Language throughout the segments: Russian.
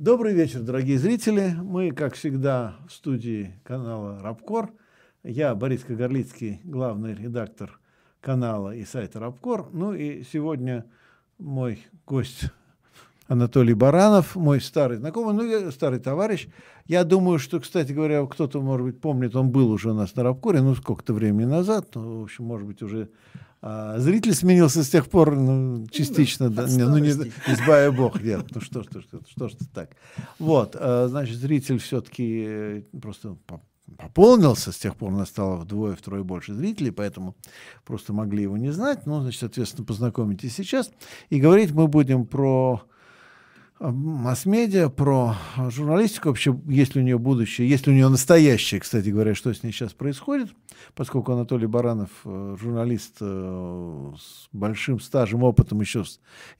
Добрый вечер, дорогие зрители. Мы, как всегда, в студии канала Рабкор. Я Борис Кагарлицкий, главный редактор канала и сайта Рабкор. Ну и сегодня мой гость Анатолий Баранов, мой старый знакомый, ну, старый товарищ. Я думаю, что, кстати говоря, кто-то, может быть, помнит, он был уже у нас на Рабкоре, ну, сколько-то времени назад, ну, в общем, может быть, уже а, зритель сменился с тех пор, ну, частично, ну, да, не, ну, не, избавя бог, нет, ну что ж, что, что, что ж так. Вот, а, значит, зритель все-таки э, просто пополнился, с тех пор у нас стало вдвое-втрое больше зрителей, поэтому просто могли его не знать, ну, значит, соответственно, познакомитесь сейчас. И говорить мы будем про масс-медиа, про журналистику, вообще, есть ли у нее будущее, есть ли у нее настоящее, кстати говоря, что с ней сейчас происходит, поскольку Анатолий Баранов э, журналист э, с большим стажем, опытом еще,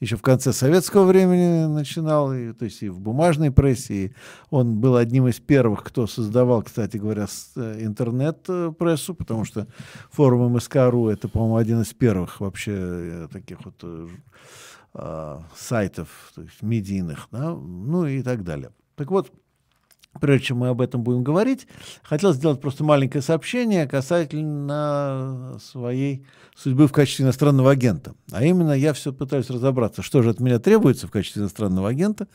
еще в конце советского времени начинал, и, то есть и в бумажной прессе, и он был одним из первых, кто создавал, кстати говоря, э, интернет-прессу, потому что форум МСК.ру это, по-моему, один из первых вообще таких вот сайтов, то есть медийных, да, ну и так далее. Так вот, прежде чем мы об этом будем говорить, хотел сделать просто маленькое сообщение касательно своей судьбы в качестве иностранного агента. А именно, я все пытаюсь разобраться, что же от меня требуется в качестве иностранного агента.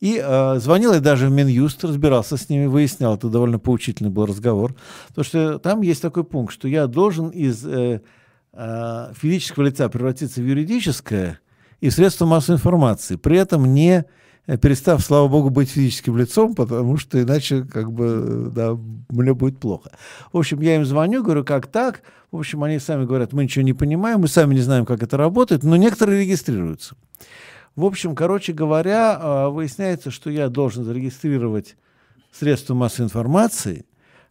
И э, звонил я даже в Минюст, разбирался с ними, выяснял, это довольно поучительный был разговор, потому что там есть такой пункт, что я должен из э, э, физического лица превратиться в юридическое, и средства массовой информации, при этом не э, перестав, слава богу, быть физическим лицом, потому что иначе как бы, да, мне будет плохо. В общем, я им звоню, говорю, как так? В общем, они сами говорят, мы ничего не понимаем, мы сами не знаем, как это работает, но некоторые регистрируются. В общем, короче говоря, а, выясняется, что я должен зарегистрировать средства массовой информации,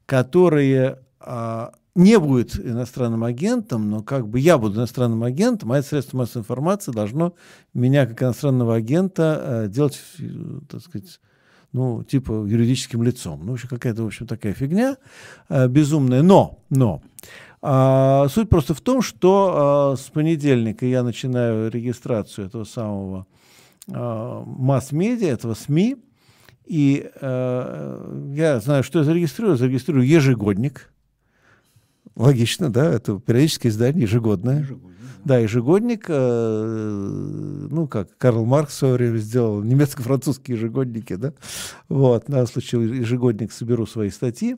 которые а, не будет иностранным агентом, но как бы я буду иностранным агентом, а это средство массовой информации должно меня как иностранного агента э, делать, э, так сказать, ну, типа юридическим лицом. Ну, в общем, какая-то, в общем, такая фигня э, безумная. Но, но, э, суть просто в том, что с понедельника я начинаю регистрацию этого самого э, масс-медиа, этого СМИ, и э, я знаю, что я зарегистрирую. Зарегистрирую ежегодник – Логично, да, это периодическое издание ежегодное. Ежегодник. Да, ежегодник, э, ну, как Карл Маркс в свое время сделал, немецко-французские ежегодники, да, вот, на случай ежегодник соберу свои статьи.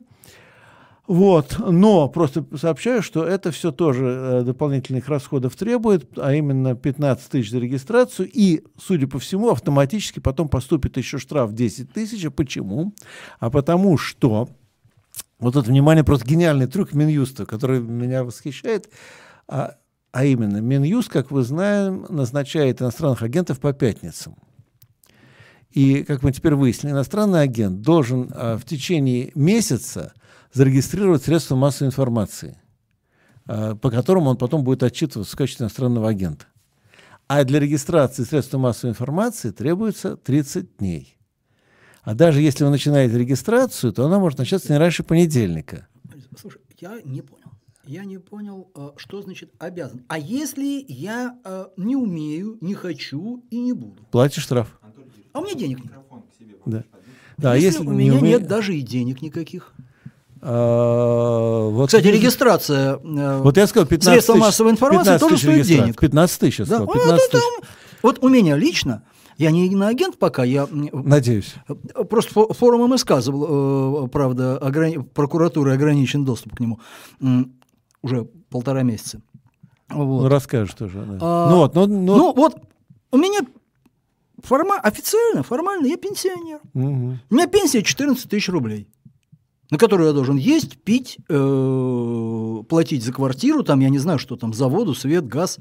Вот, но просто сообщаю, что это все тоже э, дополнительных расходов требует, а именно 15 тысяч за регистрацию, и, судя по всему, автоматически потом поступит еще штраф 10 тысяч. А почему? А потому что вот это, внимание, просто гениальный трюк Минюста, который меня восхищает. А, а именно, Минюст, как вы знаем, назначает иностранных агентов по пятницам. И, как мы теперь выяснили, иностранный агент должен а, в течение месяца зарегистрировать средства массовой информации, а, по которым он потом будет отчитываться в качестве иностранного агента. А для регистрации средств массовой информации требуется 30 дней. А даже если вы начинаете регистрацию, то она может начаться не раньше понедельника. Слушай, я не понял. Я не понял, э, что значит обязан. А если я э, не умею, не хочу и не буду? Платишь штраф. А у меня денег нет. Да. Да, а если, если у меня уме... нет даже и денег никаких. А, вот Кстати, регистрация э, вот я сказал, 15 средства массовой информации тоже стоит денег. 15 тысяч, я сказал, 15 тысяч. Вот у меня лично я не иноагент пока, я... Надеюсь. Просто форум МСК, э, правда, ограни... прокуратуры ограничен доступ к нему уже полтора месяца. Вот. Ну, расскажешь тоже. Да. А, ну, вот, ну, ну... ну, вот у меня форма... официально, формально я пенсионер. Угу. У меня пенсия 14 тысяч рублей на которую я должен есть, пить, э, платить за квартиру, там, я не знаю, что там, за воду, свет, газ,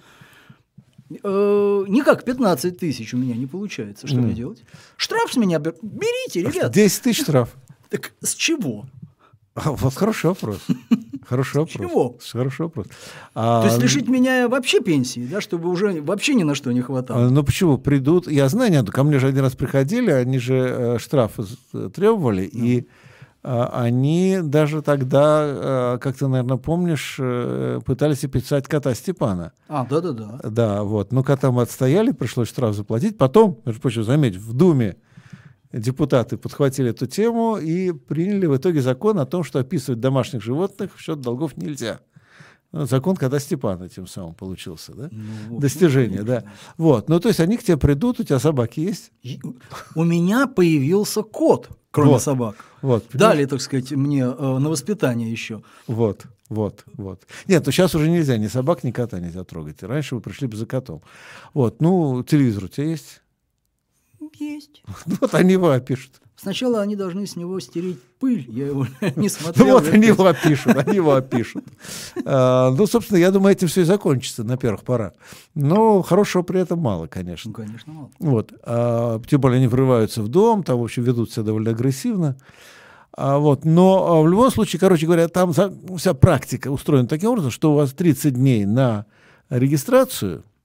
Э, никак 15 тысяч у меня не получается. Что mm. мне делать? Штраф с меня берите, ребят. 10 тысяч штраф. Так с чего? А, вот хороший вопрос. Хороший вопрос. Чего? Хороший вопрос. А, То есть лишить меня вообще пенсии, да, чтобы уже вообще ни на что не хватало? А, ну почему? Придут, я знаю, нет, ко мне же один раз приходили, они же э, штрафы требовали, ну. и а, они даже тогда, э, как ты, наверное, помнишь, э, пытались описать кота Степана. А, да-да-да. Да, вот. Но кота мы отстояли, пришлось штраф заплатить. Потом, между прочим, заметь, в Думе депутаты подхватили эту тему и приняли в итоге закон о том, что описывать домашних животных в счет долгов нельзя. Ну, закон когда Степана тем самым получился, да? Ну, Достижение, ну, да. Вот, ну то есть они к тебе придут, у тебя собаки есть? У меня появился кот, кроме вот, собак. Вот, Дали, так сказать, мне э, на воспитание еще. Вот, вот, вот. Нет, ну сейчас уже нельзя, ни собак, ни кота нельзя трогать. Раньше вы пришли бы за котом. Вот, ну телевизор у тебя есть? Есть. Вот они его опишут. Сначала они должны с него стереть пыль, я его не смотрел. Ну вот они его опишут, они его опишут. А, ну, собственно, я думаю, этим все и закончится на первых порах. Но хорошего при этом мало, конечно. Ну, конечно, мало. Вот. А, тем более они врываются в дом, там, в общем, ведут себя довольно агрессивно. А, вот. Но в любом случае, короче говоря, там вся практика устроена таким образом, что у вас 30 дней на регистрацию –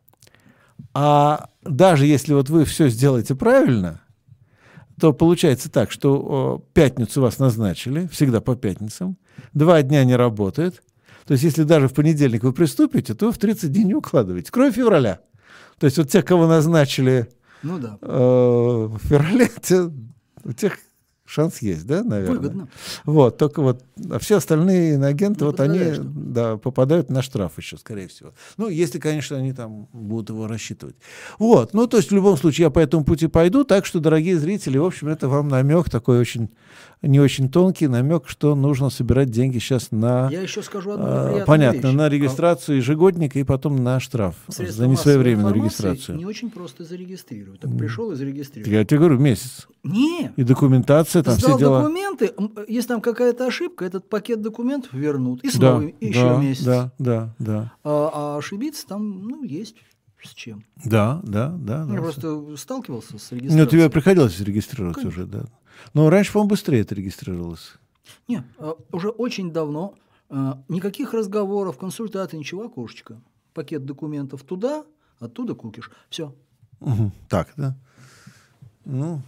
а даже если вот вы все сделаете правильно, то получается так, что пятницу вас назначили, всегда по пятницам, два дня не работает. То есть если даже в понедельник вы приступите, то в 30 дней не укладываете, кроме февраля. То есть вот тех, кого назначили ну, да. э, в феврале, те, у тех шанс есть, да, наверное? Выгодно. Вот, только вот а все остальные иноагенты, ну, вот они да, попадают на штраф еще, скорее всего. Ну, если, конечно, они там будут его рассчитывать. Вот, ну, то есть в любом случае я по этому пути пойду, так что, дорогие зрители, в общем, это вам намек такой очень, не очень тонкий намек, что нужно собирать деньги сейчас на... Я еще скажу одну а, Понятно, вещь. на регистрацию ежегодника и потом на штраф Средства за несвоевременную регистрацию. не очень просто зарегистрировать. Так пришел и зарегистрировал. Я тебе говорю, месяц. Не. И документация, там Сдал все дела. документы, если там какая-то ошибка, этот пакет документов вернут. И снова да, еще да, месяц. Да, да, да. А, а ошибиться там, ну, есть с чем. Да, да, да. Я да. просто сталкивался с регистрацией. Ну, тебе приходилось регистрировать Конечно. уже, да. Но раньше, по-моему, быстрее это регистрировалось. Нет, а, уже очень давно а, никаких разговоров, консультаций, ничего, окошечко. Пакет документов туда, оттуда кукиш. Все. Угу. Так, да? Ну,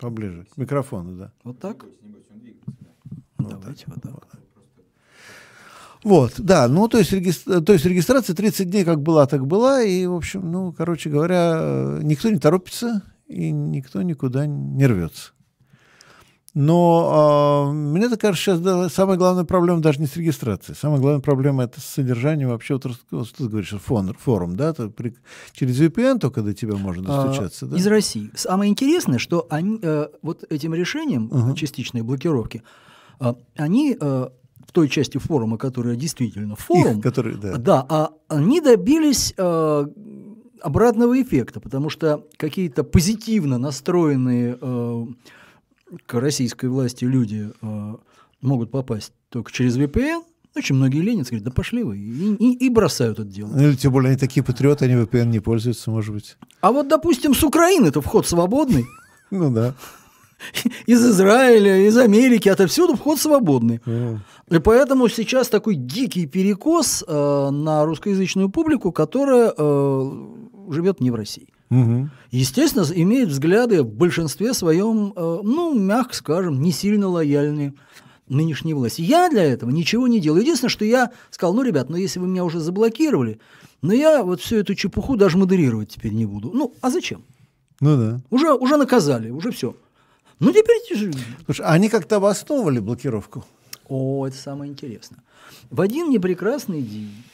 Поближе. К микрофону, да. Вот так? Вот Давайте вот так. Вот, да, ну, то есть, регистр... то есть регистрация 30 дней как была, так была, и, в общем, ну, короче говоря, никто не торопится, и никто никуда не рвется. Но э, мне так кажется, сейчас да, самая главная проблема даже не с регистрацией. Самая главная проблема это с содержанием вообще, вот, что ты говоришь, фон, форум, да, то при, через VPN только до тебя можно достучаться. А, да? Из России. Самое интересное, что они, э, вот этим решением uh-huh. частичной блокировки, э, они э, в той части форума, которая действительно форум, Их, который, да. да, а они добились э, обратного эффекта, потому что какие-то позитивно настроенные э, к российской власти люди э, могут попасть только через VPN, очень многие ленинцы говорят, да пошли вы, и, и, и бросают это дело. Ну, или тем более они такие патриоты, они VPN не пользуются, может быть. А вот, допустим, с Украины-то вход свободный. Ну да. Из Израиля, из Америки, отовсюду вход свободный. И поэтому сейчас такой дикий перекос э, на русскоязычную публику, которая э, живет не в России. Угу. Естественно, имеют взгляды в большинстве своем, э, ну, мягко скажем, не сильно лояльные нынешней власти. Я для этого ничего не делаю. Единственное, что я сказал, ну, ребят, ну, если вы меня уже заблокировали, но я вот всю эту чепуху даже модерировать теперь не буду. Ну, а зачем? Ну да. Уже, уже наказали, уже все. Ну, теперь... Слушай, а они как-то обосновывали блокировку? О, это самое интересное. В один непрекрасный день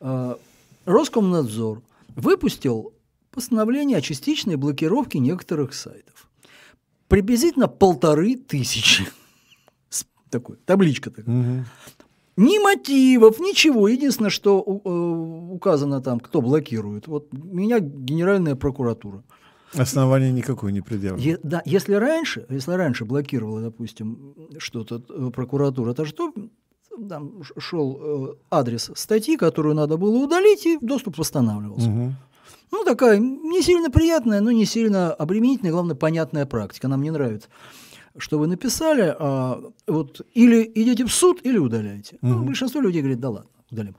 э, Роскомнадзор выпустил постановление о частичной блокировке некоторых сайтов. Приблизительно полторы тысячи. Такой, табличка такая. Угу. Ни мотивов, ничего. Единственное, что э, указано там, кто блокирует. Вот меня Генеральная прокуратура. Основания никакой не предъявлено. Е, да, если раньше, если раньше блокировала, допустим, что-то э, прокуратура, то что там шел э, адрес статьи, которую надо было удалить, и доступ восстанавливался. Угу. Ну, такая не сильно приятная, но не сильно обременительная, главное, понятная практика. Нам не нравится. что вы написали, а, вот или идете в суд, или удаляете. Мгм. Ну, большинство людей говорит, да ладно, удалим.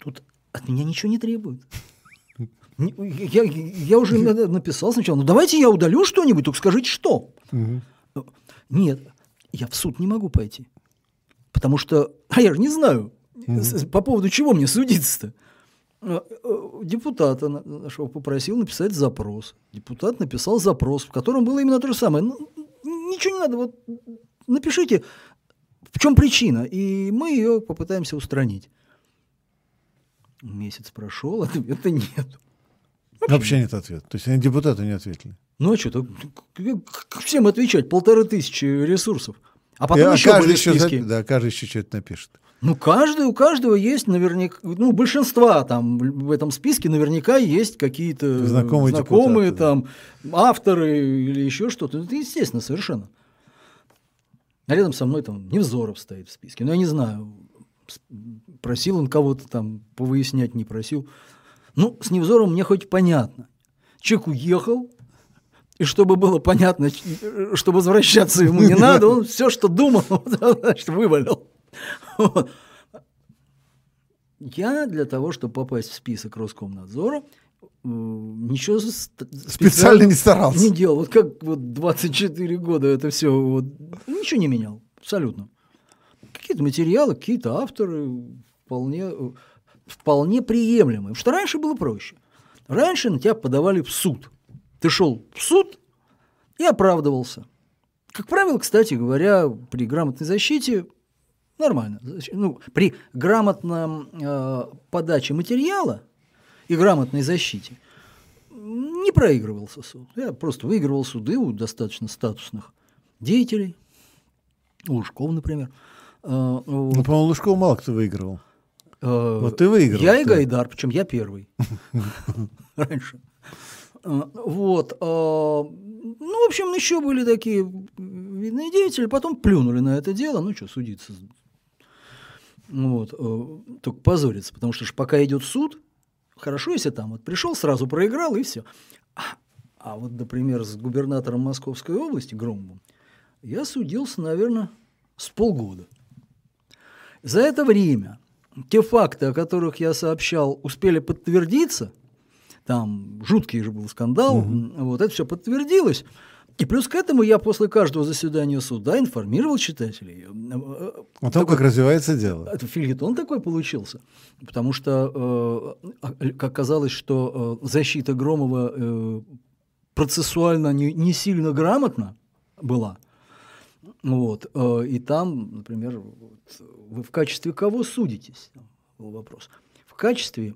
Тут от меня ничего не требуют. Я, я уже на- написал сначала, ну давайте я удалю что-нибудь, только скажите, что. Мгм. Нет, я в суд не могу пойти. Потому что, а я же не знаю, с- по поводу чего мне судиться-то. Э, э, Депутата на- нашего попросил написать запрос. Депутат написал запрос, в котором было именно то же самое. Ну, ничего не надо, вот напишите, в чем причина, и мы ее попытаемся устранить. Месяц прошел, ответа нет. Вообще нет ответа. То есть они депутаты не ответили. Ну а что, всем отвечать, полторы тысячи ресурсов. А И, потом а еще каждый были еще, списки. да, каждый еще что-то напишет. Ну, каждый, у каждого есть наверняка, ну, большинства там в этом списке наверняка есть какие-то Знакомые знакомые депутаты, там авторы или еще что-то. Это естественно совершенно. А рядом со мной там Невзоров стоит в списке. Ну, я не знаю, просил он кого-то там повыяснять, не просил. Ну, с Невзоровым мне хоть понятно. Человек уехал, и чтобы было понятно, ч- что возвращаться ему не надо, он все, что думал, значит, вывалил. Вот. Я для того, чтобы попасть в список Роскомнадзора, э, ничего с- Специально не старался. не делал. Вот как вот 24 года это все, вот, ничего не менял, абсолютно. Какие-то материалы, какие-то авторы вполне, э, вполне приемлемые. Потому что раньше было проще. Раньше на тебя подавали в суд. Ты шел в суд и оправдывался. Как правило, кстати говоря, при грамотной защите нормально. Ну, при грамотном э, подаче материала и грамотной защите не проигрывался суд. Я просто выигрывал суды у достаточно статусных деятелей. У Лужкова, например. Э, вот. Ну, по-моему, Лужков мало кто выигрывал. Э, Вот ты выиграл. Я и? Гайдар, причем я первый. Раньше. Э, Вот. э, Ну, в общем, еще были такие видные деятели, потом плюнули на это дело. Ну, что, судиться. Вот. Только позориться, потому что ж пока идет суд, хорошо, если там вот пришел, сразу проиграл, и все. А вот, например, с губернатором Московской области Громовым я судился, наверное, с полгода. За это время те факты, о которых я сообщал, успели подтвердиться. Там жуткий же был скандал. Вот это все подтвердилось. И плюс к этому я после каждого заседания суда информировал читателей. Э, О том, как развивается дело. Это фильетон такой получился. Потому что э, а- как оказалось, что э, защита Громова э, процессуально не, не сильно грамотна была. Вот. э, и там, например, вот, вы в качестве кого судитесь? Был вопрос. В качестве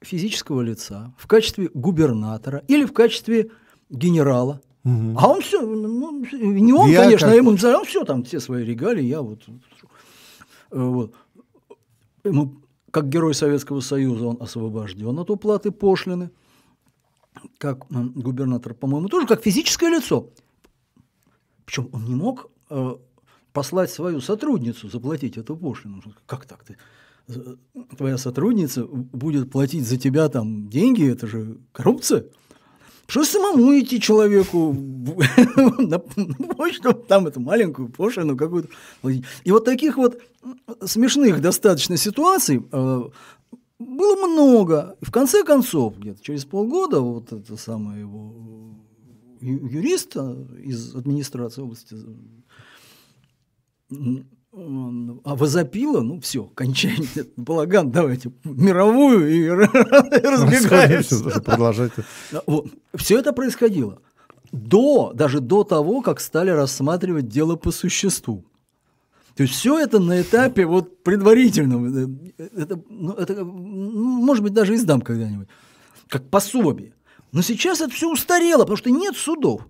физического лица, в качестве губернатора или в качестве генерала. Мгм. А он все, ну, не он, Я конечно, как- а ему написали, он все там, все свои регалии, я вот. э, вот. Ему, как герой Советского Союза, он освобожден от уплаты пошлины, как губернатор, по-моему, тоже как физическое лицо. Причем он не мог э, послать свою сотрудницу заплатить эту пошлину. Как так ты? Э, Твоя сотрудница будет платить за тебя там деньги, это же коррупция. Что самому идти человеку на почту, там эту маленькую пошлину какую-то. И вот таких вот смешных достаточно ситуаций э, было много. В конце концов, где-то через полгода, вот это самое его ю- юриста из администрации области а возопила, ну все, кончание, балаган, давайте мировую и разбегаемся. Расходимся, Продолжать. Все это происходило до, даже до того, как стали рассматривать дело по существу. То есть все это на этапе вот предварительном. Это, это, ну, это, ну, может быть, даже издам когда-нибудь, как пособие. Но сейчас это все устарело, потому что нет судов.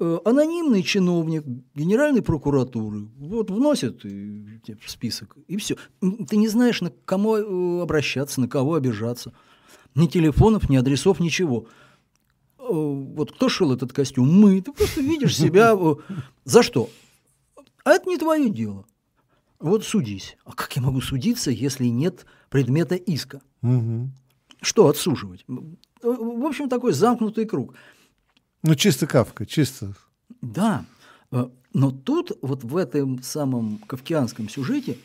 Э, Анонимный чиновник Генеральной прокуратуры вот вносит э, в список, и все. Ты не знаешь, на кому э, обращаться, на кого обижаться. Ни телефонов, ни адресов, ничего. Вот кто шил этот костюм? Мы. Ты просто видишь себя. За что? А это не твое дело. Вот судись. А как я могу судиться, если нет предмета иска? Мгм. Что отсуживать? Э, В общем, такой замкнутый круг. Ну, чисто Кавка, чисто. Да, э, но тут, вот в этом самом кавкианском сюжете,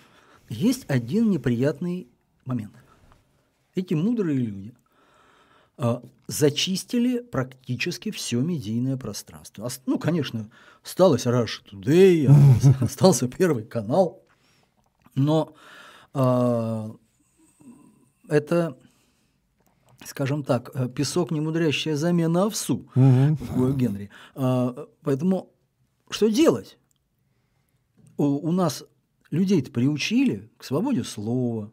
есть один неприятный момент. Эти мудрые люди э, зачистили практически все медийное пространство. Ну, конечно, осталось Russia Today, остался Первый канал, но э, это скажем так, э, песок немудрящая замена овсу угу. Генри. А, поэтому что делать? У, у нас людей-то приучили к свободе слова,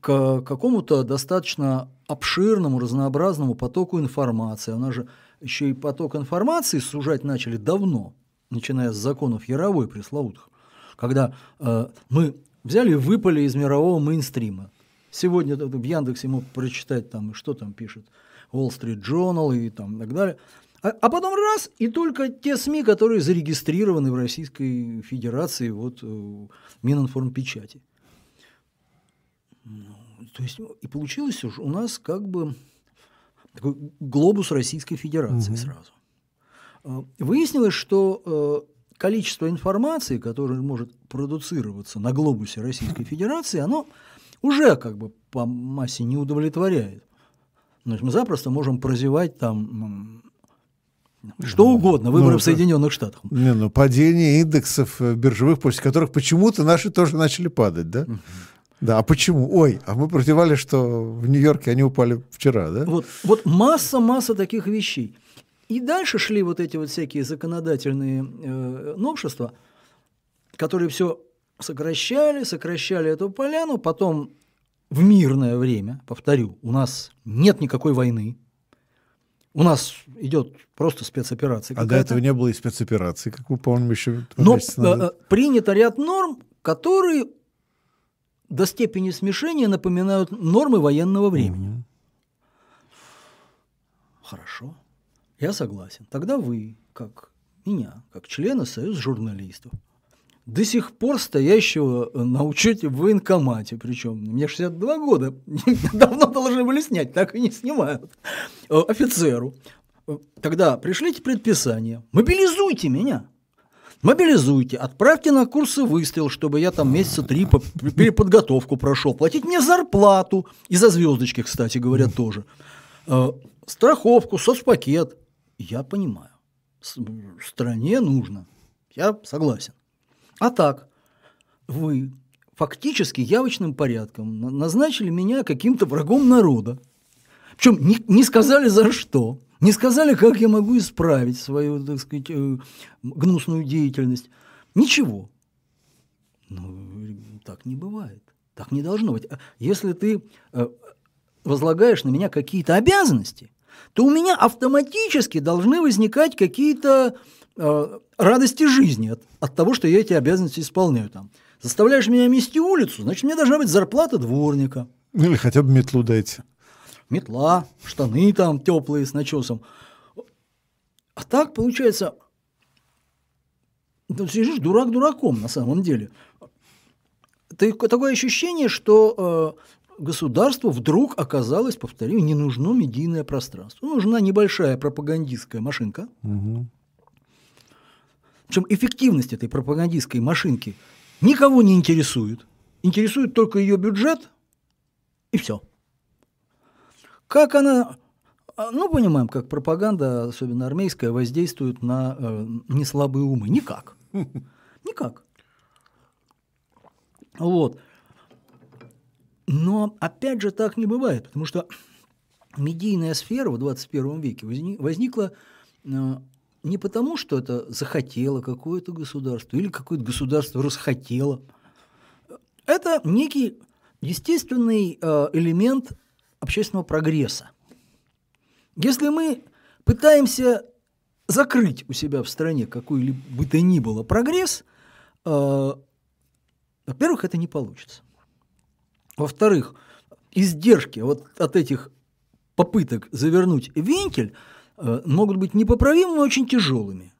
к какому-то достаточно обширному, разнообразному потоку информации. У нас же еще и поток информации сужать начали давно, начиная с законов Яровой пресловутых, когда э, мы взяли и выпали из мирового мейнстрима. Сегодня в Яндексе мог прочитать, там, что там пишет Wall Street Journal и там, так далее. А, а потом раз, и только те СМИ, которые зарегистрированы в Российской Федерации, вот э, Мининформпечати. Ну, то есть, и получилось уже у нас как бы такой глобус Российской Федерации угу. сразу. А, выяснилось, что э, количество информации, которое может продуцироваться на глобусе Российской Федерации, оно уже как бы по массе не удовлетворяет. Значит, мы запросто можем прозевать там что угодно, выборы ну, в Соединенных Штатах. Не, ну, падение индексов э, биржевых, после которых почему-то наши тоже начали падать, да? Да, а почему? Ой, а мы противали, что в Нью-Йорке они упали вчера, да? Вот, вот масса-масса таких вещей. И дальше шли вот эти вот всякие законодательные э, новшества, которые все сокращали, сокращали эту поляну, потом в мирное время, повторю, у нас нет никакой войны, у нас идет просто спецоперация. А до этого не было и спецоперации, как мы помним еще. Но э, принят ряд норм, которые до степени смешения напоминают нормы военного времени. Угу. Хорошо, я согласен. Тогда вы, как меня, как члена Союза журналистов, до сих пор стоящего на учете в военкомате, причем мне 62 года, давно должны были снять, так и не снимают, э, офицеру. Тогда пришлите предписание, мобилизуйте меня, мобилизуйте, отправьте на курсы выстрел, чтобы я там месяца три по переподготовку прошел, платить мне зарплату, и за звездочки, кстати говоря, тоже, э, страховку, соцпакет. Я понимаю, стране нужно, я согласен. А так, вы фактически явочным порядком назначили меня каким-то врагом народа. Причем не, не сказали за что, не сказали, как я могу исправить свою, так сказать, э, гнусную деятельность. Ничего. Ну, так не бывает. Так не должно быть. Если ты э, возлагаешь на меня какие-то обязанности, то у меня автоматически должны возникать какие-то Э, радости жизни от, от того, что я эти обязанности исполняю. Там. Заставляешь меня мести улицу, значит, мне должна быть зарплата дворника. Ну, или хотя бы метлу дайте. Метла, штаны там теплые с начесом. А так, получается, ты сидишь дурак дураком на самом деле. Ты, такое ощущение, что э, государству вдруг оказалось, повторю, не нужно медийное пространство. Нужна небольшая пропагандистская машинка, угу. Причем эффективность этой пропагандистской машинки никого не интересует. Интересует только ее бюджет и все. Как она, ну, понимаем, как пропаганда, особенно армейская, воздействует на э, неслабые умы. Никак. Никак. Вот. Но опять же так не бывает, потому что медийная сфера в 21 веке возникла э, не потому, что это захотело какое-то государство или какое-то государство расхотело. Это некий естественный э, элемент общественного прогресса. Если мы пытаемся закрыть у себя в стране какой-либо бы то ни было прогресс, э, во-первых, это не получится. Во-вторых, издержки вот от этих попыток завернуть вентиль – могут быть непоправимыми, но очень тяжелыми.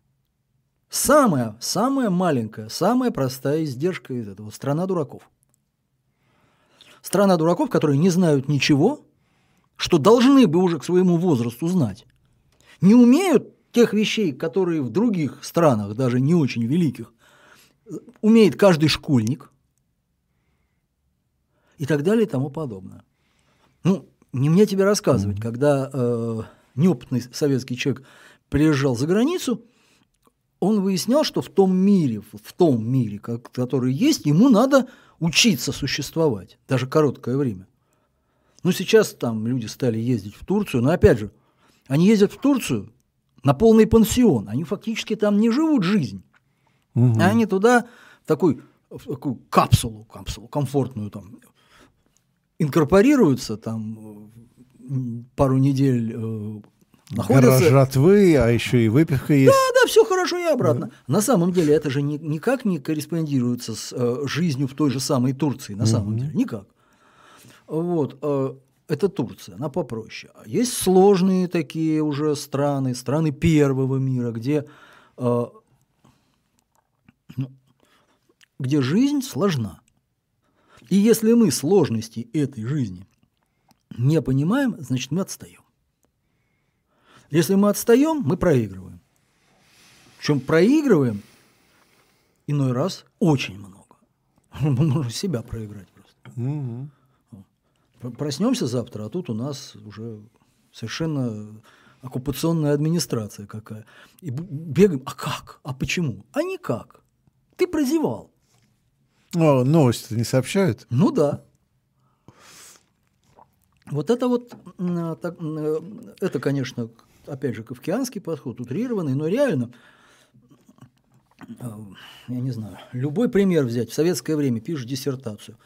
Самая, самая маленькая, самая простая издержка из этого – страна дураков. Страна дураков, которые не знают ничего, что должны бы уже к своему возрасту знать, не умеют тех вещей, которые в других странах, даже не очень великих, умеет каждый школьник и так далее и тому подобное. Ну, не мне тебе рассказывать, когда э, неопытный советский человек приезжал за границу, он выяснял, что в том мире, в том мире, который есть, ему надо учиться существовать, даже короткое время. Ну, сейчас там люди стали ездить в Турцию, но опять же, они ездят в Турцию на полный пансион, они фактически там не живут жизнь. Угу. Они туда в такую, в такую капсулу, капсулу комфортную там инкорпорируются, там пару недель э, находятся. Гора жатвы, а еще и выпивка есть. Да, да, все хорошо и обратно. Да. На самом деле это же ни, никак не корреспондируется с э, жизнью в той же самой Турции, на самом деле, никак. Вот, э, это Турция, она попроще. Есть сложные такие уже страны, страны первого мира, где, э, ну, где жизнь сложна. И если мы сложности этой жизни не понимаем, значит мы отстаем. Если мы отстаем, мы проигрываем. Причем проигрываем иной раз очень много. Можно себя проиграть просто. Угу. Проснемся завтра, а тут у нас уже совершенно оккупационная администрация какая. И бегаем, а как? А почему? А никак. Ты прозевал. О, новости не сообщают? Ну да. Вот это вот, так, это, конечно, опять же, кавкианский подход, утрированный, но реально, я не знаю, любой пример взять. В советское время пишешь диссертацию.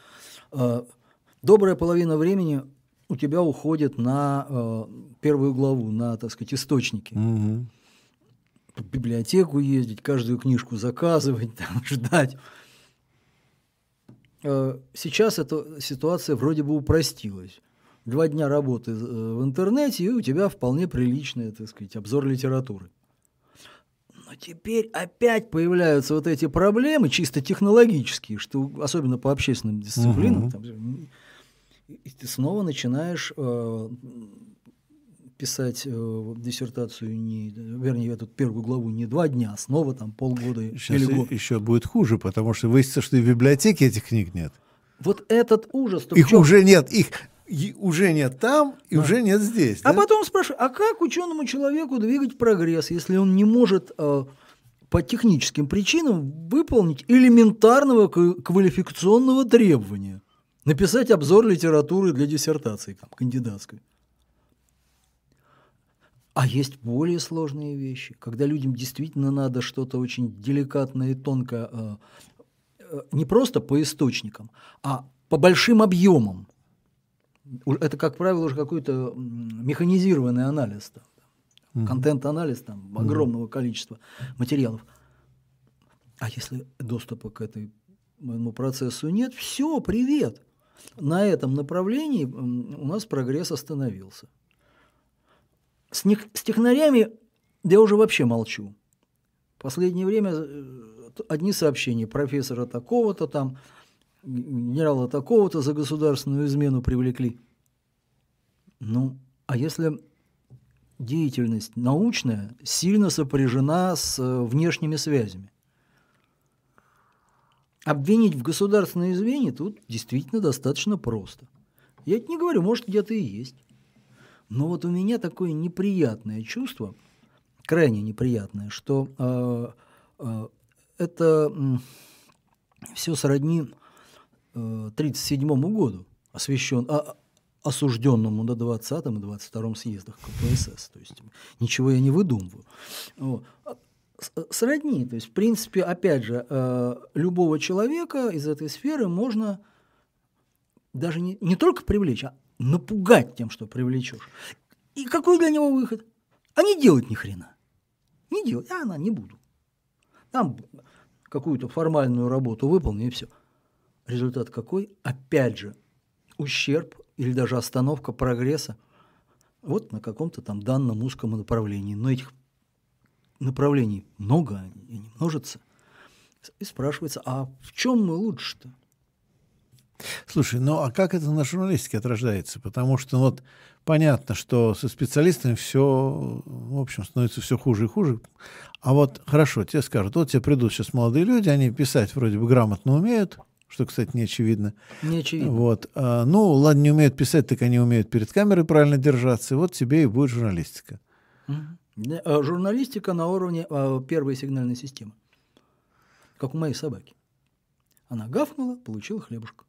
Добрая половина времени у тебя уходит на первую главу, на, так сказать, источники. Угу. В библиотеку ездить, каждую книжку заказывать, там, ждать. Сейчас эта ситуация вроде бы упростилась два дня работы э, в интернете, и у тебя вполне приличный, так сказать, обзор литературы. Но теперь опять появляются вот эти проблемы чисто технологические, что особенно по общественным дисциплинам, угу. там, и ты снова начинаешь э, писать э, диссертацию не, вернее, эту первую главу не два дня, а снова там полгода Сейчас или год. еще будет хуже, потому что выяснится, что и в библиотеке этих книг нет. Вот этот ужас. Их чем... уже нет, их уже нет там и да. уже нет здесь. А да? потом спрашиваю, а как ученому человеку двигать прогресс, если он не может э, по техническим причинам выполнить элементарного квалификационного требования? Написать обзор литературы для диссертации там, кандидатской. А есть более сложные вещи, когда людям действительно надо что-то очень деликатное и тонкое, э, э, не просто по источникам, а по большим объемам это, как правило, уже какой-то механизированный анализ, там, mm-hmm. контент-анализ там, огромного mm-hmm. количества материалов. А если доступа к этому процессу нет, все, привет. На этом направлении у нас прогресс остановился. С, них, с технарями я уже вообще молчу. В последнее время э, одни сообщения профессора такого-то там, генерала такого-то за государственную измену привлекли. Ну, а если деятельность научная сильно сопряжена с э, внешними связями? Обвинить в государственной измене тут действительно достаточно просто. Я это не говорю, может, где-то и есть. Но вот у меня такое неприятное чувство, крайне неприятное, что э, э, это э, все сродни 1937 году освящен, а, осужденному на 20 и 22 съездах КПСС. То есть ничего я не выдумываю. Вот. А, сродни. То есть, в принципе, опять же, э, любого человека из этой сферы можно даже не, не только привлечь, а напугать тем, что привлечешь. И какой для него выход? А не делать ни хрена. Не делать. А она не буду. Там какую-то формальную работу выполню и все. Результат какой? Опять же, ущерб или даже остановка прогресса вот на каком-то там данном узком направлении. Но этих направлений много, они множатся. И спрашивается, а в чем мы лучше-то? Слушай, ну а как это на журналистике отражается? Потому что ну, вот понятно, что со специалистами все, в общем, становится все хуже и хуже. А вот хорошо, тебе скажут, вот тебе придут сейчас молодые люди, они писать вроде бы грамотно умеют, что, кстати, не очевидно. Не очевидно. Вот. А, ну, ладно, не умеют писать, так они умеют перед камерой правильно держаться, и вот тебе и будет журналистика. Угу. Журналистика на уровне а, первой сигнальной системы, как у моей собаки. Она гавкнула, получила хлебушка.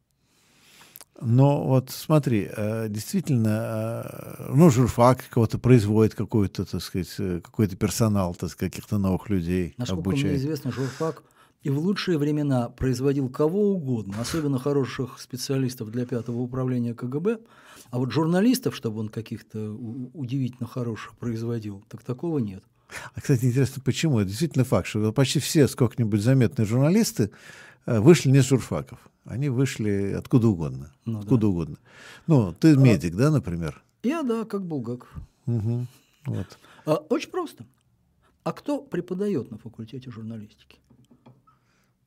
Но вот смотри, э, действительно, э, ну, журфак кого-то производит, какой-то, так сказать, э, какой-то персонал, так сказать, каких-то новых людей Насколько обучает. мне известно, журфак и в лучшие времена производил кого угодно, особенно хороших специалистов для пятого управления КГБ, а вот журналистов, чтобы он каких-то удивительно хороших производил, так такого нет. А, кстати, интересно, почему? Это действительно факт, что почти все сколько-нибудь заметные журналисты вышли не с журфаков. Они вышли откуда угодно. Ну, откуда да. угодно. Ну, ты а, медик, да, например? Я, да, как Булгаков. Угу. Вот. А, очень просто. А кто преподает на факультете журналистики?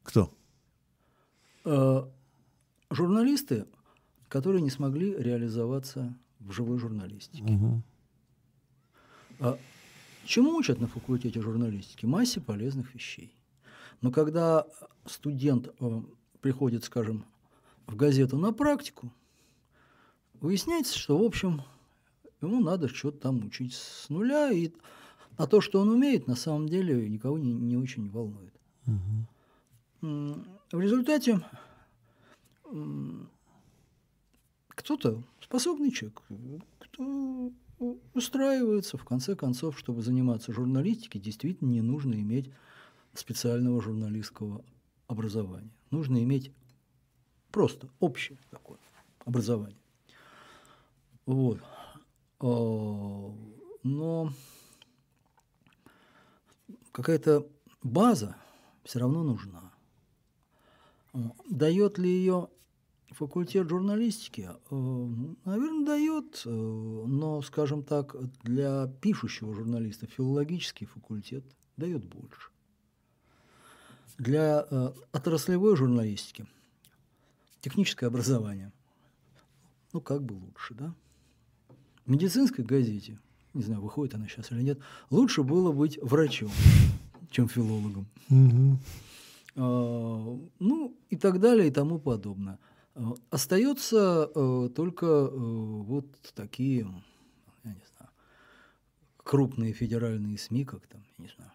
Кто? А, журналисты, которые не смогли реализоваться в живой журналистике. Угу. А, чему учат на факультете журналистики? Массе полезных вещей. Но когда студент э, приходит, скажем, в газету на практику, выясняется, что, в общем, ему надо что-то там учить с нуля, и а то, что он умеет, на самом деле никого не, не очень волнует. Угу. В результате кто-то способный человек, кто устраивается, в конце концов, чтобы заниматься журналистикой, действительно не нужно иметь специального журналистского образования. Нужно иметь просто общее такое образование. Вот. А, но какая-то база все равно нужна. Дает ли ее факультет журналистики? А, Наверное, дает, но, скажем так, для пишущего журналиста филологический факультет дает больше для э, отраслевой журналистики техническое образование, ну, как бы лучше, да? В медицинской газете, не знаю, выходит она сейчас или нет, лучше было быть врачом, чем филологом. Угу. А, ну, и так далее, и тому подобное. А, остается а, только вот такие, я не знаю, крупные федеральные СМИ, как там, я не знаю,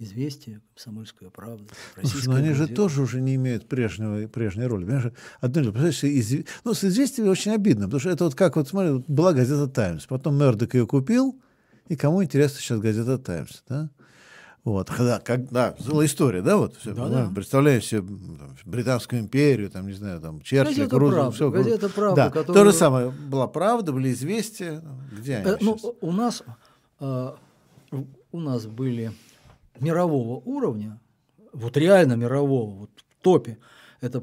Известия, Комсомольская правда, Российская Но они газета. же тоже уже не имеют прежнего, прежней роли. Понимаешь, одно дело, из... ну, с известиями очень обидно, потому что это вот как, вот смотри, была газета «Таймс», потом Мердок ее купил, и кому интересна сейчас газета «Таймс», да? Вот, когда, как, да, была история, да, вот, все, да, да. представляем себе там, Британскую империю, там, не знаю, там, Черчилль, Крузов, все. Газета «Правда», да. которая... То же самое, была «Правда», были «Известия», где они э, Ну, у нас, э, у нас были мирового уровня, вот реально мирового, вот в топе, это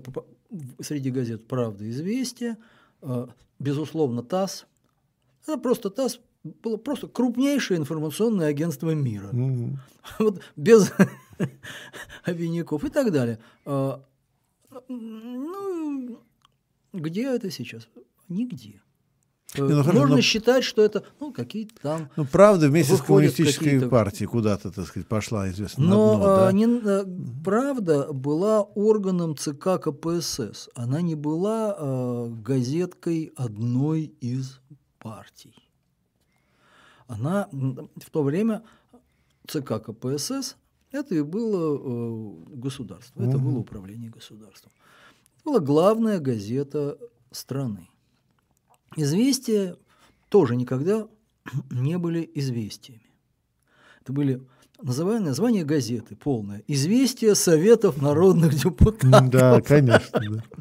среди газет «Правда», «Известия», э, безусловно, ТАСС. Это просто ТАСС было просто крупнейшее информационное агентство мира. Mm-hmm. Вот без обиняков и так далее. Э, ну, где это сейчас? Нигде. Не, ну, Можно хорошо, но... считать, что это ну, какие-то там. Ну, правда, вместе с коммунистической партией куда-то, так сказать, пошла известно. Но дно, да? а, не, а, правда была органом ЦК КПСС. Она не была а, газеткой одной из партий. Она в то время ЦК КПСС это и было э, государство, это угу. было управление государством. Это была главная газета страны. Известия тоже никогда не были известиями. Это были называя название газеты полное «Известия Советов народных депутатов». Да, конечно. Да.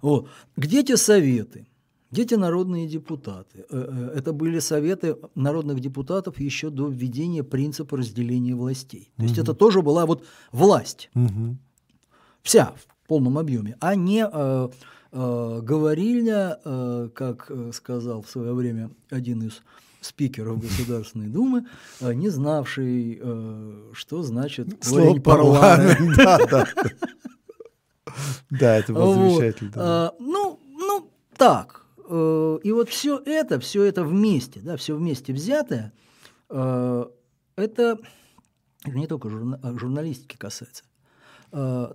Вот. Где те советы? Где те народные депутаты? Э, э, это были советы народных депутатов еще до введения принципа разделения властей. То есть угу. это тоже была вот власть. Угу. Вся в полном объеме, а не э, э, говорильня, э, как э, сказал в свое время один из спикеров Государственной Думы, не знавший, что значит Слово парламент. Да, да. Да, это было замечательно. А, ну, так. Э, и вот все это, все это вместе, да, все вместе взятое, э, это не только журна журналистики касается. Э,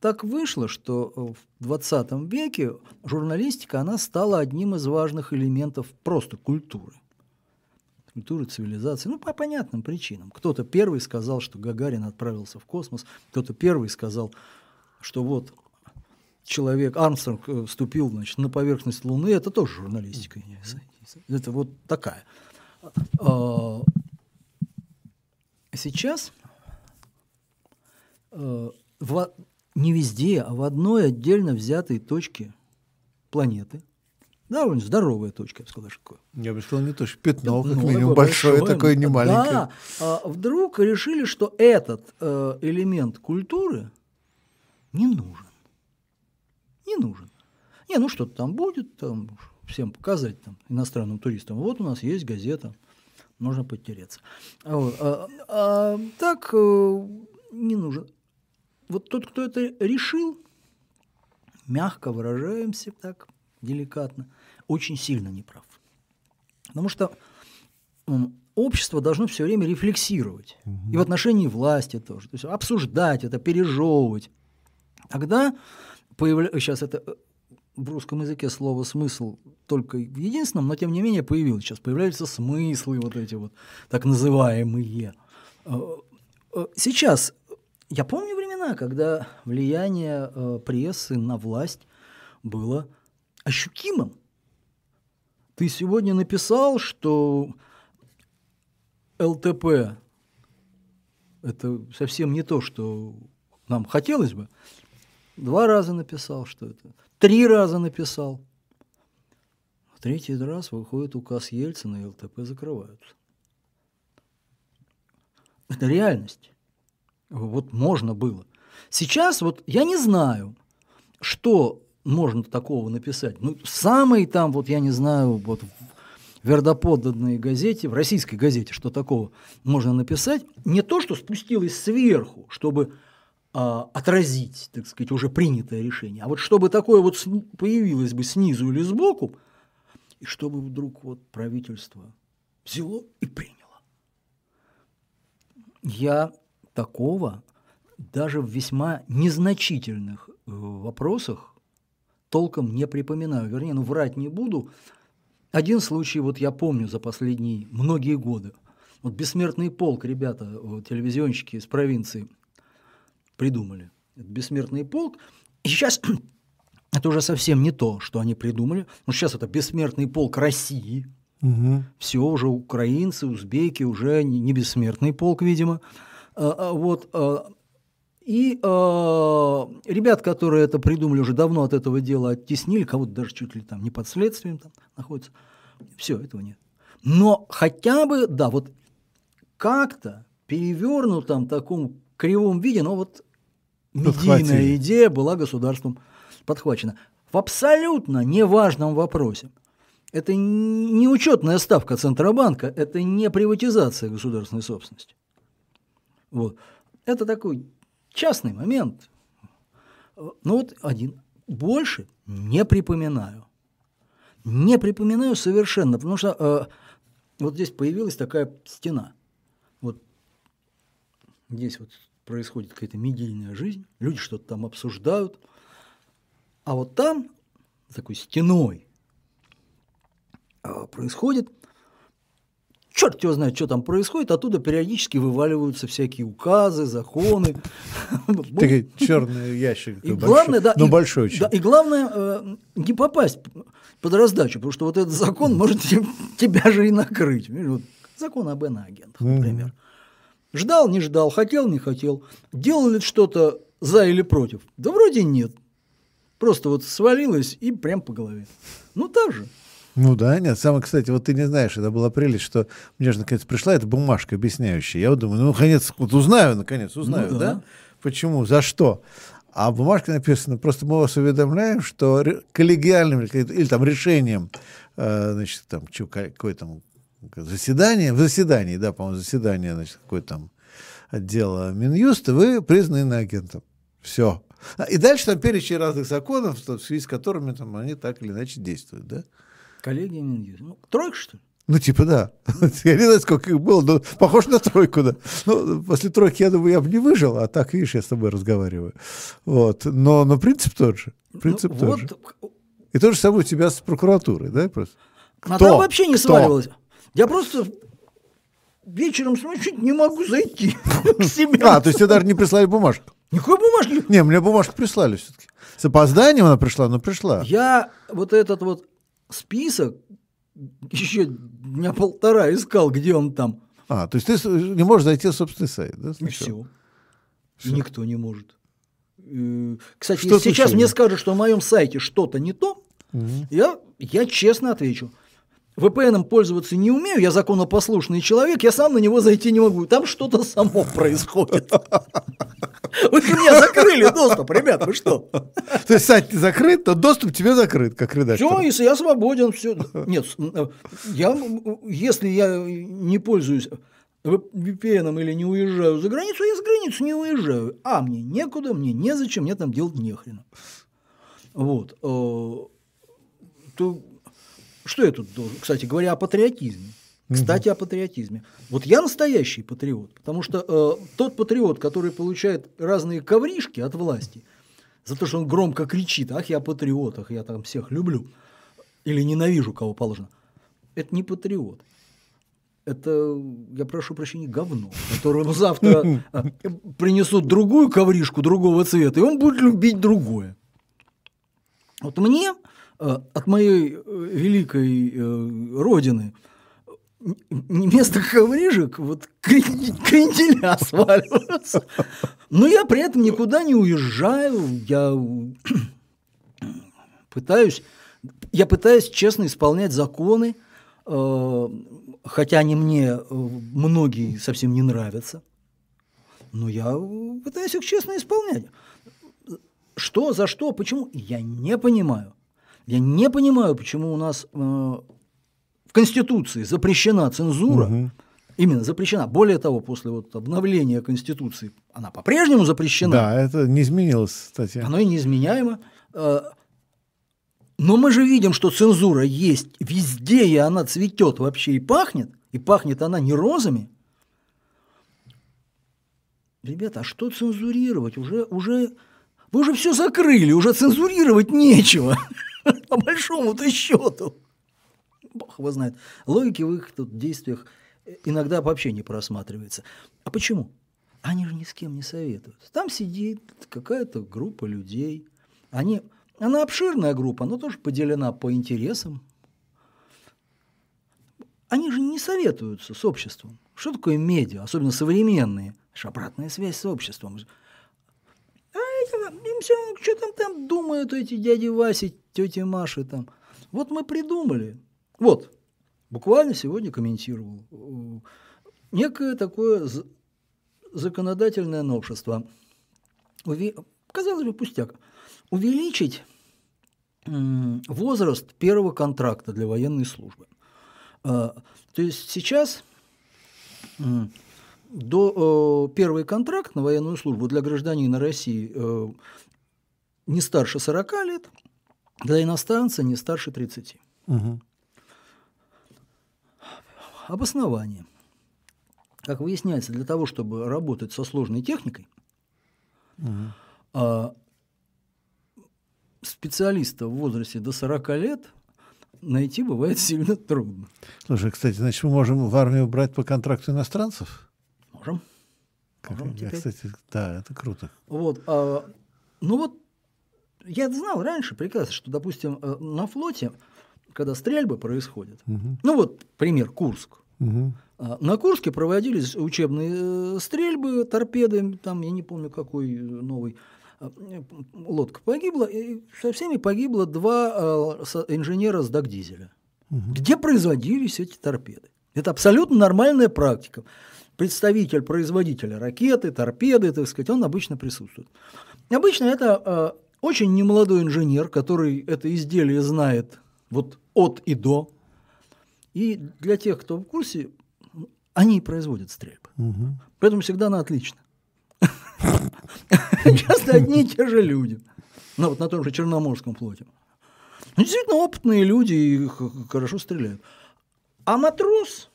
так вышло, что в 20 веке журналистика, она стала одним из важных элементов просто культуры. Культуры, цивилизации, ну, по понятным причинам. Кто-то первый сказал, что Гагарин отправился в космос, кто-то первый сказал, что вот человек, Армстронг э, вступил значит, на поверхность Луны, это тоже журналистика. Это вот такая. А, сейчас э, в, не везде, а в одной отдельно взятой точке планеты, довольно здоровая точка, я бы сказал, такое. Я бы сказал, не точка, пятно, как ну, минимум, большое, большое такое, не маленькое. Да, а вдруг решили, что этот э, элемент культуры не нужен не нужен. Не, ну что-то там будет, там всем показать там, иностранным туристам. Вот у нас есть газета, можно подтереться. Вот. А, а, так э, не нужен. Вот тот, кто это решил, мягко выражаемся так, деликатно, очень сильно неправ. Потому что общество должно все время рефлексировать. Угу. И в отношении власти тоже. То есть обсуждать это, пережевывать. Тогда появля... сейчас это э, в русском языке слово смысл только в единственном, но тем не менее появилось. Сейчас появляются смыслы вот эти вот так называемые. Э, э, сейчас я помню времена, когда влияние прессы на власть было ощутимым. Ты сегодня написал, что ЛТП это совсем не то, что нам хотелось бы. Два раза написал, что это. Три раза написал. В третий раз выходит указ Ельцина, и ЛТП закрываются. Это реальность. Вот можно было. Сейчас вот я не знаю, что можно такого написать. Ну, самый там, вот я не знаю, вот в вердоподданной газете, в российской газете, что такого можно написать. Не то, что спустилось сверху, чтобы отразить, так сказать, уже принятое решение. А вот чтобы такое вот появилось бы снизу или сбоку, и чтобы вдруг вот правительство взяло и приняло. Я такого даже в весьма незначительных э, вопросах толком не припоминаю. Вернее, ну врать не буду. Один случай вот я помню за последние многие годы. Вот «Бессмертный полк», ребята, телевизионщики из провинции – придумали. Это бессмертный полк. И сейчас это уже совсем не то, что они придумали. Но сейчас это бессмертный полк России. Угу. Все уже украинцы, узбеки, уже не, бессмертный полк, видимо. А, а, вот. А, и а, ребят, которые это придумали, уже давно от этого дела оттеснили, кого-то даже чуть ли там не под следствием там находится. Все, этого нет. Но хотя бы, да, вот как-то перевернутом таком кривом виде, но вот медийная идея была государством подхвачена. В абсолютно неважном вопросе. Это не учетная ставка Центробанка, это не приватизация государственной собственности. Вот. Это такой частный момент. Ну вот один. Больше не припоминаю. Не припоминаю совершенно, потому что э, вот здесь появилась такая стена. Вот здесь вот происходит какая-то медийная жизнь, люди что-то там обсуждают, а вот там, такой стеной, а, происходит, черт его знает, что там происходит, оттуда периодически вываливаются всякие указы, законы. Такой черный ящик. И главное, да, но большой очень. и главное не попасть под раздачу, потому что вот этот закон может тебя же и накрыть. Закон об иноагентах, например. Ждал, не ждал, хотел, не хотел. Делал ли что-то за или против? Да вроде нет. Просто вот свалилось и прям по голове. Ну так же. Ну да, нет. Самое, кстати, вот ты не знаешь, это была прелесть, что мне же наконец пришла эта бумажка объясняющая. Я вот думаю, ну наконец, вот узнаю, наконец, узнаю, ну, да. да? Почему, за что? А в бумажке написано, просто мы вас уведомляем, что коллегиальным или там решением, э, значит, там, какой там заседание, в заседании, да, по-моему, заседание, значит, какое там отдела Минюста, вы признаны иноагентом. Все. И дальше там перечень разных законов, в связи с которыми там, они так или иначе действуют, да? Коллеги Минюст. Ну, тройка, что ли? Ну, типа, да. Я не знаю, сколько их было, но похож на тройку, да. Ну, после тройки, я думаю, я бы не выжил, а так, видишь, я с тобой разговариваю. Вот. Но, но принцип тот же. Принцип ну, тот вот. же. И то же самое у тебя с прокуратурой, да, просто? Кто? Она вообще не Кто? сваливалась. Я просто вечером чуть не могу зайти к себе. А, то есть тебе даже не прислали бумажку? Никакой бумажки. Не, мне бумажку прислали все-таки. С опозданием она пришла, но пришла. Я вот этот вот список еще дня полтора искал, где он там. А, то есть ты не можешь зайти в собственный сайт, да? И все. все. Никто не может. Кстати, что если сейчас мне скажут, что на моем сайте что-то не то, угу. я, я честно отвечу. VPN пользоваться не умею, я законопослушный человек, я сам на него зайти не могу. Там что-то само происходит. Вы меня закрыли доступ, ребят, вы что? То есть сайт закрыт, то доступ тебе закрыт, как редактор. Все, если я свободен, все. Нет, я, если я не пользуюсь VPN или не уезжаю за границу, я за границу не уезжаю. А, мне некуда, мне незачем, мне там делать нехрена. Вот. Э, то что я тут должен? Кстати говоря, о патриотизме. Кстати, о патриотизме. Вот я настоящий патриот, потому что э, тот патриот, который получает разные ковришки от власти за то, что он громко кричит, ах, я патриот, ах, я там всех люблю, или ненавижу, кого положено, это не патриот. Это, я прошу прощения, говно, которому завтра э, принесут другую ковришку другого цвета, и он будет любить другое. Вот мне от моей э, великой э, родины вместо коврижек вот кренделя сваливаются. Но я при этом никуда не уезжаю, я пытаюсь, я пытаюсь честно исполнять законы, хотя они мне многие совсем не нравятся, но я пытаюсь их честно исполнять. Что, за что, почему, я не понимаю. Я не понимаю, почему у нас э, в Конституции запрещена цензура. Угу. Именно запрещена. Более того, после вот обновления Конституции она по-прежнему запрещена. Да, это не изменилось, кстати. Оно и неизменяемо. Э, но мы же видим, что цензура есть везде, и она цветет вообще и пахнет. И пахнет она не розами. Ребята, а что цензурировать? Уже, уже, вы уже все закрыли, уже цензурировать нечего. По большому-то счету. Бог его знает. Логики в их тут действиях иногда вообще не просматривается. А почему? Они же ни с кем не советуются. Там сидит какая-то группа людей. Они, она обширная группа, но тоже поделена по интересам. Они же не советуются с обществом. Что такое медиа, особенно современные? Это обратная связь с обществом. А им все что там, там думают эти дяди Васи, тети Маши там. Вот мы придумали. Вот, буквально сегодня комментировал. Некое такое законодательное новшество. Уве... Казалось бы, пустяк. Увеличить возраст первого контракта для военной службы. А, то есть сейчас до первый контракт на военную службу для гражданина России э, не старше 40 лет, для иностранца не старше 30. Угу. Обоснование. Как выясняется, для того, чтобы работать со сложной техникой, угу. специалиста в возрасте до 40 лет найти бывает сильно трудно. Слушай, кстати, значит, мы можем в армию брать по контракту иностранцев? Можем. Как, можем я, кстати, да, это круто. Вот, а, ну вот я знал раньше прекрасно, что, допустим, э, на флоте, когда стрельбы происходят, угу. ну вот пример Курск. Угу. На Курске проводились учебные э, стрельбы, торпеды, там, я не помню, какой новый э, лодка погибла, и со всеми погибло два инженера с Дагдизеля. Угу. Где производились эти торпеды? Это абсолютно нормальная практика. Представитель производителя ракеты, торпеды, так сказать, он обычно присутствует. Обычно это очень немолодой инженер, который это изделие знает вот от и до. И для тех, кто в курсе, они производят стрельбы. Угу. Поэтому всегда на отлично. Часто одни и те же люди. Ну, вот на том же Черноморском флоте. Ну, действительно опытные люди и хорошо стреляют. А матрос,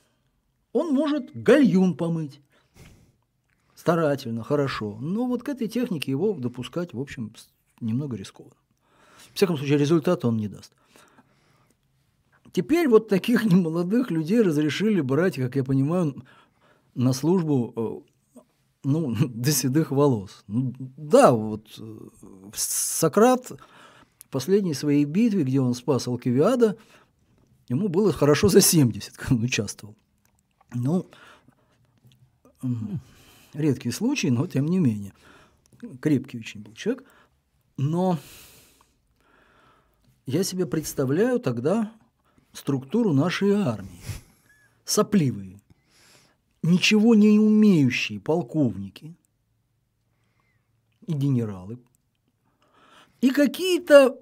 он может гальюн помыть. Старательно, хорошо. Но вот к этой технике его допускать, в общем, немного рискованно. В всяком случае, результата он не даст. Теперь вот таких немолодых людей разрешили брать, как я понимаю, на службу э, ну, до седых волос. Ну, да, вот э, Сократ в последней своей битве, где он спас Алкивиада, ему было хорошо за 70, когда он участвовал. Ну, редкий случай, но тем не менее. Крепкий очень был человек. Но я себе представляю тогда структуру нашей армии. Сопливые, ничего не умеющие полковники и генералы, и какие-то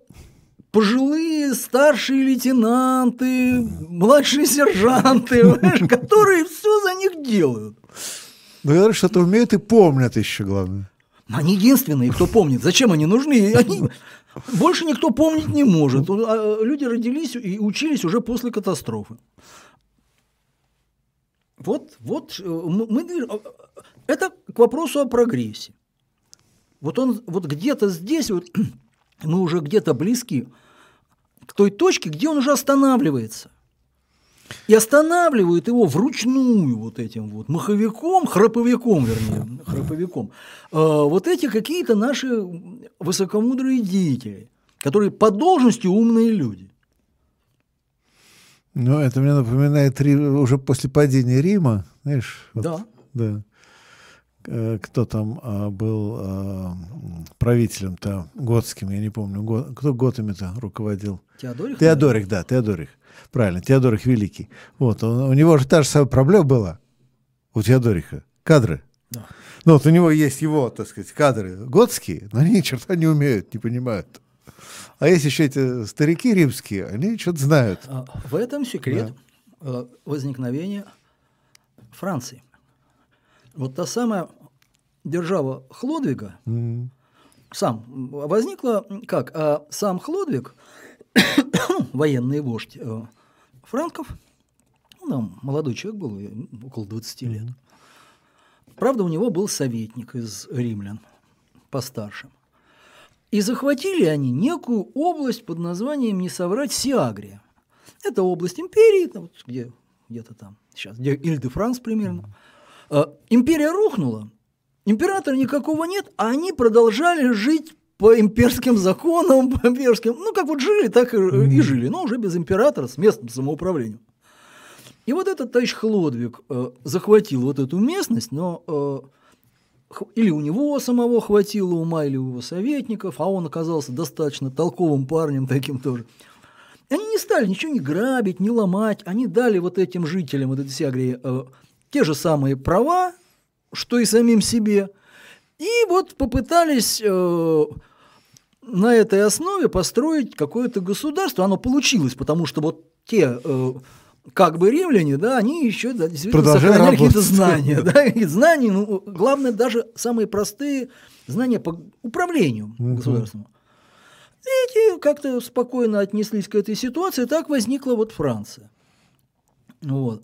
пожилые старшие лейтенанты, младшие сержанты, которые все за них делают. Ну, что-то умеют и помнят еще, главное. Они единственные, кто помнит. Зачем они нужны? Они... Больше никто помнить не может. А, люди родились и учились уже после катастрофы. Вот, вот э, мы, э, это к вопросу о прогрессе. Вот он, вот где-то здесь, вот мы уже где-то близки к той точке, где он уже останавливается. И останавливают его вручную вот этим вот маховиком, храповиком, вернее, храповиком. А, вот эти какие-то наши высокомудрые деятели, которые по должности умные люди. Ну, это мне напоминает уже после падения Рима, знаешь. Вот, да. Да. Э, кто там а, был а, правителем-то готским, я не помню, го, кто готами-то руководил? Теодорих? Теодорих, да, Теодорих. Правильно, Теодорих Великий. Вот, он, у него же та же самая проблема была, у Теодориха, кадры. Да. Ну вот у него есть его, так сказать, кадры готские, но они ни черта не умеют, не понимают. А есть еще эти старики римские, они что-то знают. А, в этом секрет да. Э, возникновения Франции. Вот та самая держава Хлодвига mm. сам возникла как? А сам Хлодвиг, военный вождь э, франков, ну, там молодой человек был, около 20 лет. Правда, у него был советник из римлян, постарше. И захватили они некую область под названием, не соврать, Сиагрия. Это область империи, вот где, где-то там, сейчас, где Иль-де-Франс примерно. Mm. Империя рухнула, императора никакого нет, а они продолжали жить по имперским законам, по имперским, ну, как вот жили, так и, mm. и жили, но уже без императора, с местным самоуправлением. И вот этот товарищ Хлодвиг э, захватил вот эту местность, но э, или у него самого хватило ума, или у его советников, а он оказался достаточно толковым парнем таким тоже. Они не стали ничего не грабить, не ломать, они дали вот этим жителям вот этой Сиагрии э, те же самые права, что и самим себе, и вот попытались э, на этой основе построить какое-то государство. Оно получилось, потому что вот те э, как бы римляне, да, они еще да, действительно сохраняли какие-то знания. Да, и знания, ну, главное, даже самые простые знания по управлению угу. государством. Эти как-то спокойно отнеслись к этой ситуации, так возникла вот Франция. Вот.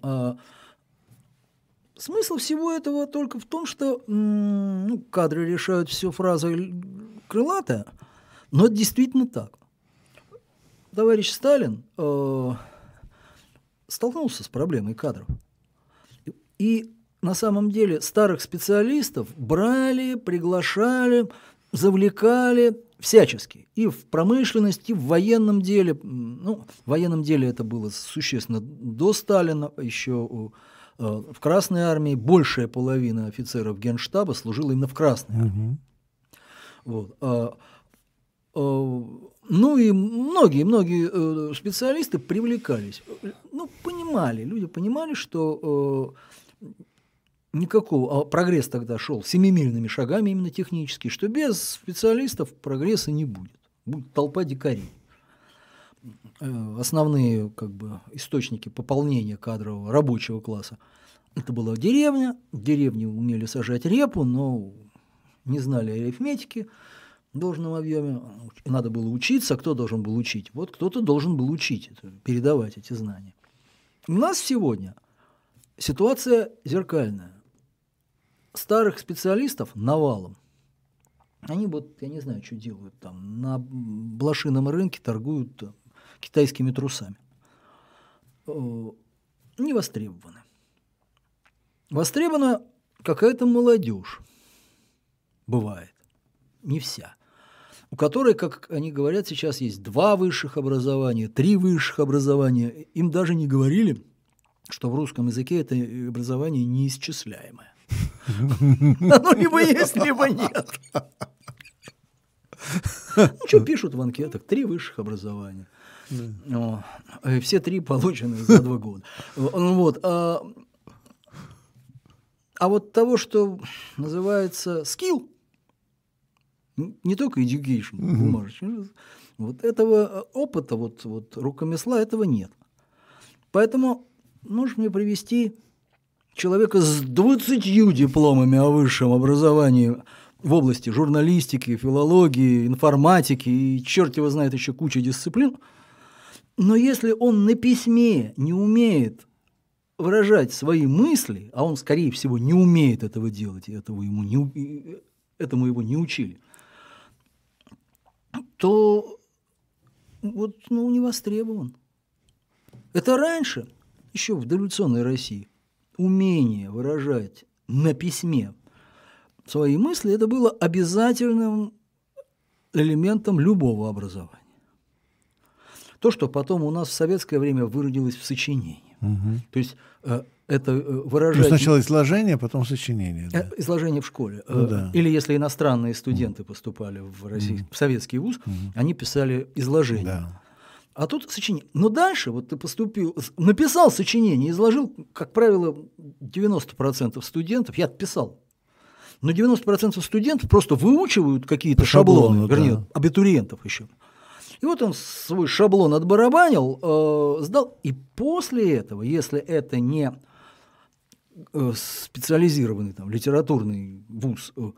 А смысл всего этого только в том, что ну, кадры решают все фраза крылатая, но это действительно так. Товарищ Сталин э, столкнулся с проблемой кадров. И на самом деле старых специалистов брали, приглашали, завлекали всячески. И в промышленности, и в военном деле. Ну, в военном деле это было существенно до Сталина, еще э, в Красной армии большая половина офицеров генштаба служила именно в Красной армии. Угу. Вот. А, а, ну и многие-многие э, специалисты привлекались. Ну, понимали, люди понимали, что э, никакого, а прогресс тогда шел семимильными шагами именно технически, что без специалистов прогресса не будет. Будет толпа дикарей. Э, основные как бы, источники пополнения кадрового рабочего класса – это была деревня. В деревне умели сажать репу, но не знали арифметики в должном объеме, надо было учиться, а кто должен был учить? Вот кто-то должен был учить, передавать эти знания. У нас сегодня ситуация зеркальная. Старых специалистов навалом. Они вот, я не знаю, что делают там, на блошином рынке торгуют там, китайскими трусами. Э, не востребованы. Востребована какая-то молодежь. Бывает. Не вся. У которой, как они говорят, сейчас есть два высших образования, три высших образования. Им даже не говорили, что в русском языке это образование неисчисляемое. Оно либо есть, либо нет. Ну, что пишут в анкетах? Три высших образования. Все три получены за два года. Ну вот. А, а вот того, что называется скилл, не только education, бумажечка, вот этого опыта, вот, вот рукомесла этого нет. Поэтому можешь мне привести человека с 20 дипломами о высшем образовании в области журналистики, филологии, информатики и черт его знает еще куча дисциплин – но если он на письме не умеет выражать свои мысли, а он, скорее всего, не умеет этого делать, и этого ему не, этому его не учили, то вот, ну, не востребован. Это раньше, еще в дореволюционной России, умение выражать на письме свои мысли, это было обязательным элементом любого образования то, что потом у нас в советское время выродилось в сочинение. Угу. То есть э, это э, выражение... сначала изложение, потом сочинение. Да? Э, изложение в школе. Ну, да. Или если иностранные студенты поступали в, Россий, угу. в советский вуз, угу. они писали изложение. Да. А тут сочинение. Но дальше вот ты поступил, написал сочинение, изложил, как правило, 90% студентов, я писал, но 90% студентов просто выучивают какие-то шаблоны, шаблоны, вернее, да. абитуриентов еще. И вот он свой шаблон отбарабанил, э, сдал. И после этого, если это не э, специализированный там, литературный вуз, э,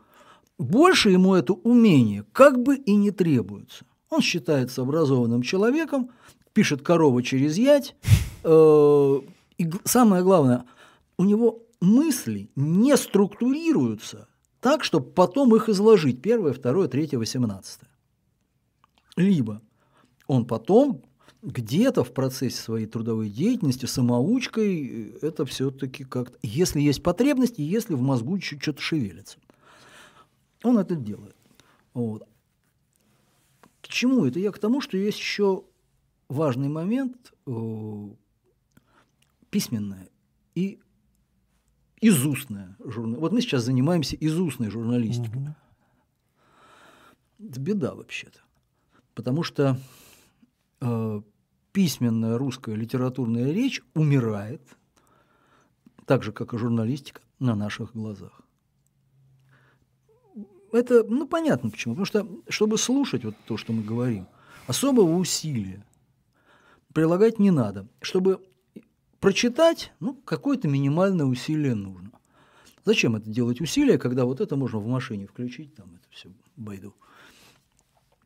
больше ему это умение как бы и не требуется. Он считается образованным человеком, пишет корова через ять. Э, и самое главное, у него мысли не структурируются так, чтобы потом их изложить. Первое, второе, третье, восемнадцатое. Либо он потом где-то в процессе своей трудовой деятельности самоучкой э, это все-таки как-то, если есть потребность, и если в мозгу чуть что-то шевелится. Он это делает. Вот. К чему это? Я к тому, что есть еще важный момент э, письменное и изустная журналистика. Вот мы сейчас занимаемся изустной журналистикой. Угу. Это беда вообще-то. Потому что э, письменная русская литературная речь умирает, так же, как и журналистика, на наших глазах. Это, ну, понятно почему. Потому что, чтобы слушать вот то, что мы говорим, особого усилия прилагать не надо. Чтобы прочитать, ну, какое-то минимальное усилие нужно. Зачем это делать усилия, когда вот это можно в машине включить, там это все байду,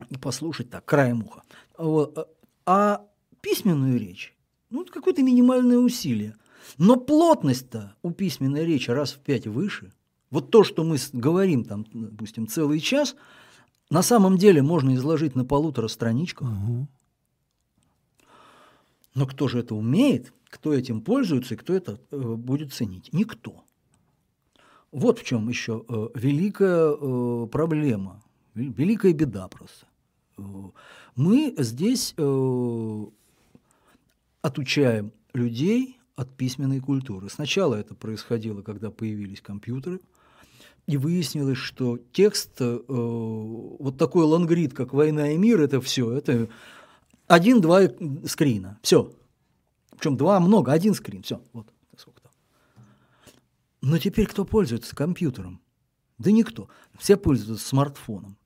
и послушать так, краем уха. Вот. А письменную речь, ну, какое-то минимальное усилие. Но плотность-то у письменной речи раз в пять выше. Вот то, что мы говорим там, допустим, целый час, на самом деле можно изложить на полутора страничках. Угу. Но кто же это умеет, кто этим пользуется и кто это э, будет ценить? Никто. Вот в чем еще э, великая э, проблема, великая беда просто. Мы здесь э, отучаем людей от письменной культуры. Сначала это происходило, когда появились компьютеры, и выяснилось, что текст, э, вот такой лонгрид, как «Война и мир», это все, это один-два скрина, все. Причем два много, один скрин, все, вот сколько там. Но теперь кто пользуется компьютером? Да никто. Все пользуются смартфоном.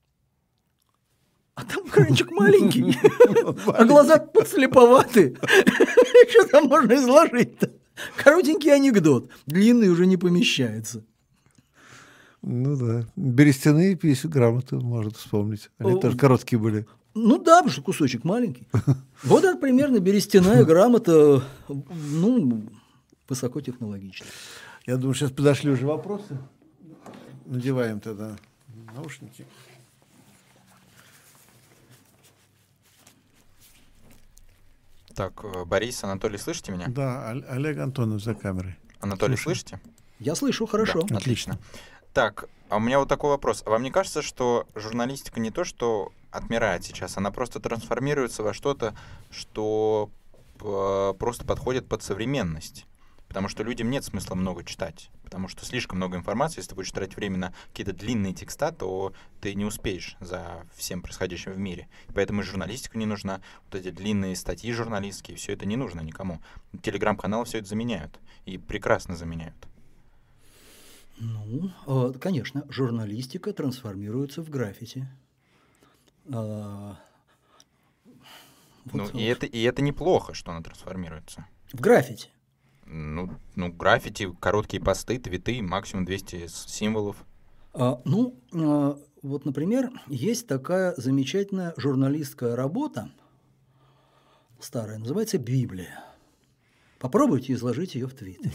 А там экранчик маленький, а глаза подслеповаты. Что там можно изложить-то? Коротенький анекдот, длинный уже не помещается. Ну да. Берестяные письма, грамоты может вспомнить. Они тоже короткие были. Ну да, потому что кусочек маленький. Вот это примерно берестяная грамота, ну, высокотехнологичная. Я думаю, сейчас подошли уже вопросы. Надеваем тогда наушники. Так, э, Борис, Анатолий, слышите меня? Да, Олег Антонов за камерой. Анатолий, Слушай. слышите? Я слышу хорошо. Да, отлично. Так, а у меня вот такой вопрос. А вам не кажется, что журналистика не то, что отмирает сейчас, она просто трансформируется во что-то, что э, просто подходит под современность? Потому что людям нет смысла много читать. Потому что слишком много информации. Если ты будешь тратить время на какие-то длинные текста, то ты не успеешь за всем происходящим в мире. Поэтому журналистика не нужна. Вот эти длинные статьи журналистские, все это не нужно никому. Телеграм-каналы все это заменяют. И прекрасно заменяют. Ну, э, конечно, журналистика трансформируется в граффити. А, ну, вот, и, это, и это неплохо, что она трансформируется. В граффити? Ну, ну, граффити, короткие посты, твиты, максимум 200 символов. А, ну, а, вот, например, есть такая замечательная журналистская работа, старая, называется «Библия». Попробуйте изложить ее в твите.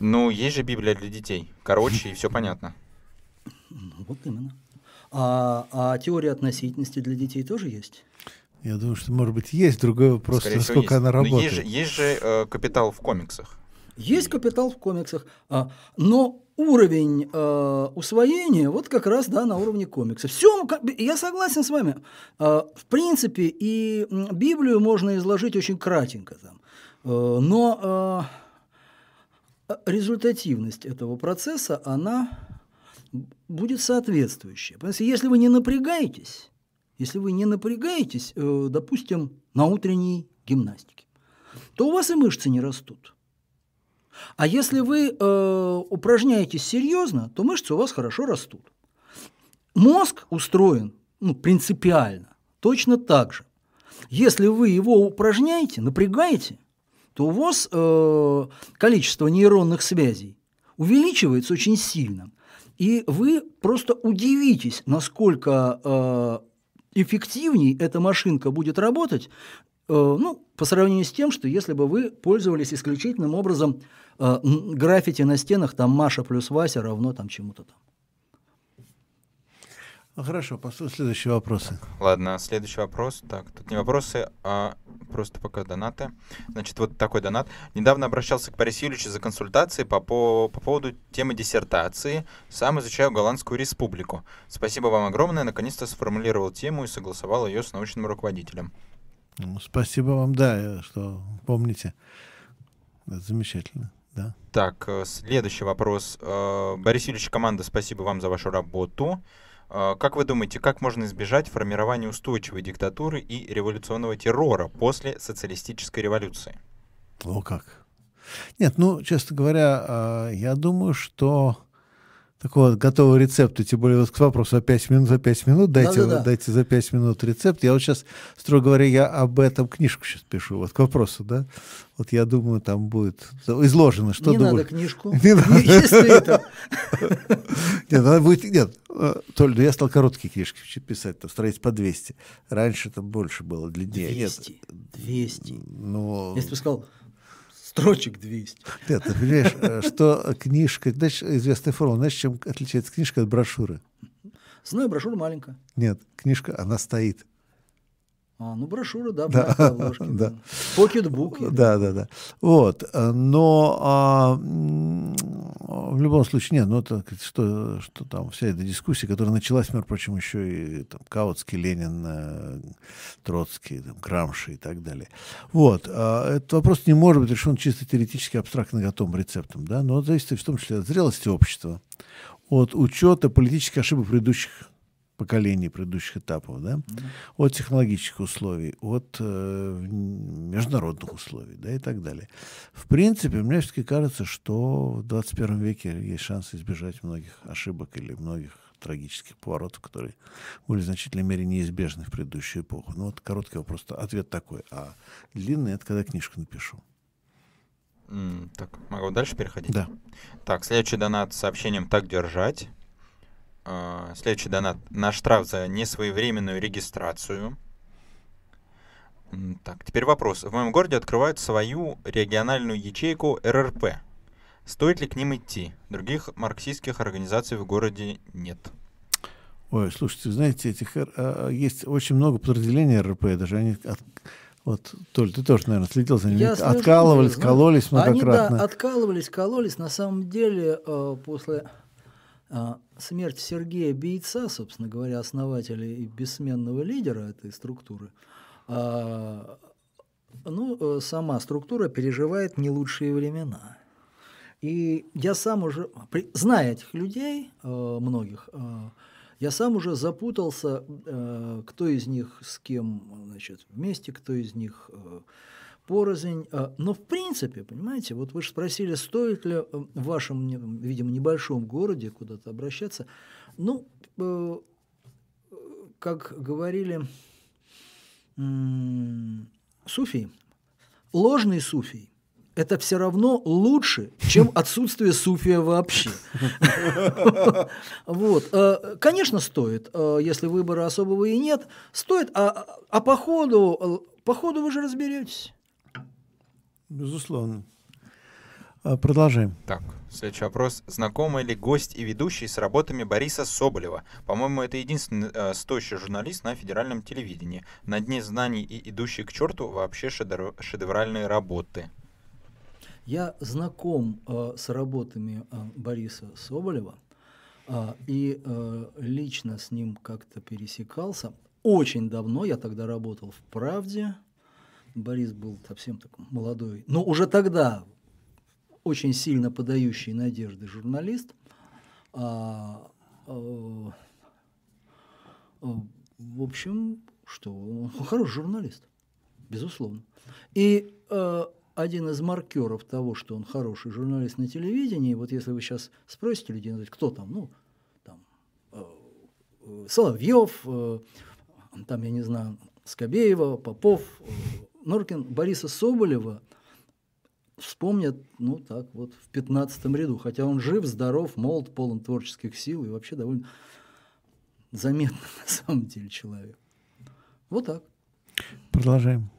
Ну, есть же Библия для детей. Короче, и все понятно. Ну, вот именно. А, а теория относительности для детей тоже есть? Я думаю, что, может быть, есть другой вопрос, Скорее насколько она работает. Но есть же, есть же э, капитал в комиксах. Есть капитал в комиксах, а, но уровень э, усвоения вот как раз да, на уровне комиксов. Все, я согласен с вами. Э, в принципе, и Библию можно изложить очень кратенько. Там. Э, но э, результативность этого процесса, она будет соответствующая. Потому что если вы не напрягаетесь, если вы не напрягаетесь, э, допустим, на утренней гимнастике, то у вас и мышцы не растут. А если вы э, упражняетесь серьезно, то мышцы у вас хорошо растут. Мозг устроен ну, принципиально точно так же. Если вы его упражняете, напрягаете, то у вас э, количество нейронных связей увеличивается очень сильно. И вы просто удивитесь, насколько э, эффективней эта машинка будет работать, э, ну, по сравнению с тем, что если бы вы пользовались исключительным образом э, граффити на стенах, там Маша плюс Вася равно там чему-то там. Ну, хорошо, послушай следующие вопросы. Ладно, следующий вопрос. Так, тут не вопросы, а просто пока донаты. Значит, вот такой донат. Недавно обращался к Борису Юрьевичу за консультацией по, по, по поводу темы диссертации. Сам изучаю Голландскую республику. Спасибо вам огромное. Наконец-то сформулировал тему и согласовал ее с научным руководителем. Ну, спасибо вам, да, что помните. Это замечательно. Да. Так, э, следующий вопрос. Э, Борис Юрьевич, команда, спасибо вам за вашу работу. А, как вы думаете, как можно избежать формирования устойчивой диктатуры и революционного террора после социалистической революции? О как. Нет, ну, честно говоря, а, я думаю, что такого готового рецепта, тем более вот к вопросу за 5 минут, за 5 минут, дайте, да, да, да. дайте за 5 минут рецепт. Я вот сейчас, строго говоря, я об этом книжку сейчас пишу, вот к вопросу, да. Вот я думаю, там будет изложено, что... Не думаю. надо книжку. Не надо. Если это... Нет, она будет... Нет, э, Толь, я стал короткие книжки писать, там, страниц по 200. Раньше там больше было, длиннее. 200, 200. Ну... Если бы сказал строчек 200. Нет, ты понимаешь, э, что книжка, знаешь, известная формула, знаешь, чем отличается книжка от брошюры? Знаю, брошюра маленькая. Нет, книжка, она стоит. А, ну брошюра, да, да, обложки. Да. Покетбук. Да, да, да. Вот, но а, в любом случае, нет, ну это что, что там, вся эта дискуссия, которая началась, между прочим, еще и там, Каутский, Ленин, э, Троцкий, там, Грамши и так далее. Вот, а, этот вопрос не может быть решен чисто теоретически, абстрактно готовым рецептом, да, но зависит в том числе от зрелости общества, от учета политических ошибок предыдущих поколений предыдущих этапов, да, mm-hmm. от технологических условий, от э, международных условий, да, и так далее. В принципе, мне все-таки кажется, что в 21 веке есть шанс избежать многих ошибок или многих трагических поворотов, которые были в значительной мере неизбежны в предыдущую эпоху. Ну вот короткий вопрос, ответ такой. А длинный — это когда книжку напишу. М, Так, могу дальше переходить? Да. Так, следующий донат с сообщением «Так держать». А, Следующий донат на штраф за несвоевременную регистрацию. Так, теперь вопрос. В моем городе открывают свою региональную ячейку РРП. Стоит ли к ним идти? Других марксистских организаций в городе нет. Ой, слушайте, знаете, этих р- а, есть очень много подразделений РП, даже они от- вот, Толь, ты тоже, наверное, следил за ними, Я слежу, откалывались, знаю. кололись Они, многократно. да, откалывались, кололись. На самом деле, э, после э, смерти Сергея Бейца, собственно говоря, основателя и бессменного лидера этой структуры, э, ну, э, сама структура переживает не лучшие времена. И я сам уже, зная этих людей, э, многих, э, я сам уже запутался, кто из них с кем значит, вместе, кто из них порознь. Э, Но в принципе, понимаете, вот вы же спросили, стоит ли э, в вашем, видимо, небольшом городе куда-то обращаться. Ну, э, как говорили суфии, ложный суфий – это все равно лучше, чем отсутствие суфия вообще. Вот. Э, Конечно, стоит, если выбора особого и нет, стоит, а, а э, по ходу вы же разберетесь. Безусловно. А, Продолжаем. Так, следующий вопрос. Знакомый ли гость и ведущий с работами Бориса Соболева? По-моему, это единственный э, стоящий журналист на федеральном телевидении. На дне знаний и идущий к черту вообще шедевр- шедевральные работы. Я знаком э, с работами э, Бориса Соболева э, и э, лично с ним как-то пересекался. Очень давно, я тогда работал в «Правде». Борис был совсем такой молодой, но уже тогда очень сильно подающий надежды журналист. А, э, э, в общем, что он хороший журналист, безусловно. И э, один из маркеров того, что он хороший журналист на телевидении, вот если вы сейчас спросите людей, ну, кто там, ну, там, э, э, Соловьев, там, я не знаю, Скобеева, Попов, Норкин, Бориса Соболева вспомнят, ну, так вот, в 15 ряду, хотя он жив, здоров, молод, полон творческих сил и вообще довольно заметный на самом деле человек. Вот так. Продолжаем.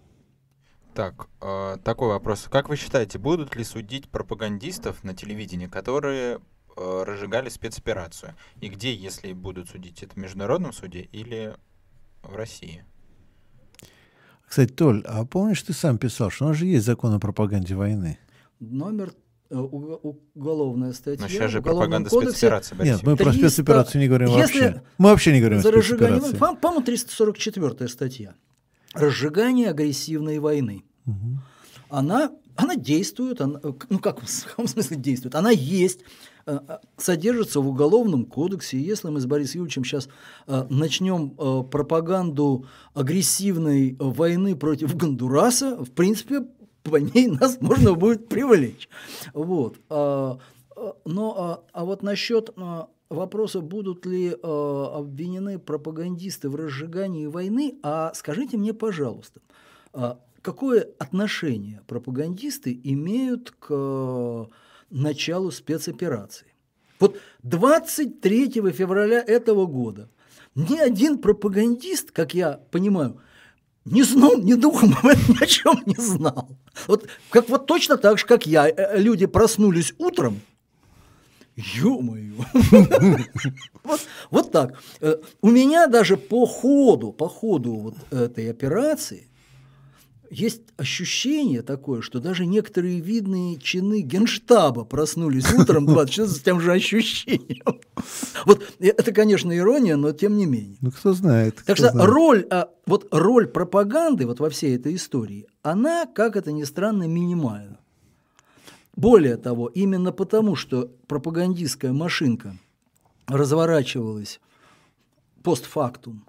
Так, э, такой вопрос. Как вы считаете, будут ли судить пропагандистов на телевидении, которые э, разжигали спецоперацию? И где, если будут судить, это в международном суде или в России? Кстати, Толь, а помнишь, ты сам писал, что у нас же есть закон о пропаганде войны? Номер э, уго- уголовная статья. Но сейчас же пропаганда кодексе спецоперации. Борис Нет, мы про 300 спецоперацию не говорим Если вообще. Мы вообще не говорим За о спецоперации. по- по-моему, 344 статья. Разжигание агрессивной войны. Мгм. Она, она действует, она, ну как в каком смысле действует? Она есть, содержится в Уголовном кодексе. И если мы с Борисом Юрьевичем сейчас начнем э, пропаганду агрессивной э, войны против Гондураса, в принципе, по ней нас можно будет привлечь. Вот. Но а, а вот насчет вопроса, будут ли обвинены пропагандисты в разжигании войны, а скажите мне, пожалуйста, какое отношение пропагандисты имеют к э, началу спецоперации? Вот 23 февраля этого года ни один пропагандист, как я понимаю, ни сном, ни духом об этом ни о чем не знал. Вот, как, вот точно так же, как я, э, люди проснулись утром, Ё-моё! вот, вот так. Э, У меня даже по ходу, по ходу вот этой операции есть ощущение такое, что даже некоторые видные чины генштаба проснулись утром 26 с тем же ощущением. Вот э, это, конечно, ирония, но тем не менее. Ну, кто знает. Так кто что знает. роль, а, вот роль пропаганды вот во всей этой истории, она, как это ни странно, минимальна. Более того, именно потому, что пропагандистская машинка разворачивалась постфактум,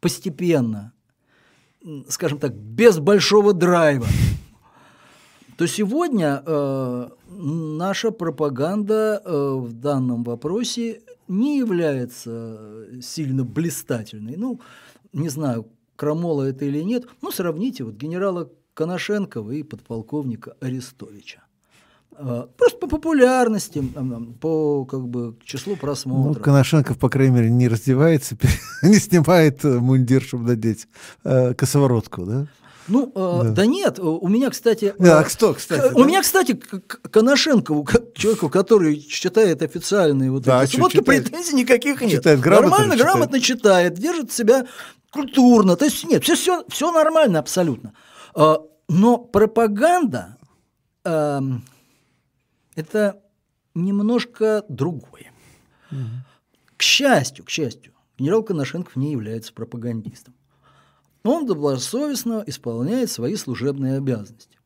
постепенно, скажем так, без большого драйва, то сегодня э, наша пропаганда э, в данном вопросе не является сильно блистательной. Ну, не знаю, крамола это или нет. Ну, сравните, вот генерала Коношенкова и подполковника Арестовича. А, просто по популярности, по как бы, числу просмотров. Ну, Коношенков, по крайней мере, не раздевается, не снимает э, мундир, чтобы надеть э, косоворотку, да? Ну, э, да. да нет, у меня, кстати... Да, э, что, кстати? У да? меня, кстати, к Коношенкову, человеку, который читает официальные вот да, эти сводки, претензий никаких нет. Читает грамотно, Нормально, читает. грамотно читает, держит себя культурно. То есть нет, все, все, все нормально абсолютно. А, но пропаганда э, это немножко другое. Угу. К счастью, к счастью, генерал Коношенков не является пропагандистом. Он добросовестно исполняет свои служебные обязанности.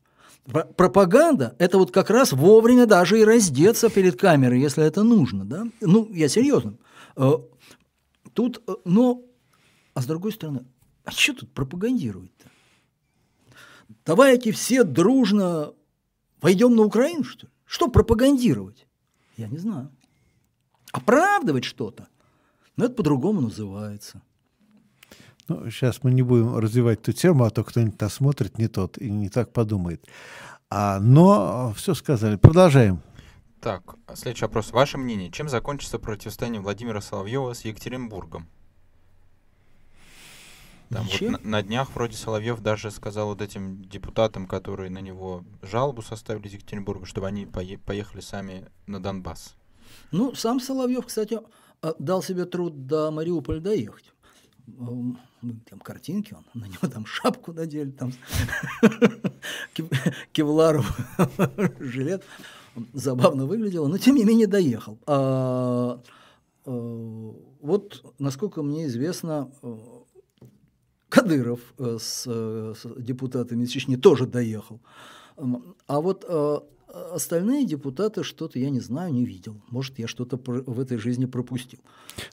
Пропаганда – это вот как раз вовремя даже и раздеться перед камерой, если это нужно. Да? Ну, я серьезно. Э, тут, э, но, а с другой стороны, а что тут пропагандировать-то? Давайте все дружно пойдем на Украину, что ли? Что пропагандировать? Я не знаю. Оправдывать что-то? Но это по-другому называется. Ну, сейчас мы не будем развивать эту тему, а то кто-нибудь нас смотрит не тот и не так подумает. А, но все сказали. Продолжаем. Так, следующий вопрос. Ваше мнение, чем закончится противостояние Владимира Соловьева с Екатеринбургом? Там вот на, на днях вроде Соловьев даже сказал вот этим депутатам, которые на него жалобу составили из Екатеринбурга, чтобы они пое поехали сами на Донбасс. Ну, сам Соловьев, кстати, а, дал себе труд до Мариуполя доехать. Там картинки, он на него там шапку надели, там кевларов жилет. Забавно выглядело, но тем не менее доехал. А, а, вот, насколько мне известно, Кадыров э, с, э, с депутатами из Чечни тоже доехал. А вот э, остальные депутаты что-то, я не знаю, не видел. Может, я что-то в этой жизни пропустил.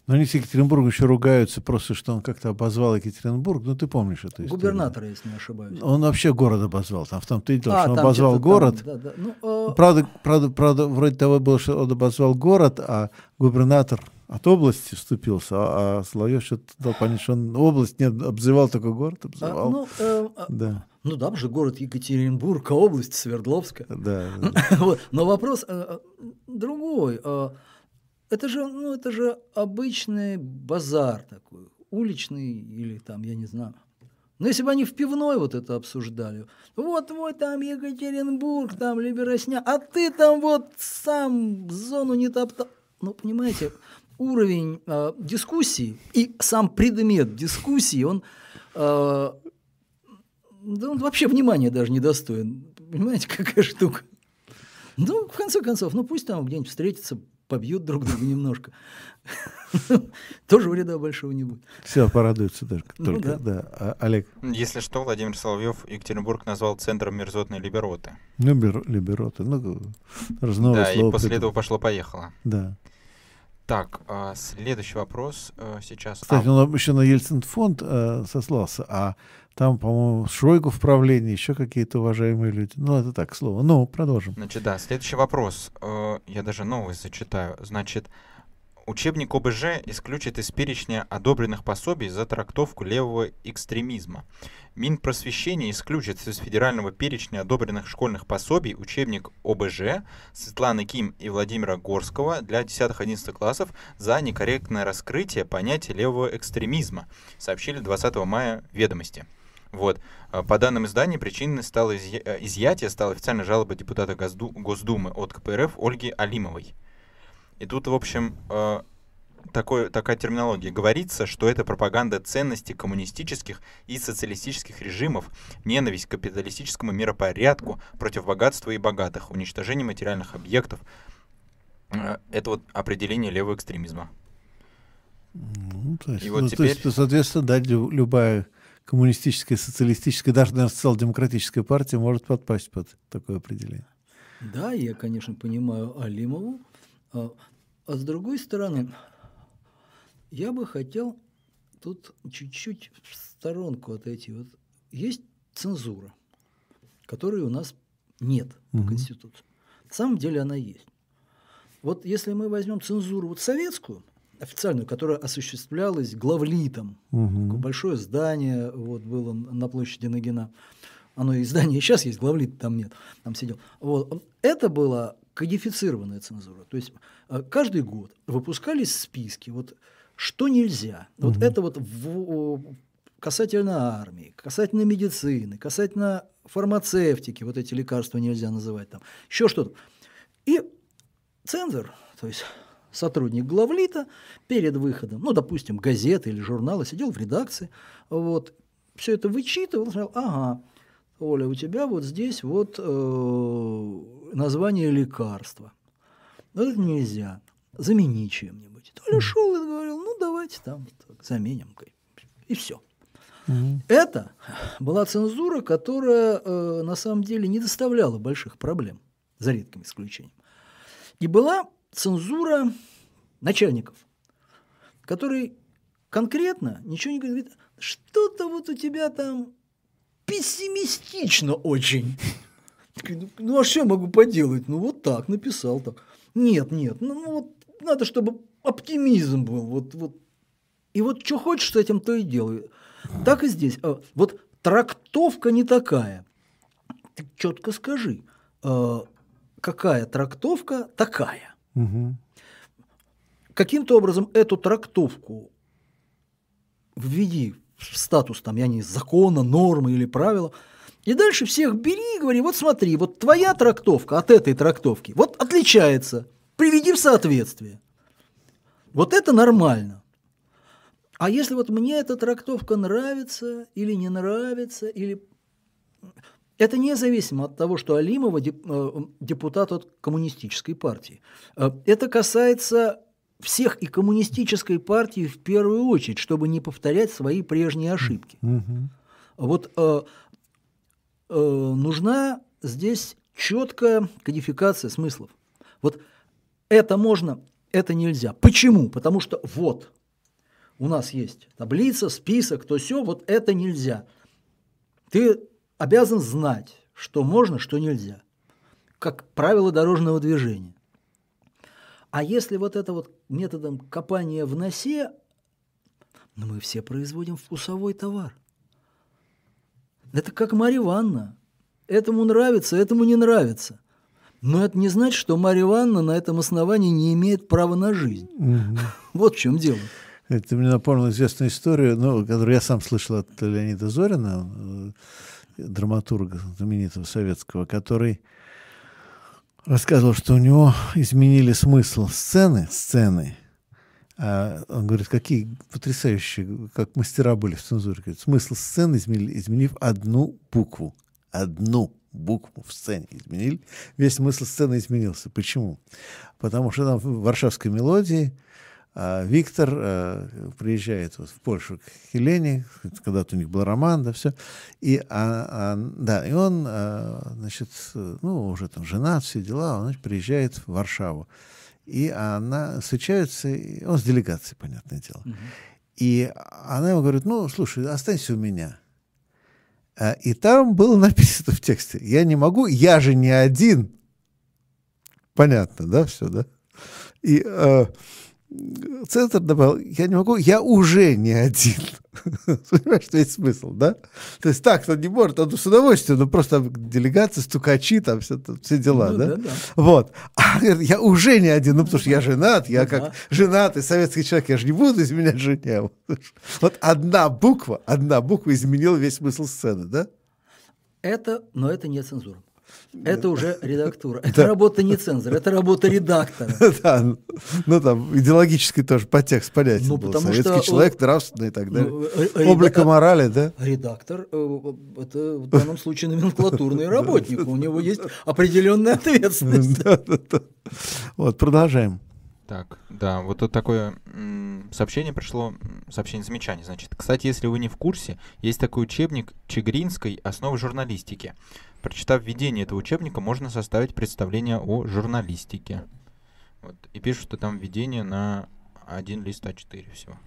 Но они с Екатеринбургом еще ругаются, просто что он как-то обозвал Екатеринбург. Ну, ты помнишь эту историю. Губернатора, если не ошибаюсь. Он вообще город обозвал. Там в том-то и дело, а, что он обозвал город. Там, да, да. Ну, правда, правда, правда, вроде того было, что он обозвал город, а губернатор от области вступился, а, а Соловьев что-то дал понять, что он область не обзывал, только город а, обзывал. А, ну, э, да. ну да, же город Екатеринбург, а область Свердловская. Да. вот. Но вопрос э, э другой. Э, это же, ну, это же обычный базар такой, уличный или там, я не знаю. Но если бы они в пивной вот это обсуждали, вот вот там Екатеринбург, там Либеросня, а ты там вот сам зону не топтал. Ну, понимаете, уровень э, дискуссии и сам предмет дискуссии, он, э, да он вообще внимания даже не достоин. Понимаете, какая штука? Ну, в конце концов, ну пусть там где-нибудь встретятся, побьют друг друга немножко. Тоже вреда большого не будет. Все, порадуются даже только. да. А, Олег. Если что, Владимир Соловьев Екатеринбург назвал центром мерзотной либероты. Ну, либероты, ну, разного Да, и после этого пошло-поехало. Да. Так, а, следующий вопрос э, сейчас. Кстати, а... он еще на Ельцин фонд э, сослался, а там, по-моему, Шойгу в правлении, еще какие-то уважаемые люди. Ну, это так, слово. Ну, продолжим. Значит, да, следующий вопрос. Э, я даже новость зачитаю. Значит, Учебник ОБЖ исключит из перечня одобренных пособий за трактовку левого экстремизма. Минпросвещение исключит из федерального перечня одобренных школьных пособий учебник ОБЖ Светланы Ким и Владимира Горского для 10-11 классов за некорректное раскрытие понятия левого экстремизма, сообщили 20 мая ведомости. Вот. А по данным издания, причиной стало. Э, изъятие стала официальная жалоба депутата Госдумы от КПРФ Ольги Алимовой. И тут, в общем, э, такой, такая терминология. Говорится, что это пропаганда ценностей коммунистических и социалистических режимов, ненависть к капиталистическому миропорядку против богатства и богатых, уничтожение материальных объектов. Э, это вот определение левого экстремизма. Ну, то есть, и вот ну, теперь... то есть, соответственно, да, любая коммунистическая, социалистическая, даже, наверное, социал-демократическая партия может подпасть под такое определение. Да, я, конечно, понимаю Алимову, а, а с другой стороны, я бы хотел тут чуть-чуть в сторонку отойти. Вот есть цензура, которой у нас нет угу. по Конституции. На самом деле она есть. Вот если мы возьмем цензуру вот советскую, официальную, которая осуществлялась главлитом, угу. большое здание вот, было на площади Нагина, оно издание сейчас есть, главлит там нет, там сидел. Вот. Это была кодифицированная цензура. То есть э, каждый год выпускались списки, вот что нельзя. Угу. Вот это вот в, касательно армии, касательно медицины, касательно фармацевтики, вот эти лекарства нельзя называть там, еще что-то. И цензор, то есть сотрудник главлита перед выходом, ну, допустим, газеты или журнала, сидел в редакции, вот, все это вычитывал, сказал, ага, Оля, у тебя вот здесь вот э, название лекарства. Вот это нельзя. Замени чем-нибудь. Толя шел и говорил, ну давайте там так, заменим. И все. Mm-hmm. Это была цензура, которая э, на самом деле не доставляла больших проблем, за редким исключением. И была цензура начальников, который конкретно ничего не говорит, что-то вот у тебя там пессимистично очень. Ну, ну а что я могу поделать? Ну вот так, написал так. Нет, нет, ну, ну вот надо, чтобы оптимизм был. Вот, вот. И вот что хочешь с этим, то и делай. Так и здесь. А, вот трактовка не такая. Ты четко скажи, а, какая трактовка такая. Угу. Каким-то образом эту трактовку введи статус там, я не закона, нормы или правила. И дальше всех бери и говори, вот смотри, вот твоя трактовка от этой трактовки вот отличается. Приведи в соответствие. Вот это нормально. А если вот мне эта трактовка нравится или не нравится, или... Это независимо от того, что Алимова э, депутат от коммунистической партии. Э, это касается всех и коммунистической партии в первую очередь, чтобы не повторять свои прежние ошибки. Угу. Вот э, э, нужна здесь четкая кодификация смыслов. Вот это можно, это нельзя. Почему? Потому что вот у нас есть таблица, список, то все, вот это нельзя. Ты обязан знать, что можно, что нельзя. Как правило дорожного движения. А если вот это вот методом копания в носе, ну мы все производим вкусовой товар. Это как Марья Ивановна. Этому нравится, этому не нравится. Но это не значит, что Марья Ивановна на этом основании не имеет права на жизнь. Угу. Вот в чем дело. Это мне напомнило известную историю, ну, которую я сам слышал от Леонида Зорина, э, драматурга знаменитого советского, который рассказывал, что у него изменили смысл сцены, сцены. А он говорит, какие потрясающие, как мастера были в цензуре. Говорит, смысл сцены изменили, изменив одну букву. Одну букву в сцене изменили. Весь смысл сцены изменился. Почему? Потому что там в варшавской мелодии а Виктор а, приезжает вот в Польшу к Хелене, когда-то у них был роман, да, все. И, а, а, да, и он, а, значит, ну, уже там женат, все дела, он значит, приезжает в Варшаву. И она встречается, он с делегацией, понятное дело. Угу. И она ему говорит, ну, слушай, останься у меня. И там было написано в тексте, я не могу, я же не один. Понятно, да, все, да? И центр добавил, я не могу, я уже не один. Понимаешь, что есть смысл, да? То есть так-то не может, он с удовольствием, но просто делегация, стукачи, там все, все дела, ну, да? да? Да, Вот. А я уже не один, ну потому что я женат, я ну, как женатый советский человек, я же не буду изменять жене. Вот одна буква, одна буква изменила весь смысл сцены, да? Это, но это не цензура. Это уже редактура. Это работа не цензора, это работа редактора. Да, ну, ну там идеологический тоже подтекст понятен ну, был. Советский что, человек, нравственный и так далее. Ну, э, Облика морали, да? Редактор э, – это в данном случае номенклатурный работник. У него есть определенная ответственность. Вот, продолжаем. Так, да, вот тут такое сообщение пришло, сообщение замечание, значит. Кстати, если вы не в курсе, есть такой учебник Чегринской «Основы журналистики». Прочитав введение этого учебника, можно составить представление о журналистике. Вот. И пишут, что там введение на один лист А4 всего.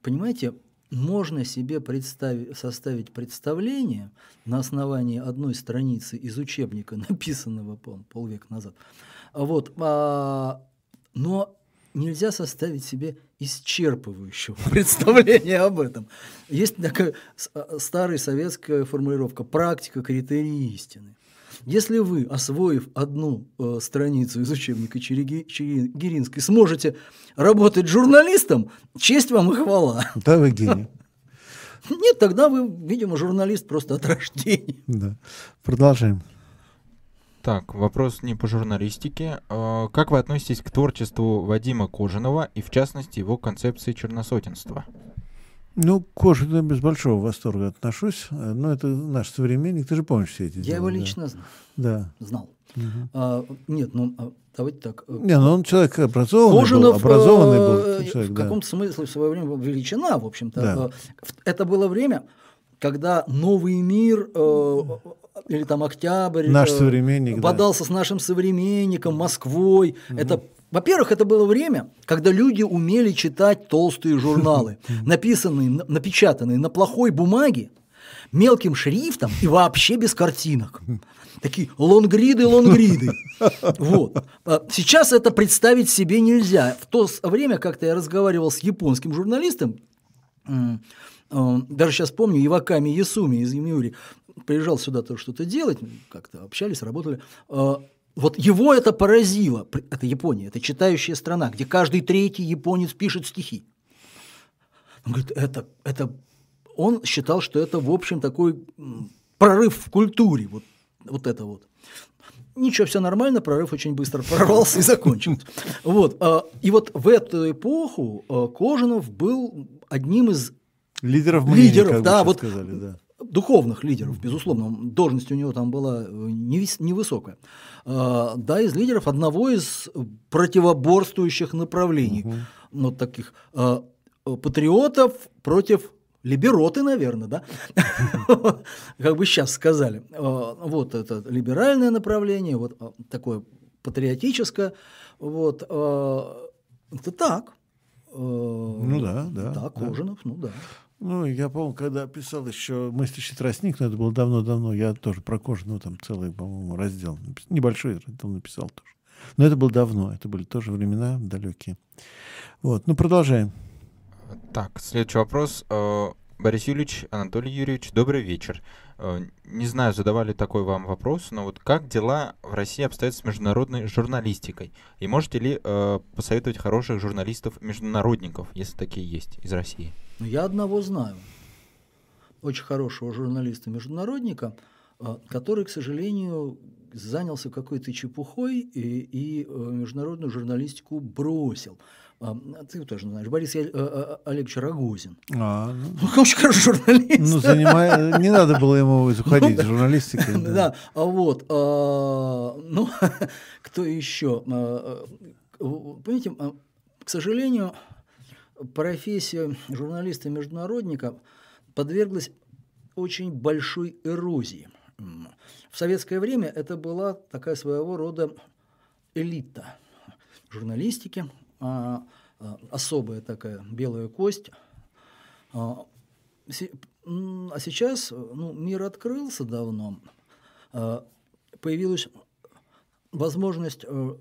Понимаете, можно себе представить, составить представление на основании одной страницы из учебника, написанного пол, полвека назад. Вот, а, но нельзя составить себе исчерпывающего представления об этом. Есть такая а, старая советская формулировка «практика критерии истины». Если вы, освоив одну э, страницу из учебника Чигиринской, сможете работать журналистом, честь вам и хвала. Да, вы гений. Нет, тогда вы, видимо, журналист просто от рождения. Да. Продолжаем. Так, вопрос не по журналистике. А, как вы относитесь к творчеству Вадима Кожаного и, в частности, его концепции черносотенства? Ну, к Кожину без большого восторга отношусь, но это наш современник, ты же помнишь все эти Я дела, его да. лично знал. Да. Знал. А, нет, ну, а, давайте так. э, Не, ну он человек образованный Кожинов, был, образованный э, был человек, в да. каком-то смысле в свое время был величина, в общем-то. Да. Э, в- Это было время, когда новый мир э, или там Октябрь Наш современник, да. бодался с нашим современником Москвой. Это, во-первых, это было время, когда люди умели читать толстые журналы, написанные, на- напечатанные на плохой бумаге, мелким шрифтом и вообще без картинок. Такие лонгриды, лонгриды. Вот. А Сейчас это представить себе нельзя. В то время как-то я разговаривал с японским журналистом, даже сейчас помню, Иваками Ясуми из Юмиури приезжал сюда тоже что-то делать, как-то общались, работали. Э, Вот его это поразило. Это Япония, это читающая страна, где каждый третий японец пишет стихи. Он говорит, это, это... Он считал, что это, в общем, такой прорыв в культуре, вот, вот это вот. Ничего, все нормально, прорыв очень быстро прорвался и закончился. Вот. а, И вот в эту эпоху а, Кожанов был одним из Лидеров мнений, лидеров, как да, вот сказали, да. Духовных лидеров, безусловно, должность у него там была э, невысокая, А, да, из лидеров одного из противоборствующих направлений, ну, таких а, патриотов против либероты, наверное, да, как бы сейчас сказали. А, Вот это либеральное направление, вот такое патриотическое, вот, это так. Ну да, да, Да, да. Кожанов, ну да. Ну, я помню, когда писал еще «Мыслящий тростник», но это было давно-давно, я тоже про Кожаного там целый, по-моему, раздел, небольшой раздел написал тоже. Но это было давно, это были тоже времена далекие. Вот, ну, продолжаем. Так, следующий вопрос. Э, Борис Юрьевич, Анатолий Юрьевич, добрый вечер. Э, Не знаю, задавали такой вам вопрос, но вот как дела в России обстоят с международной журналистикой? И можете ли э, посоветовать хороших журналистов-международников, если такие есть, из России? Ну, Я одного знаю, очень хорошего журналиста-международника, а, который, к сожалению, занялся какой-то чепухой и, и, э, международную журналистику бросил. А, Ты тоже знаешь, Борис э, э, Олегович Рогозин. А, ну, Он очень хороший журналист. ну, занимая... не надо было ему уходить из журналистики. Ну Да, а вот, а, ну, кто еще? А, а, Понимаете, а, к сожалению, профессия журналиста-международника подверглась очень большой эрозии. В советское время это была такая своего рода элита журналистики, а, а, особая такая белая кость. А, А сейчас ну, мир открылся давно, а, появилась возможность э,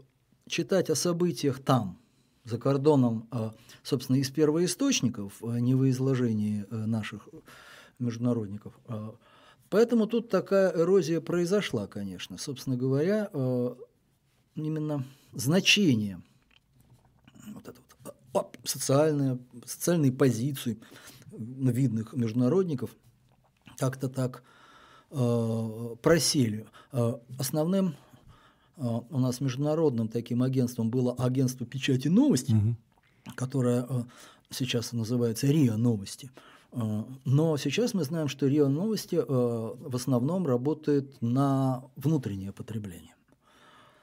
читать о событиях там, за кордоном, а, собственно, из первоисточников, а не в изложении э, наших международников. А, Поэтому тут такая эрозия произошла, конечно. Собственно говоря, э, именно значение вот это вот, а, социальное, социальные позиции видных международников как-то так э, просели. Э, основным э, у нас международным таким агентством было агентство печати новости, которое э, сейчас называется РИА Новости. Э, Но сейчас мы знаем, что РИА Новости э, в основном работает на внутреннее потребление.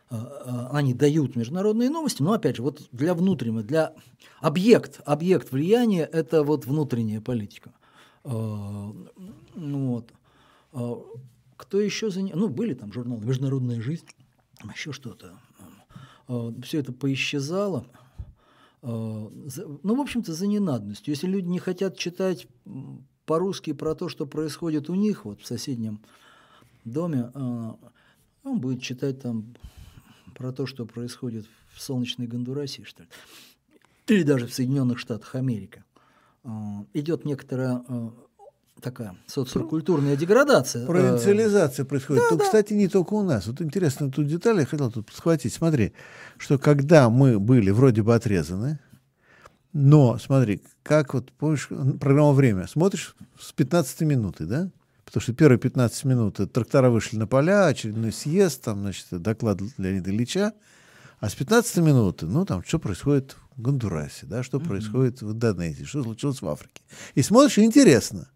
Э, э, Они дают международные новости, но опять же, вот для внутреннего, для объект, объект влияния – это вот внутренняя политика. Э, ну Вот. Кто еще за Ну, были там журналы «Международная жизнь», еще что-то. Все это поисчезало. За- Ну, в общем-то, за ненадобностью. Если люди не хотят читать по-русски про то, что происходит у них вот в соседнем доме, он будет читать там про то, что происходит в солнечной Гондурасе, что ли. или даже в Соединенных Штатах Америки, э, идет некоторая э, такая социокультурная деградация. э, Провинциализация происходит. да, То, да. кстати, не только у нас. Вот интересно тут деталь, я хотел тут схватить. Смотри, что когда мы были вроде бы отрезаны, но смотри, как вот, помнишь, программа «Время», смотришь с 15 минуты, да? Потому что первые 15 минут это трактора вышли на поля, очередной съезд, там, значит, доклад Леонида Ильича. А с 15 минуты, ну, там, что происходит в Гондурасе, да, что происходит в Индонезии, что случилось в Африке. И смотришь, и интересно.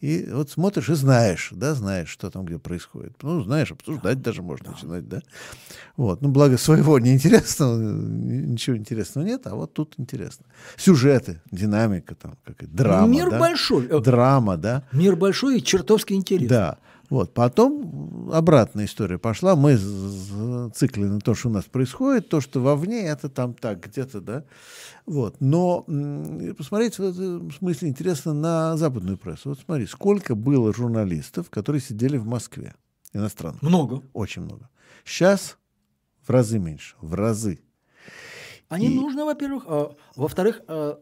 И вот смотришь и знаешь, да, знаешь, что там где происходит. Ну, знаешь, обсуждать даже можно начинать, да. Вот. Ну, благо своего неинтересного, ничего интересного нет, а вот тут интересно. Сюжеты, динамика, там, какая драма, Мир да? большой. э, Драма, да. Мир большой и чертовски интересный. Да. Вот. Потом обратная история пошла. Мы зациклены на то, что у нас происходит, то, что вовне, это там так, где-то, да. Вот. Но посмотреть в этом смысле интересно на западную прессу. Вот смотри, сколько было журналистов, которые сидели в Москве, иностранных. Много. Очень много. Сейчас в разы меньше, в разы. А не И- нужно, во-первых. а, во-вторых, а,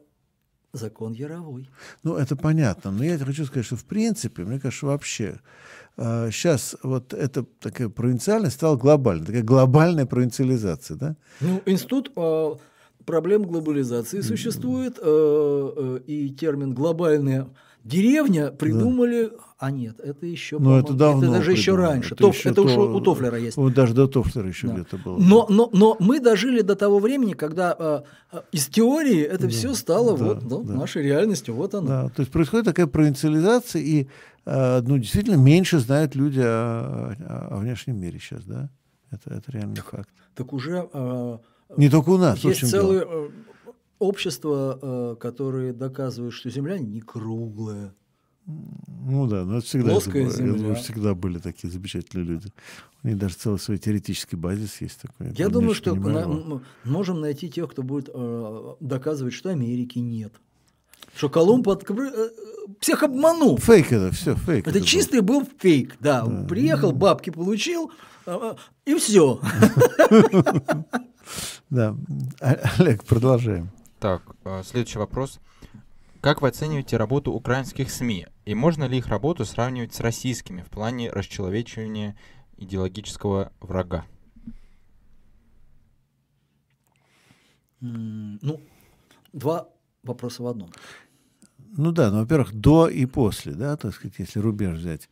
закон Яровой. Ну, это понятно. Но я хочу сказать, что в принципе, мне кажется, вообще сейчас вот эта такая провинциальность стала глобальной, такая глобальная провинциализация, да? Ну, институт а, проблем глобализации существует, э, э, и термин глобальная деревня придумали. А нет, это еще, Но это по-моему, давно даже еще раньше. Это Тоф- еще это уж то- у Тофлера есть. Вот даже до Тофлера еще Да. где-то было. Но, но, но мы дожили до того времени, когда а, а, из теории это все стало да, вот ну, да. нашей реальностью. Вот оно. Да, то есть происходит такая провинциализация, и э, ну, действительно меньше знают люди о, о- о внешнем мире сейчас, да? Это, это реальный факт. Так уже а, Не только у нас, есть общем дело. целое э, общество, э, которые доказывают, что Земля не круглая. Ну да, но это всегда, Плоская это было- я земля. думаю, всегда были такие замечательные люди. У них даже целый свой теоретический базис есть такой. Я думаю, что на- можем найти тех, кто будет э, доказывать, что Америки нет. Что Колумб откры- э, всех обманул. Фейк это, все, фейк. Это был. чистый был фейк, да. Приехал, бабки получил, э, э, и все. Да. А- Олег, продолжаем. Так, следующий вопрос. Как вы оцениваете работу украинских СМИ? И можно ли их работу сравнивать с российскими в плане расчеловечивания идеологического врага? Ну, два вопроса в одном. Ну да, ну, во-первых, до и после, да, так сказать, если рубеж взять.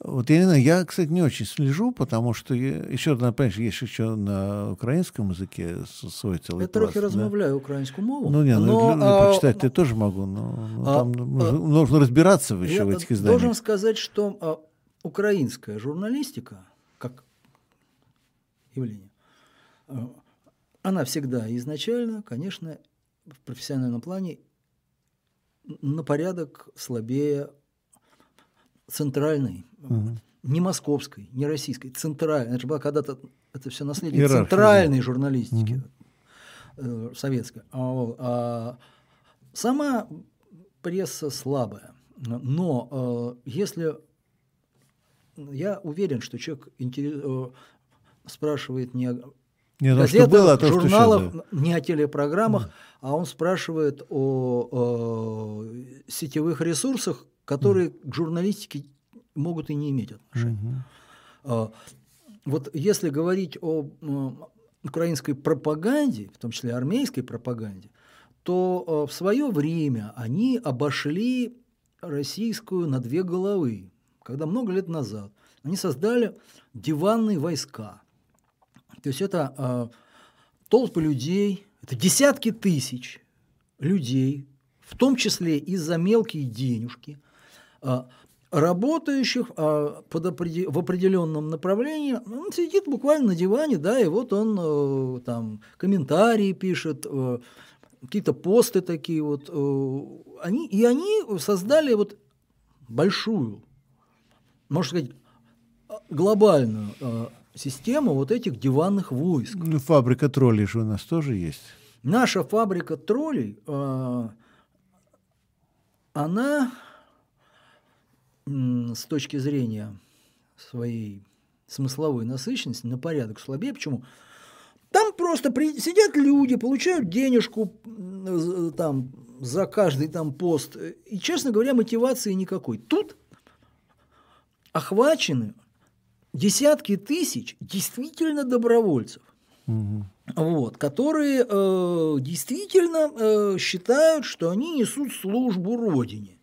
Вот я не знаю, я, кстати, не очень слежу, потому что я, еще, что есть еще на украинском языке свой целый Я трохи да. розмовляю українську мову. Ну, не, ну, но, лю- а, почитать я тоже могу, но, но а, там нужно, а, нужно разбираться еще Я в этих должен изданиях. сказать, что а, украинская журналистика, как явление, а, она всегда изначально, конечно, в профессиональном плане на порядок слабее центральной, Мгм. не московской, не российской, центральной. Это же была когда-то это все наследие Иерархия, центральной журналистики э, советской. А, а сама пресса слабая. Но э, если я уверен, что человек интерес- э, спрашивает не о Не, ну, что газетах, было, а то, что журналах, щас, да. не о телепрограммах, а он спрашивает о, э, сетевых ресурсах, которые к журналистике могут и не иметь отношения. А, Вот если говорить о украинской пропаганде, в том числе армейской пропаганде, то э, в свое время они обошли российскую на две головы, когда много лет назад они создали диванные войска. То есть это э, толпы людей, это десятки тысяч людей, в том числе и за мелкие денежки, а, работающих а, в определенном направлении. Он сидит буквально на диване, да, и вот он э, там комментарии пишет, э, какие-то посты такие вот. э, Они, и они создали вот большую, можно сказать, глобальную систему вот этих диванных войск. Ну, фабрика троллей же у нас тоже есть. Наша фабрика троллей, э, она с точки зрения своей смысловой насыщенности на порядок слабее. Почему? Там просто при... сидят люди, получают денежку там за каждый там пост. И, честно говоря, мотивации никакой. Тут охвачены десятки тысяч действительно добровольцев. Угу. Вот, которые э, действительно э, считают, что они несут службу Родине.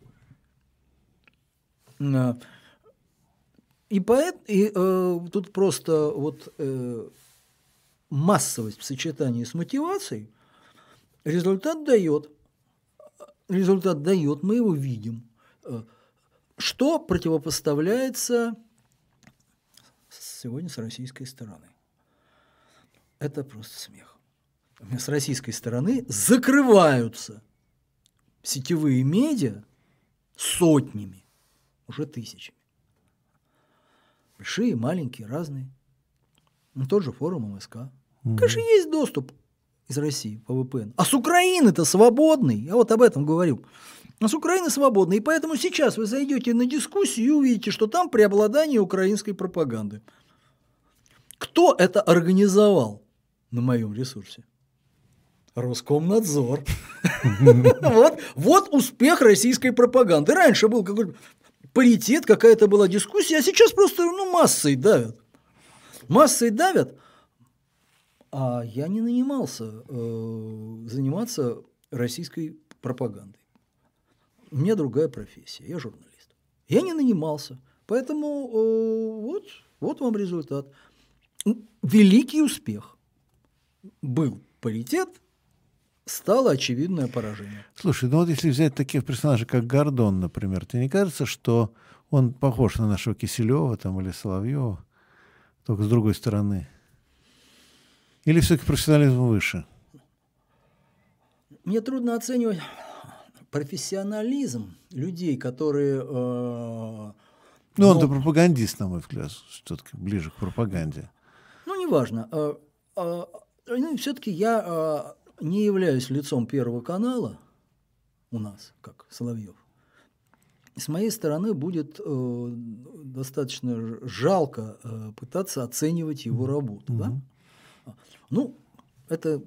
И, поэт, и э, тут просто вот э, массовость в сочетании с мотивацией результат дает. Результат дает, мы его видим. Э, что противопоставляется сегодня с российской стороны? Это просто смех. С российской стороны закрываются сетевые медиа сотнями, уже тысячами. Большие, маленькие, разные. Ну, тот же форум МСК. Угу. Конечно, есть доступ из России по VPN. А с Украины-то свободный. Я вот об этом говорю. А с Украины свободный. И поэтому сейчас вы зайдете на дискуссию и увидите, что там преобладание украинской пропаганды. Кто это организовал на моем ресурсе? Роскомнадзор. Вот, успех российской пропаганды. Раньше был какой-то паритет, какая-то была дискуссия, а сейчас просто ну, массой давят. Массой давят, а я не нанимался э, заниматься российской пропагандой. У меня другая профессия, я журналист. Я не нанимался, поэтому э, вот, вот вам результат. Великий успех. Был паритет, стало очевидное поражение. Слушай, ну вот если взять таких персонажей, как Гордон, например, тебе не кажется, что он похож на нашего Киселева там, или Соловьева, только с другой стороны? Или все-таки профессионализм выше? Мне трудно оценивать профессионализм людей, которые... Э, ну, он-то пропагандист, на мой взгляд, все-таки ближе к пропаганде. Неважно. Э, э, ну, все-таки я э, не являюсь лицом Первого канала у нас, как Соловьев, с моей стороны будет э, достаточно жалко э, пытаться оценивать его работу. Mm-hmm. Да? Ну, это,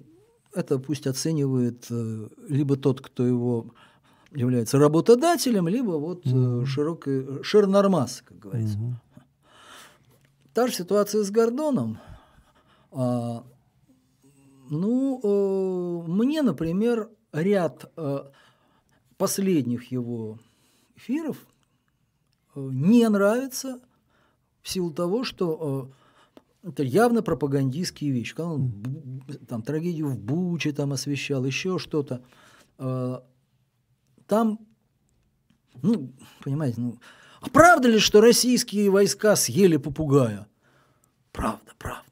это пусть оценивает э, либо тот, кто его является работодателем, либо вот mm-hmm. широкий ширнормас, как говорится. Mm-hmm. Та же ситуация с Гордоном. А, ну, э, мне, например, ряд э, последних его эфиров э, не нравится в силу того, что это явно пропагандистские вещи. Когда он там трагедию в Буче там освещал, еще что-то. Э, там, ну, понимаете, ну, а правда ли, что российские войска съели попугая? Правда, правда.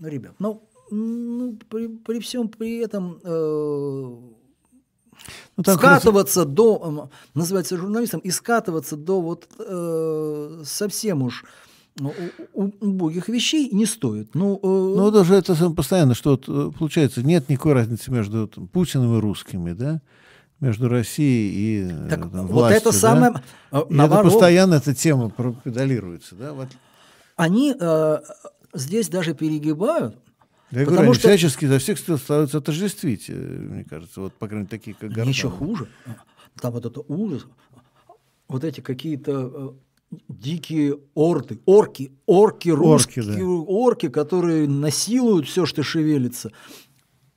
Ну, ребят, ну, ну, при, при всем при этом э, ну, скатываться раз... до, называется журналистом, и скатываться до вот э, совсем уж ну, убогих вещей не стоит. Ну, э... ну даже это постоянно, что э, получается, нет никакой разницы между там, Путиным и русскими, да? между Россией и э, так, там, властью. Вот это да? самое... Наоборот, это постоянно эта тема педалируется. Да? Вот. Они э, здесь даже перегибают, я Потому говорю, что... всячески за всех стараются отождествить, э, мне кажется, вот, по крайней мере, такие, как Гордон. Еще хуже. Там вот это ужас. Вот эти какие-то э, дикие орды, орки, орки, русские, орки, да. орки, которые насилуют все, что шевелится.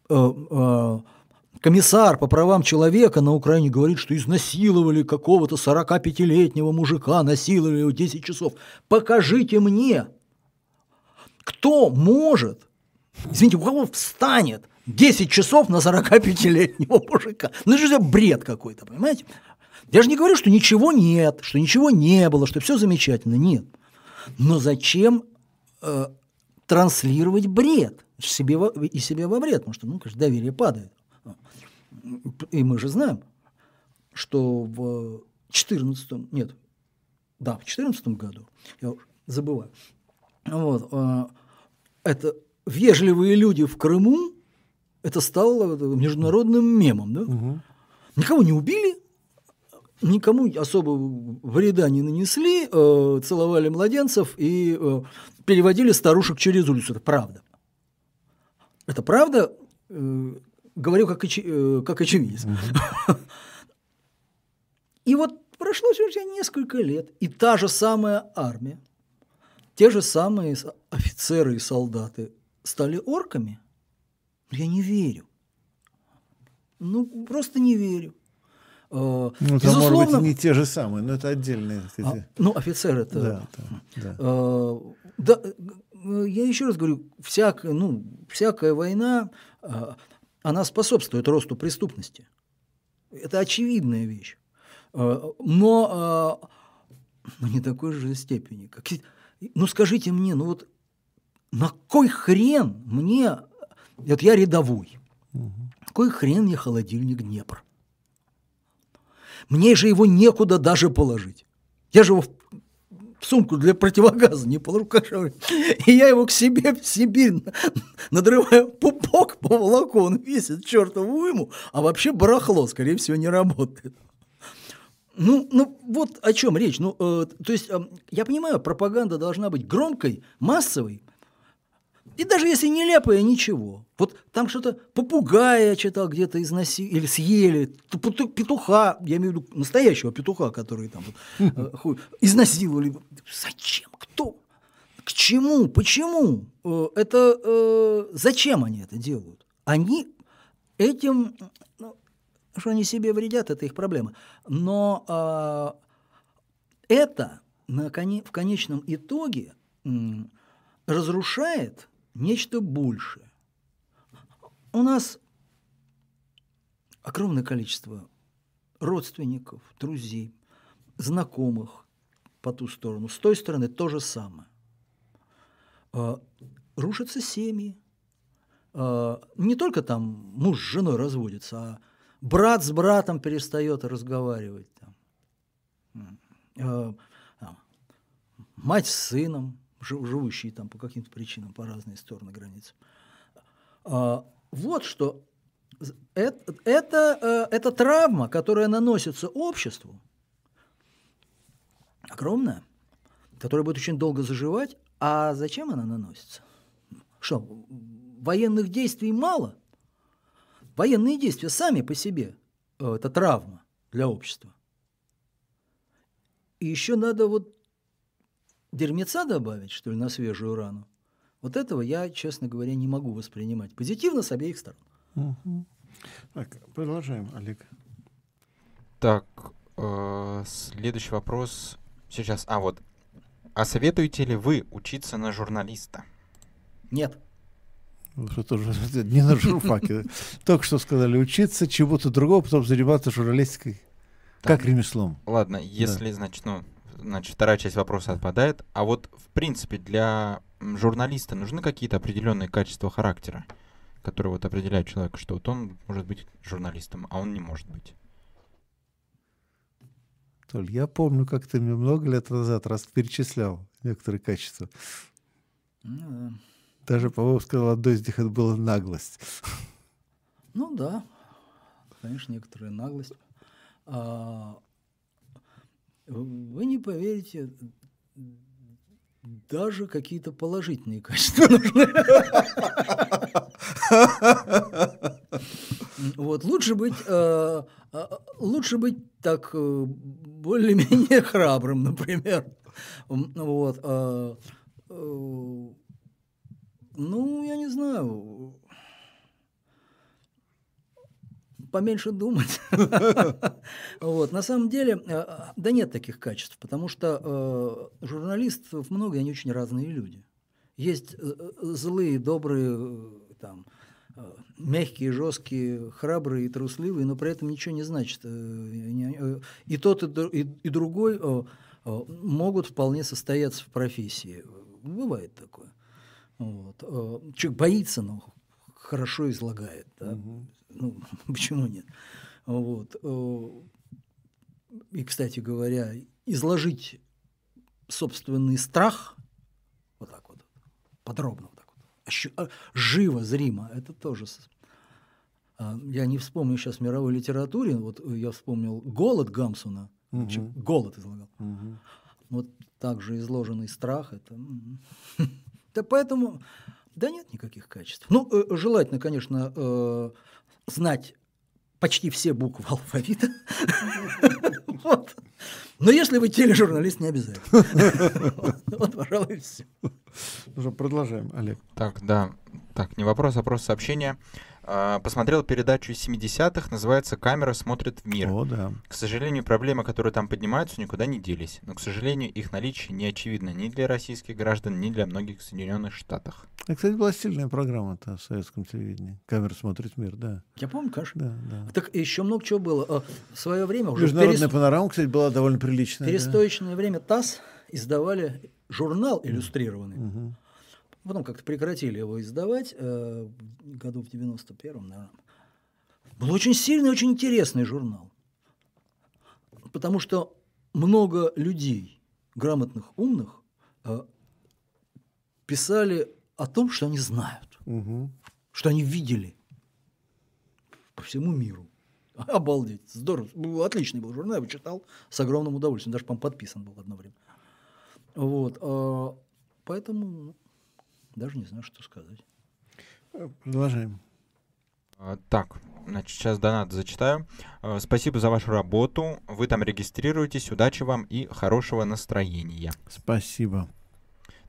Э, комиссар по правам человека на Украине говорит, что изнасиловали какого-то 45-летнего мужика, насиловали его 10 часов. Покажите мне, кто может Извините, у кого встанет 10 часов на 45-летнего мужика? Ну, это же бред какой-то, понимаете? Я же не говорю, что ничего нет, что ничего не было, что все замечательно. Нет. Но зачем э, транслировать бред себе во, и себе во вред? Потому что, ну, конечно, доверие падает. И мы же знаем, что в 14 нет, да, в 14 году, я забываю, вот, э, это вежливые люди в Крыму, это стало международным мемом. Да? Угу. Никого не убили, никому особо вреда не нанесли, э, целовали младенцев и э, переводили старушек через улицу. Это правда. Это правда, э, говорю как, очи, э, как очевидец. И вот прошло уже несколько лет, и та же самая армия, те же самые офицеры и солдаты стали орками. Я не верю. Ну, просто не верю. А, ну, Безусловно, может быть, не те же самые, но это отдельные. А, ну, офицеры это... Да, да, да. А, да, я еще раз говорю, всякая, ну, всякая война, а, она способствует росту преступности. Это очевидная вещь. А, но, а, но не такой же степени. Как, ну, скажите мне, ну вот на кой хрен мне... Вот я рядовой. Угу. Какой хрен мне холодильник Днепр? Мне же его некуда даже положить. Я же его в сумку для противогаза не положу. И я его к себе в Сибирь надрываю пупок по волоку, он весит чертову уйму, а вообще барахло, скорее всего, не работает. Ну, ну вот о чем речь. Ну, э, то есть, э, я понимаю, пропаганда должна быть громкой, массовой, и даже если нелепое, ничего. Вот там что-то попугая я читал где-то изнасиловали, или съели, петуха, я имею в виду настоящего петуха, который там вот, э, изнасиловали. Зачем? Кто? К чему? Почему? Э, это э, зачем они это делают? Они этим, что они себе вредят, это их проблема. Но э, это на коне, в конечном итоге разрушает нечто большее. У нас огромное количество родственников, друзей, знакомых по ту сторону. С той стороны то же самое. А, рушатся семьи. А, не только там муж с женой разводится, а брат с братом перестает разговаривать. Там. А, мать с сыном живущие там по каким-то причинам по разные стороны границ. А, вот что это, это, э, это травма, которая наносится обществу, огромная, которая будет очень долго заживать. А зачем она наносится? Что, военных действий мало? Военные действия сами по себе э, – это травма для общества. И еще надо вот дерьмеца добавить, что ли, на свежую рану, вот этого я, честно говоря, не могу воспринимать. Позитивно с обеих сторон. Угу. Так, продолжаем, Олег. Так, э, следующий вопрос сейчас. А вот, а советуете ли вы учиться на журналиста? Нет. Ну, что тоже не на журфаке. Только что сказали учиться чему-то другому, потом заниматься журналистикой. Как ремеслом. Ладно, если, значит, ну, значит, вторая часть вопроса отпадает. А вот, в принципе, для журналиста нужны какие-то определенные качества характера, которые вот определяют человека, что вот он может быть журналистом, а он не может быть? Толь, я помню, как ты мне много лет назад раз перечислял некоторые качества. Ну, да. Даже, по-моему, сказал, одно них это была наглость. Ну да, конечно, некоторая наглость. А, вы не поверите, даже какие-то положительные качества нужны. Вот, лучше быть, э, э, лучше быть так э, более-менее храбрым, например. Вот. Ну, я не знаю поменьше думать. вот. На самом деле, э, да нет таких качеств, потому что э, журналистов много, и они очень разные люди. Есть э, злые, добрые, там, мягкие, жесткие, храбрые и трусливые, но при этом ничего не значит. И тот, и, и другой могут вполне состояться в профессии. Бывает такое. Вот. Человек боится, но хорошо излагает. Да? Угу. Ну, почему нет? Вот. Э, и, кстати говоря, изложить собственный страх вот так вот, подробно, вот так вот, а, живо, зримо, это тоже... А, я не вспомню сейчас в мировой литературе, вот я вспомнил «Голод» Гамсуна, угу. «Голод» излагал. Угу. Вот также изложенный страх, это... Да поэтому Да нет никаких качеств. Ну, э, желательно, конечно, э, знать почти все буквы алфавита. Вот. Но если вы тележурналист, не обязательно. Вот, пожалуй, все. Уже продолжаем, Олег. Так, да. Так, не вопрос, а просто сообщение. А, Посмотрел передачу из 70-х, называется «Камера смотрит в мир». О, да. К сожалению, проблемы, которые там поднимаются, никуда не делись. Но, к сожалению, их наличие не очевидно ни для российских граждан, ни для многих в Соединенных Штатах. А, кстати, была сильная программа-то в советском телевидении. Камера смотрит мир, да. Я помню, конечно. Да, да. Так еще много чего было. Э, В свое время уже в Международная перес- панорама, кстати, была довольно приличная. да. перестроечное время ТАСС издавали журнал иллюстрированный. Мгм. Потом как-то прекратили его издавать э, году в 91-м, наверное. Был очень сильный, очень интересный журнал. Потому что много людей, грамотных, умных, э, писали о том, что они знают, Мгм. что они видели по всему миру. Обалдеть, здорово. Был Отличный был журнал, я его читал с огромным удовольствием. Даже, по-моему, подписан был одно время. Вот. а, Поэтому ну, даже не знаю, что сказать. Продолжаем. А, Так, значит, сейчас донат зачитаю. А, Спасибо за вашу работу. Вы там регистрируетесь. Удачи вам и хорошего настроения. Спасибо.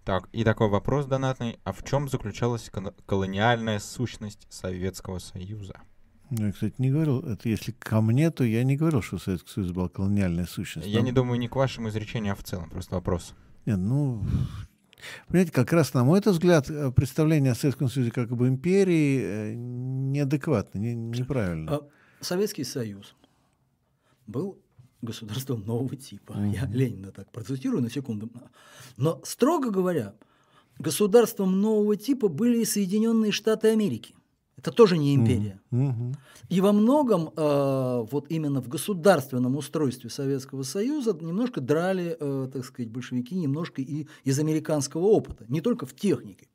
Так, и такой вопрос донатный. А в чем заключалась колониальная сущность Советского Союза? Ну, Я, кстати, не говорил, это если ко мне, то я не говорил, что Советский Союз была колониальная сущность. Я не думаю не к вашему изречению, а в целом. Просто вопрос. Нет, ну, понимаете, как раз, на мой взгляд, э, представление о Советском Союзе как об империи э, неадекватно, не- неправильно. А Советский Союз был государством нового типа. Я Ленина так процитирую на секунду. Но, строго говоря, государством нового типа были и Соединенные Штаты Америки. Это тоже не империя. Мгм. И во многом э, вот именно в государственном устройстве Советского Союза немножко драли, э, так сказать, большевики немножко и из американского опыта, не только в технике,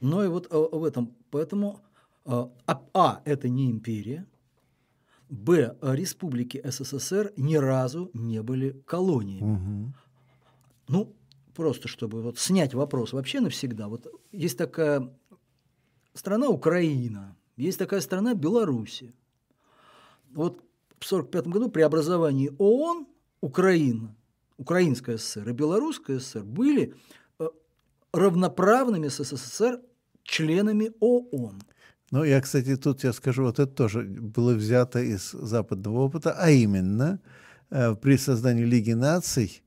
но и вот э, в этом. Поэтому э, а, а, это не империя, б, республики СССР ни разу не были колониями. Мгм. Ну, просто чтобы вот снять вопрос вообще навсегда. Вот есть такая страна Украина, есть такая страна Белоруссия. Вот в 1945 году при образовании ООН Украина, Украинская ССР и Белорусская ССР были э, равноправными с СССР членами ООН. Ну, я, кстати, тут я скажу, вот это тоже было взято из западного опыта, а именно э, при создании Лиги наций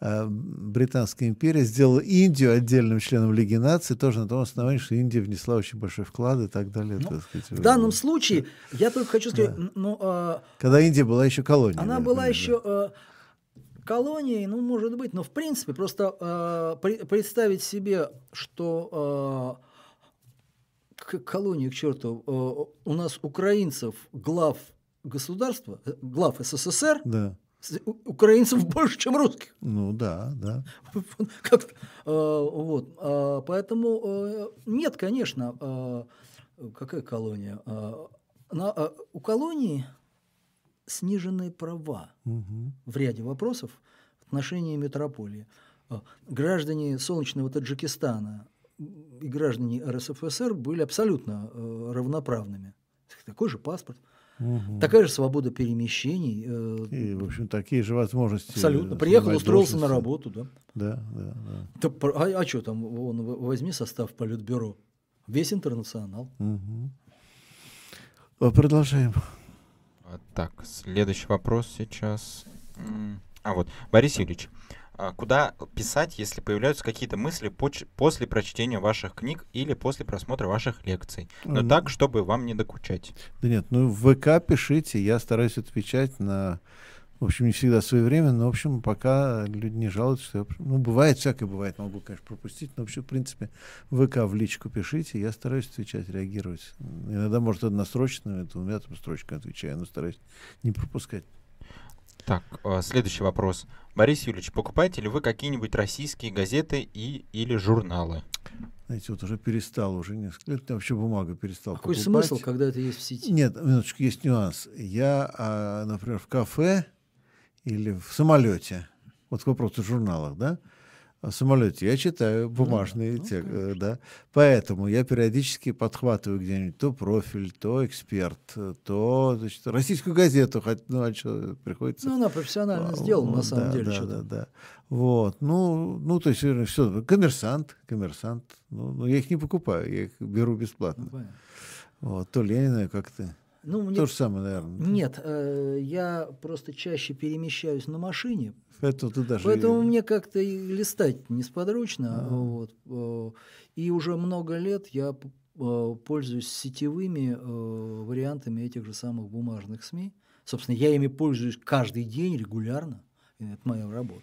Британская империя сделала Индию отдельным членом Лиги наций, тоже на том основании, что Индия внесла очень большой вклад и так далее. Ну, так сказать, В данном случае, я только хочу сказать, н- ну, а, Когда Индия была еще колонией. Она да, была понимаешь, еще э, колонией, ну, может быть, но в принципе просто э, при- представить себе, что э, к колонии, к черту, э, у нас украинцев глав государства, э, глав СССР, Да. Украинцев больше, чем русских. Ну да, да. Как-то, э, вот, э, поэтому э, нет, конечно, какая колония? На- у колонии сниженные права Мгм. в ряде вопросов в отношении метрополии. Граждане солнечного Таджикистана и граждане РСФСР были абсолютно равноправными. Такой же паспорт, Мгм. такая же свобода перемещений. э, И, в общем, такие же возможности. абсолютно. Приехал, устроился на должности. работу. Да. Да, да, да. Да про- а, что там, вон, возьми состав политбюро. Весь интернационал. Э, Продолжаем. А, Так, следующий вопрос сейчас. А вот, Борис Юрьевич, а куда писать, если появляются какие-то мысли после прочтения ваших книг или после просмотра ваших лекций? Но Мгм. так, чтобы вам не докучать. Да нет, ну в ВК пишите, я стараюсь отвечать на, в общем, не всегда своевременно, но, в общем, пока люди не жалуются, что я, ну, бывает, всякое бывает, могу, конечно, пропустить, но вообще, в принципе, в ВК в личку пишите, я стараюсь отвечать, реагировать. Иногда, может, однострочно, двумя там строчками отвечаю, но стараюсь не пропускать. Так, а, следующий вопрос. Борис Юрьевич, покупаете ли вы какие-нибудь российские газеты и или журналы? Знаете, вот уже перестал, уже несколько лет, вообще бумагу перестал Какой покупать. смысл, когда это есть в сети? Нет, минуточку, есть нюанс. Я, а, например, в кафе или в самолете, вот к вопросу о журналах, да, самолете. Я читаю бумажные ну, тек- конечно. э, да. Поэтому я периодически подхватываю где-нибудь то профиль, то эксперт, э, то значит, российскую газету, хоть, ну, а что, приходится... Ну, она профессионально сделана, на самом да, деле. Да, что да, да. Вот. Ну, ну, то есть все. Коммерсант, коммерсант. Ну, ну, я их не покупаю, я их беру Ну, бесплатно. понятно. Вот. То ли я не знаю, как ты. Ну, мне- То же самое, наверное. Нет, э, я просто чаще перемещаюсь на машине, Поэтому ты даже... Поэтому мне как-то и листать несподручно. А. Вот. э, И уже много лет я э, пользуюсь сетевыми э, вариантами этих же самых бумажных СМИ. Собственно, я ими пользуюсь каждый день регулярно. И Это моя работа.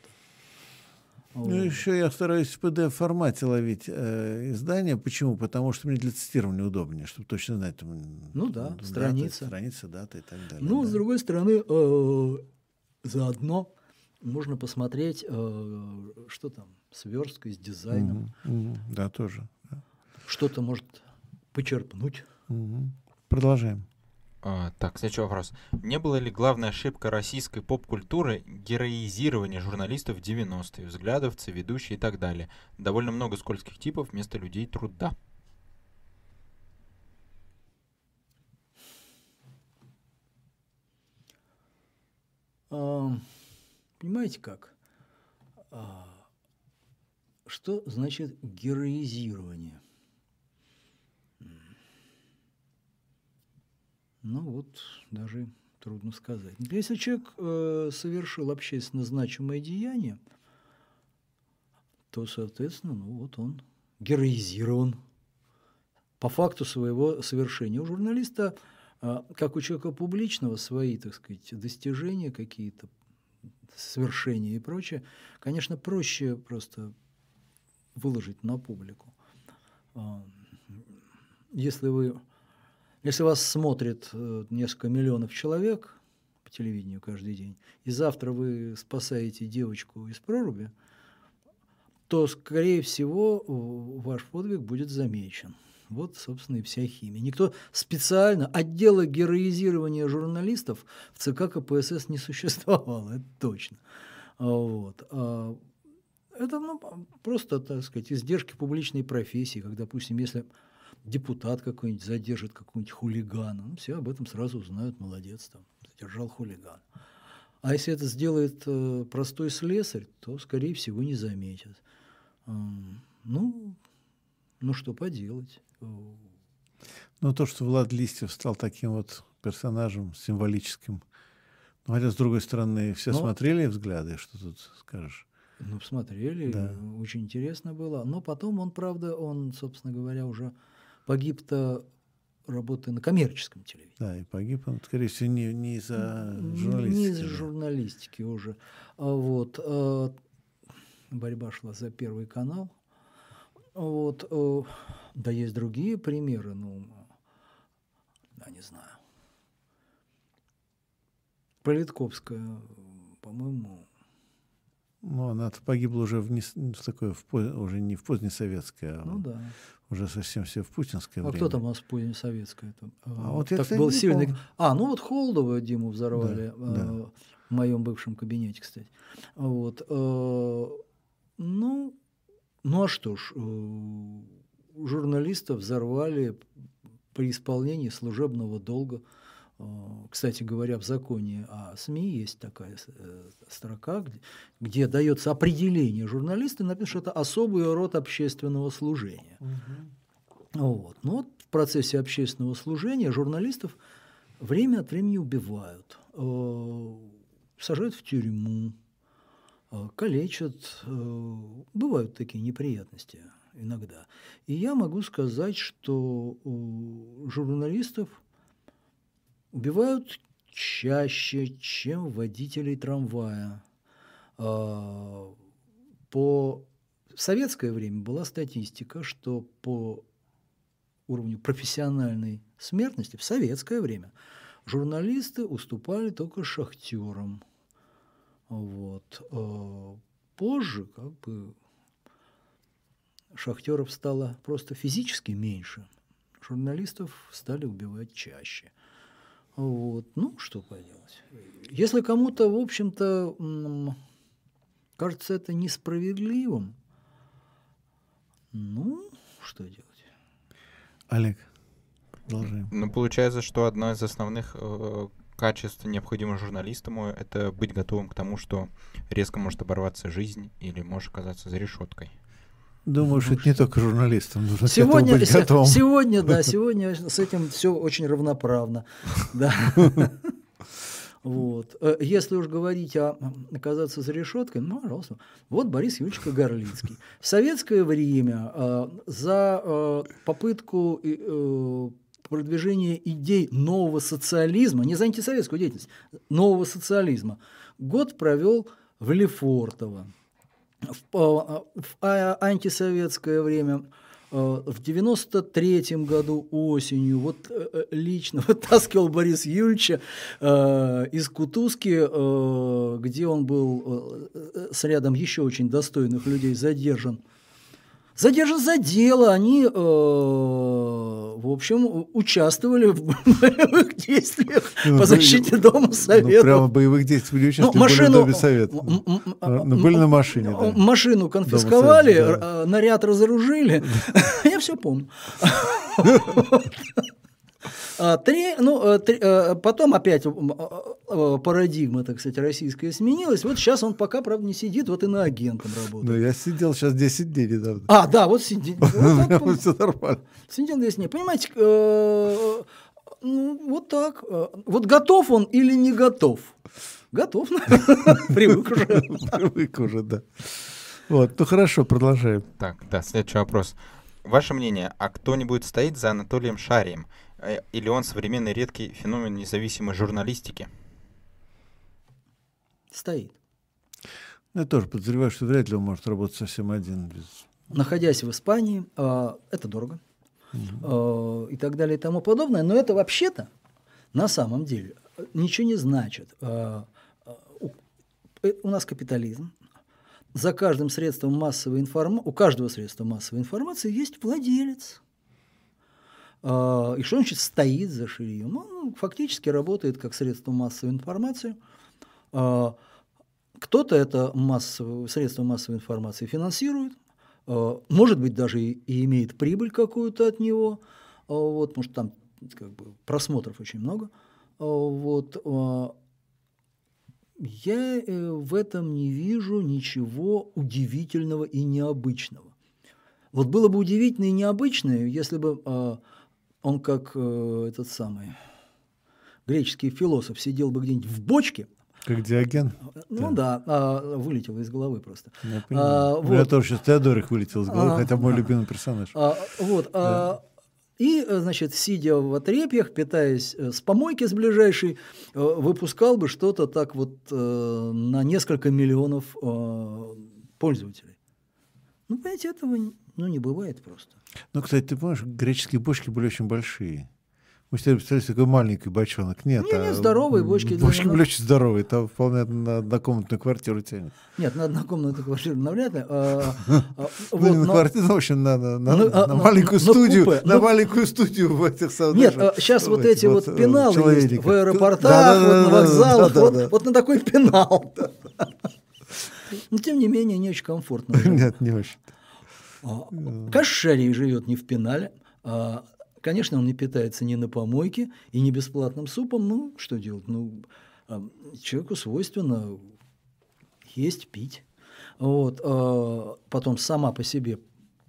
Ну, Вот. еще я стараюсь в PDF-формате ловить э, издания. Почему? Потому что мне для цитирования удобнее, чтобы точно знать. Там, Ну да, дата, страница. Страница, дата и так далее. Ну, да. с другой стороны, э, заодно можно посмотреть, э, что там с версткой, с дизайном. Мгм, мгм. Да, тоже. да. Что-то может почерпнуть. Мгм. Продолжаем. А, так, следующий вопрос. Не была ли главная ошибка российской поп-культуры героизирование журналистов в 90-е, взглядовцы, ведущие и так далее? Довольно много скользких типов вместо людей труда. А, Понимаете как? А, Что значит героизирование? Ну вот, даже трудно сказать. Если человек э, совершил общественно значимое деяние, то, соответственно, ну вот он героизирован по факту своего совершения. У журналиста, а, как у человека публичного, свои, так сказать, достижения какие-то, свершения и прочее, конечно, проще просто выложить на публику. Если вы, если вас смотрит э, несколько миллионов человек по телевидению каждый день, и завтра вы спасаете девочку из проруби, то, скорее всего, ваш подвиг будет замечен. Вот, собственно, и вся химия. Никто специально, отдела героизирования журналистов в ЦК КПСС не существовало, это точно. А, Вот. А Это ну, просто, так сказать, издержки публичной профессии, как, допустим, если депутат какой-нибудь задержит какого-нибудь хулигана, ну, все об этом сразу узнают, молодец, там, задержал хулигана. А если это сделает э, простой слесарь, то, скорее всего, не заметят. Ам, Ну, ну что поделать. Э, Ну, то, что Влад Листьев стал таким вот персонажем символическим. Ну, хотя, с другой стороны, все Но- смотрели взгляды, что тут скажешь. Ну, посмотрели, Да. очень интересно было. Но потом он, правда, он, собственно говоря, уже погиб-то работая на коммерческом телевидении. Да, и погиб он, скорее всего, не, не из-за журналистики. Не из да. журналистики уже. А Вот. э, Борьба шла за Первый канал. Вот. э, Да есть другие примеры, ну, да, не знаю. Политковская, по-моему, Ну, она погибла уже в, не, в такое, в, уже не в позднесоветское, а ну да. уже совсем все в путинское А время. кто там у нас советская? Там? А вот я, так был сильный... помню. А, ну вот Холдова Диму взорвали Да, да. э, в моем бывшем кабинете, кстати. Вот. э, ну, ну а что ж, э, журналистов взорвали при исполнении служебного долга. Э, Кстати говоря, в законе о СМИ есть такая э, строка, где, где дается определение журналиста, написано, что это особый род общественного служения. Вот. Ну вот в процессе общественного служения журналистов время от времени убивают, сажают в тюрьму, калечат. э, Бывают такие неприятности иногда. И я могу сказать, что э, журналистов убивают чаще, чем водителей трамвая. А, По в советское время была статистика, что по уровню профессиональной смертности в советское время журналисты уступали только шахтерам. Вот. А Позже как бы шахтеров стало просто физически меньше. Журналистов стали убивать чаще. Вот. Ну, что поделать. Если кому-то, в общем-то, кажется это несправедливым, Ну, что делать? Олег, продолжаем. Ну, получается, что одно из основных э, качеств, необходимых журналистам, это быть готовым к тому, что резко может оборваться жизнь или может оказаться за решеткой. Думаю, что это не только журналистам нужно сегодня, быть готовым. Сегодня, да, сегодня с этим все очень равноправно. Да. Вот. Э, если уж говорить о оказаться за решеткой, ну, пожалуйста. Вот Борис Юрьевич Горлицкий. В советское время э, за э, попытку э, продвижения идей нового социализма, не за антисоветскую деятельность, нового социализма, год провел в Лефортово. В, э, в а, антисоветское время Э, в 93 году осенью вот э, э, лично вытаскивал Борис Юрьевича из Кутузки, где он был с рядом еще очень достойных людей задержан задержан за дело. Они, э, в общем, участвовали в боевых действиях ну, по защите Дома Совета. Ну, прямо боевых действий были участвовали, ну, машину, были в Доме Совета. Ну, были на машине, да. Машину конфисковали, Совета, да. наряд разоружили. Я все помню. А, три, ну, э, три, э, потом опять э, парадигма, так сказать, российская сменилась. Вот сейчас он пока, правда, не сидит, вот и на агентом работает. Ну, я сидел сейчас 10 дней недавно. А, да, вот сидит. Вот Все нормально. Сидел 10 дней. Понимаете, ну, вот так. Вот готов он или не готов? Готов, Привык уже. Привык уже, да. Вот, ну хорошо, продолжаем. Так, да, следующий вопрос. Ваше мнение, а кто-нибудь стоит за Анатолием Шарием? Э, или он современный редкий феномен независимой журналистики? Стоит. Ну, я тоже подозреваю, что вряд ли он может работать совсем один. Без... Находясь в Испании, э, это дорого. Угу. Э, и так далее и тому подобное. Но это вообще-то на самом деле ничего не значит. Э, у, у нас капитализм. За каждым средством массовой информации, у каждого средства массовой информации есть владелец. А, и что значит стоит за ширием? Он фактически работает как средство массовой информации. А, кто-то это массовое, средство массовой информации финансирует, а, может быть, даже и, имеет прибыль какую-то от него, вот, потому что там как бы, просмотров очень много. Вот, я э, в этом не вижу ничего удивительного и необычного. Вот было бы удивительно и необычное, если бы он как э, этот самый греческий философ сидел бы где-нибудь в бочке. Как Диоген? Ну да, да а, вылетел из головы просто. Я А, вот. Я тоже сейчас Теодорик вылетел из головы, а, хотя мой а, любимый персонаж. А, вот, да. а, и, значит, сидя в отрепьях, питаясь э, с помойки с ближайшей, э, выпускал бы что-то так вот э, на несколько миллионов пользователей. Ну, понимаете, этого ну, не бывает просто. Ну, кстати, ты помнишь, греческие бочки были очень большие. Мы себе представляете, такой маленький бочонок. Нет, не, не, а здоровые бочки. Бочки были очень здоровые, там вполне на однокомнатную квартиру тянет. Нет, на однокомнатную квартиру навряд ли. А, а, ну, не на квартиру, в общем, на, на маленькую студию, на маленькую студию в этих Нет, сейчас вот эти вот пеналы есть в аэропортах, на вокзалах, вот на такой пенал. Но тем не менее не очень комфортно. Нет, не очень. А, Кашарий живет не в пенале. А, конечно, он не питается ни на помойке и не бесплатным супом. Ну, что делать? Ну, а, человеку свойственно есть, пить. Вот. Потом сама по себе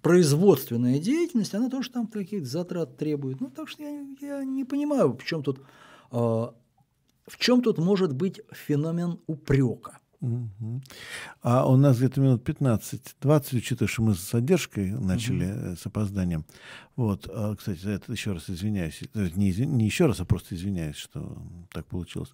производственная деятельность, она тоже там каких-то затрат требует. Ну, так что я, я не понимаю, в чем тут, в чем тут может быть феномен упрека. Угу. А у нас где-то минут 15-20, учитывая, что мы с задержкой начали, угу. с опозданием. Вот, а, кстати, за это еще раз извиняюсь. Не, не еще раз, а просто извиняюсь, что так получилось.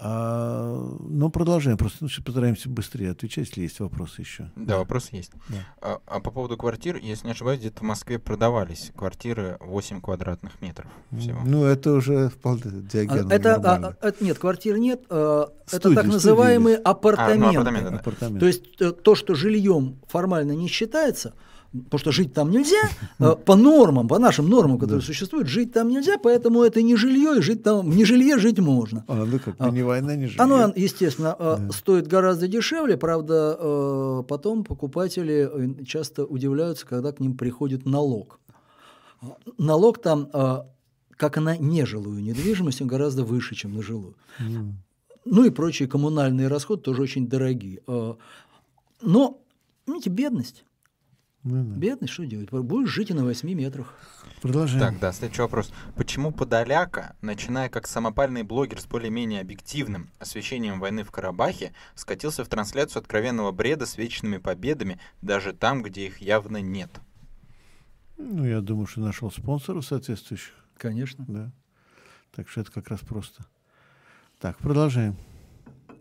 А, ну, продолжаем. Просто ну, постараемся быстрее отвечать, если есть вопросы еще. Да, вопросы есть. Да. А, а по поводу квартир, если не ошибаюсь, где-то в Москве продавались квартиры 8 квадратных метров всего. Ну, это уже вполне диаген. А, это, а, а, нет, квартир нет. А, студии, это так называемые апартаменты. А, ну, апартаменты, да. апартаменты. То есть э, то, что жильем формально не считается, потому что жить там нельзя, э, по нормам, по нашим нормам, которые существуют, жить там нельзя, поэтому это не жилье, и жить там, не жилье жить можно. А, ну как, а, не война, не жилье. Оно, естественно, э, да. стоит гораздо дешевле, правда, э, потом покупатели часто удивляются, когда к ним приходит налог. Налог там, как на нежилую недвижимость, он гораздо выше, чем на жилую. Mm. Ну и прочие коммунальные расходы тоже очень дорогие. Но, видите, бедность. Ну, да. Бедный, что делать? Будешь жить и на 8 метрах. Продолжаем. Так, да, следующий вопрос. Почему Подоляка, начиная как самопальный блогер с более-менее объективным освещением войны в Карабахе, скатился в трансляцию откровенного бреда с вечными победами, даже там, где их явно нет? Ну, я думаю, что нашел спонсоров соответствующих. Конечно. Да. Так что это как раз просто. Так, продолжаем.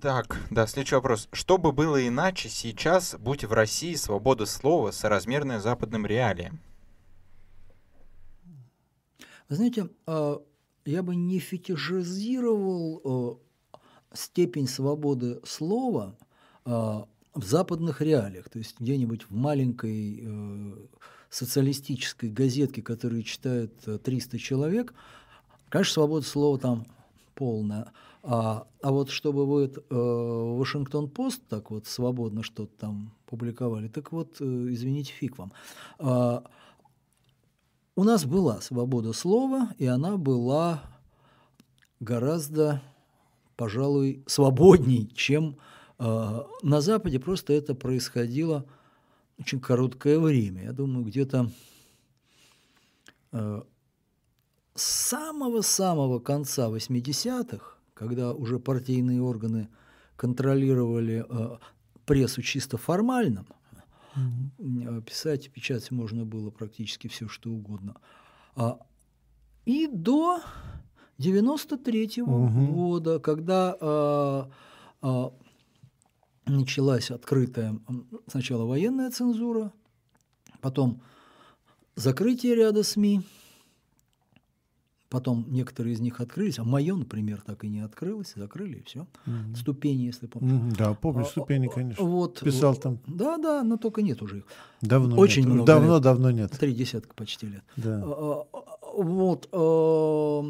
Так, да, следующий вопрос. Что бы было иначе сейчас, будь в России свобода слова, соразмерная западным реалиям? Вы знаете, а, я бы не фетишизировал а, степень свободы слова а, в западных реалиях, то есть где-нибудь в маленькой социалистической газетке, которую читает 300 человек, конечно, свобода слова там полная. А, а вот чтобы вы э, Вашингтон-Пост так вот свободно что-то там публиковали, так вот, э, извините, фиг вам. А, у нас была свобода слова, и она была гораздо, пожалуй, свободней, чем э, на Западе. Просто это происходило очень короткое время. Я думаю, где-то э, с самого-самого конца 80-х когда уже партийные органы контролировали э, прессу чисто формально, mm-hmm. писать, печатать можно было практически все, что угодно. А, и до 93-го mm-hmm. года, когда а, а, началась открытая сначала военная цензура, потом закрытие ряда СМИ, Потом некоторые из них открылись, а мое, например, так и не открылось, закрыли, и все. Угу. Ступени, если помнишь. Угу, да, помню а, ступени, конечно. Вот, Писал там. Да, да, но только нет уже их. Давно Очень нет. много Давно, лет. давно нет. Три десятка почти лет. Да. А, а, вот. А,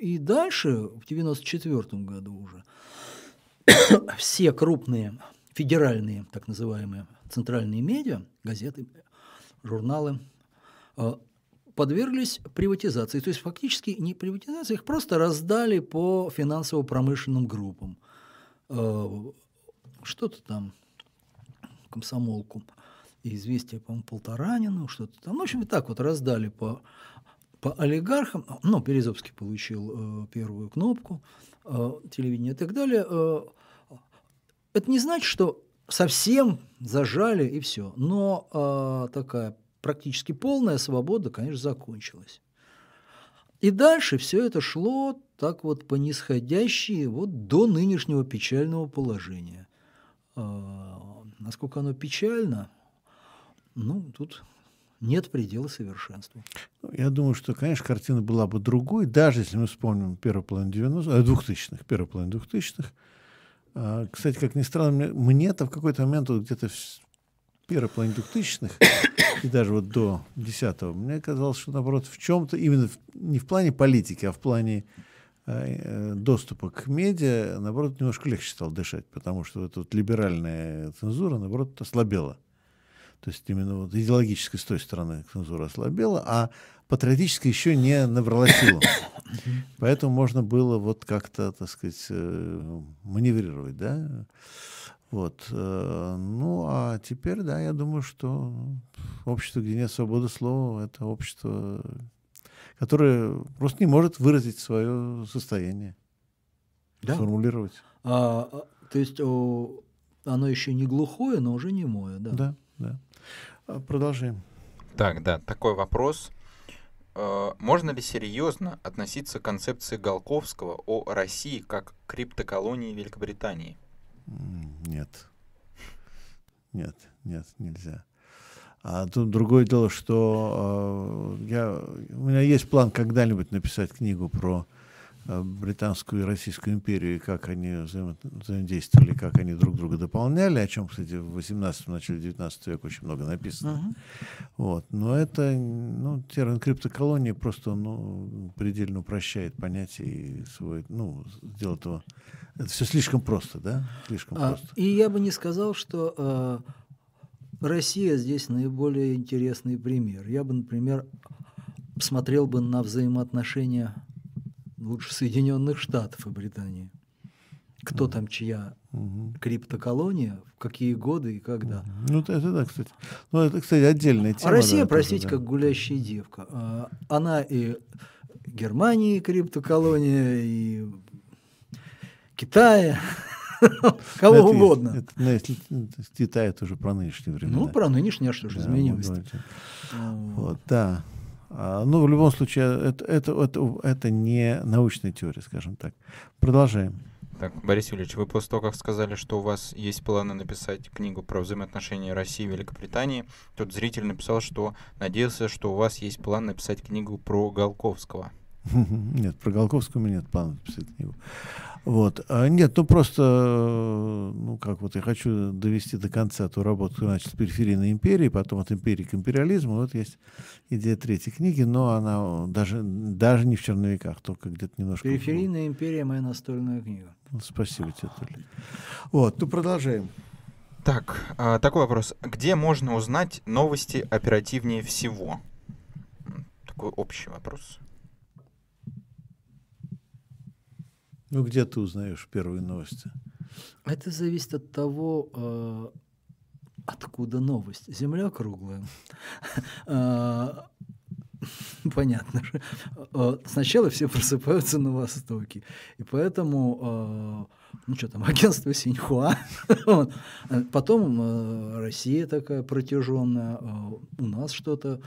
и дальше, в 94 году уже, все крупные федеральные, так называемые, центральные медиа, газеты, журналы, подверглись приватизации. То есть фактически не приватизации, их просто раздали по финансово-промышленным группам. Э, что-то там, комсомолку, известие, по-моему, Полторанину, что-то там. Ну, в общем, и так вот раздали по, по олигархам. Ну, Березовский получил э, первую кнопку э, телевидения и так далее. Это не значит, что совсем зажали и все. Но такая практически полная свобода, конечно, закончилась. И дальше все это шло так вот по нисходящей вот до нынешнего печального положения. А, насколько оно печально, ну, тут нет предела совершенству. Ну, я думаю, что, конечно, картина была бы другой, даже если мы вспомним первую половину 90-х, 2000-х, первую половину 2000-х. А, кстати, как ни странно, мне-то в какой-то момент вот где-то первой половине 2000-х и даже вот до 10-го, мне казалось, что, наоборот, в чем-то, именно в, не в плане политики, а в плане э, доступа к медиа, наоборот, немножко легче стал дышать, потому что эта вот либеральная цензура, наоборот, ослабела. То есть именно вот идеологической с той стороны цензура ослабела, а патриотически еще не набрала силу. Поэтому можно было вот как-то, так сказать, э, маневрировать, да. Вот. Э, ну, а теперь, да, я думаю, что общество, где нет свободы слова, это общество, которое просто не может выразить свое состояние, да. сформулировать. А, а то есть о, оно еще не глухое, но уже не мое, да? Да, да. А, продолжаем. Так, да, такой вопрос. Э, можно ли серьезно относиться к концепции Голковского о России как криптоколонии Великобритании? Нет. Нет, нет, нельзя. А тут другое дело, что э, я, у меня есть план когда-нибудь написать книгу про британскую и Российскую империю, и как они взаимо- взаимодействовали, как они друг друга дополняли, о чем, кстати, в 18 начале 19 века очень много написано. Вот. Но это, ну, термин криптоколония просто ну, предельно упрощает понятие и свой, ну, делает его... Это все слишком просто, да? Слишком А, просто. и я бы не сказал, что э, Россия здесь наиболее интересный пример. Я бы, например, посмотрел бы на взаимоотношения лучше Соединенных Штатов и Британии. Кто там чья криптоколония, в какие годы и когда. Ну, это, это да, кстати. Ну, это, кстати, отдельная тема. А Россия, да, тоже, простите, да. как гулящая девка. А, Она и Германии криптоколония, и Китая, кого Это- угодно. Это, ну, если ну, Китай это уже про нынешние времена. Ну, про нынешнее, что же Да, изменилось. Вот, да. А, ну, в любом случае, это, это, это, это не научная теория, скажем так. Продолжаем. Так, Борис Юрьевич, вы после того, как сказали, что у вас есть планы написать книгу про взаимоотношения России и Великобритании, тот зритель написал, что надеялся, что у вас есть план написать книгу про Голковского. Нет, про Голковского у меня нет плана написать книгу. Вот. А нет, ну просто, э, ну как вот я хочу довести до конца ту работу, которую начал с периферийной империи, потом от империи к империализму. Вот есть идея третьей книги, но она даже, даже не в черновиках, только где-то немножко... Периферийная империя моя настольная книга. Ну, Спасибо тебе, Толя. Вот, ну продолжаем. Так, а, такой вопрос. Где можно узнать новости оперативнее всего? Такой общий вопрос. Ну где ты узнаешь первые новости? Это зависит от того, э, откуда новость. Земля круглая. А, Понятно. же. Э, Сначала все просыпаются на Востоке. И поэтому, э, ну что там, агентство Синьхуа. А Потом Россия такая протяженная. У нас что-то.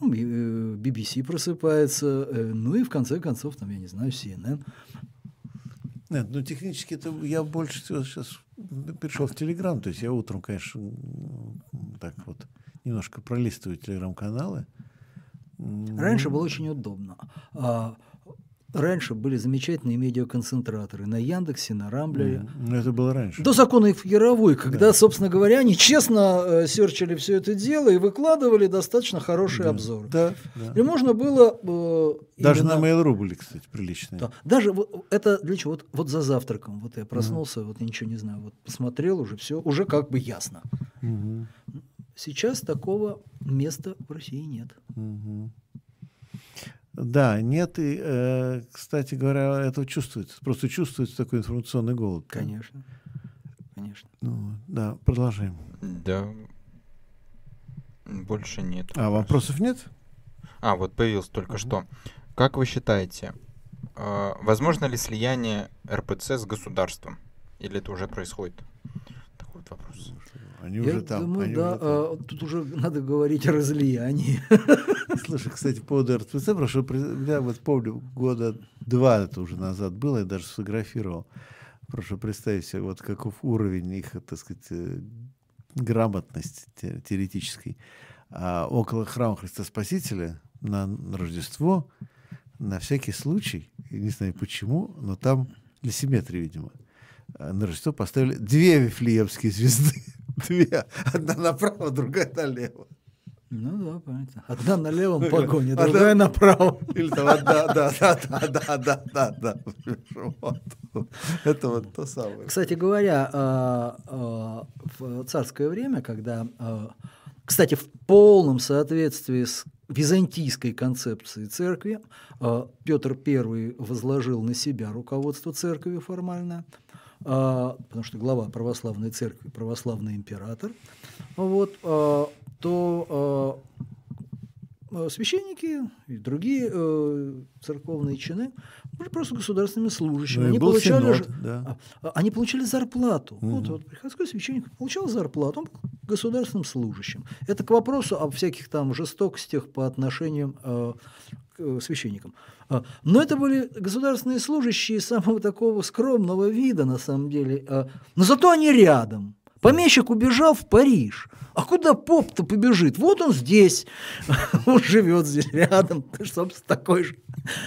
ну, BBC просыпается. э, Ну и в конце концов, там, я не знаю, CNN. Нет, ну технически это я больше всего сейчас перешел в Телеграм. То есть я утром, конечно, так вот немножко пролистываю телеграм-каналы. Раньше было очень удобно. Раньше были замечательные медиаконцентраторы на Яндексе, на Рамблере. ну, это было раньше. До закона Яровой, когда, собственно говоря, они честно э, серчили все это дело и выкладывали достаточно хорошие Да. обзоры. Да, да. И можно было... э, Даже именно- на Mail.ru были, кстати, приличные. Да. Даже вот это для чего? Вот, вот за завтраком. Вот я проснулся, вот я ничего не знаю. Вот посмотрел уже все, уже как бы ясно. Мгм, Сейчас такого места в России нет. мгм. Да, нет, и, э, кстати говоря, это чувствуется. Просто чувствуется такой информационный голод. Конечно. Конечно. Ну, да, продолжаем. Да. Больше нет. А вопросов нет? А, вот появился только что. Как вы считаете, э, возможно ли слияние РПЦ с государством? Или это уже происходит? Такой вот вопрос. Они Я уже там. думаю, они да, уже там. а, тут уже надо говорить о разлиянии. Слушай, кстати, по поводу РПЦ, прошу, я вот помню, года два это уже назад было, я даже сфотографировал. Прошу представить себе, вот каков уровень их, так сказать, э, грамотности те- теоретической. А около храма Христа Спасителя на, Рождество, на всякий случай, я не знаю почему, но там для симметрии, видимо, а, на Рождество поставили две вифлеемские звезды. Две. Одна направо, другая налево. Ну да, понятно. Одна на левом ну, погоне, другая направо. Или там одна, да, да, да, да, да, да, да. Это вот то самое. Кстати говоря, а, а, в царское время, когда, а, кстати, в полном соответствии с византийской концепции церкви, Петр I возложил на себя руководство церкви формально – а, потому что глава православной церкви православный император, вот, а, то а, священники и другие э, церковные чины были просто государственными служащими. Ну, Они получали синод, да. Они получали зарплату. Вот, Мгм. вот приходской священник получал зарплату, он был государственным служащим. Это к вопросу об всяких там жестокостях по отношению э, э, священникам. А, Но это были государственные служащие самого такого скромного вида, на самом деле. А, Но зато они рядом. Помещик убежал в Париж. А куда поп-то побежит? Вот он здесь, он живет здесь рядом, собственно, такой же.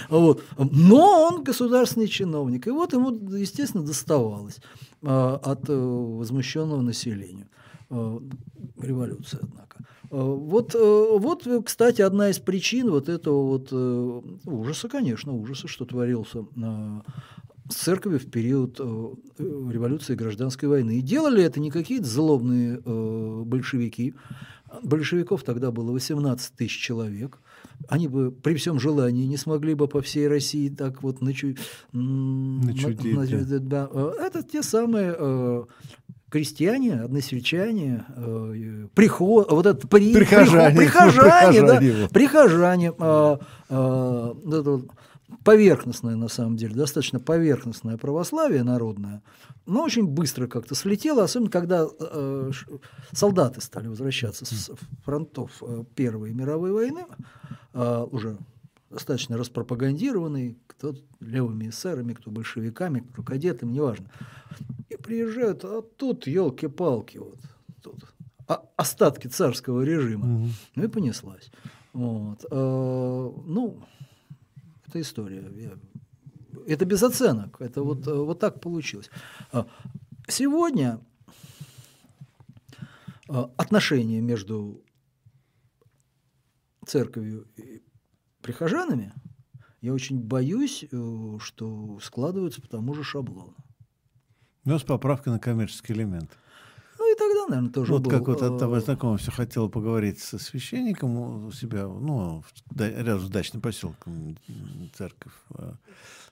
Вот. Но он государственный чиновник. И вот ему, естественно, доставалось а, от э, возмущенного населения. Революция, однако. А, вот, э, вот, кстати, одна из причин вот этого вот э, ужаса, конечно, ужаса, что творился с церковью в период э, революции и гражданской войны. И делали это не какие-то злобные э, большевики. Большевиков тогда было 18 тысяч человек. Они бы при всем желании не смогли бы по всей России так вот начу... начудить. На, на, да. Это те самые э, крестьяне, односельчане, э, приход, вот это при, прихожане, приход, прихожане, прихожане, да, прихожане, э, э, это, поверхностное, на самом деле, достаточно поверхностное православие народное, но очень быстро как-то слетело, особенно когда э, солдаты стали возвращаться с фронтов э, Первой мировой войны, э, уже достаточно распропагандированные, кто левыми эсерами, кто большевиками, кто кадетами, неважно. Приезжают, а тут, елки-палки, вот тут а, остатки царского режима. Угу. Ну и понеслась. Вот. А, ну, это история. Это без оценок. Это вот, э, вот так получилось. А, сегодня а, отношения между церковью и прихожанами, я очень боюсь, э, что складываются по тому же шаблону. Но с поправкой на коммерческий элемент. Ну и тогда, наверное, тоже Вот был, как вот э, от того знакомого все хотела поговорить со священником у себя, ну, в, рядом с дачным поселком церковь э,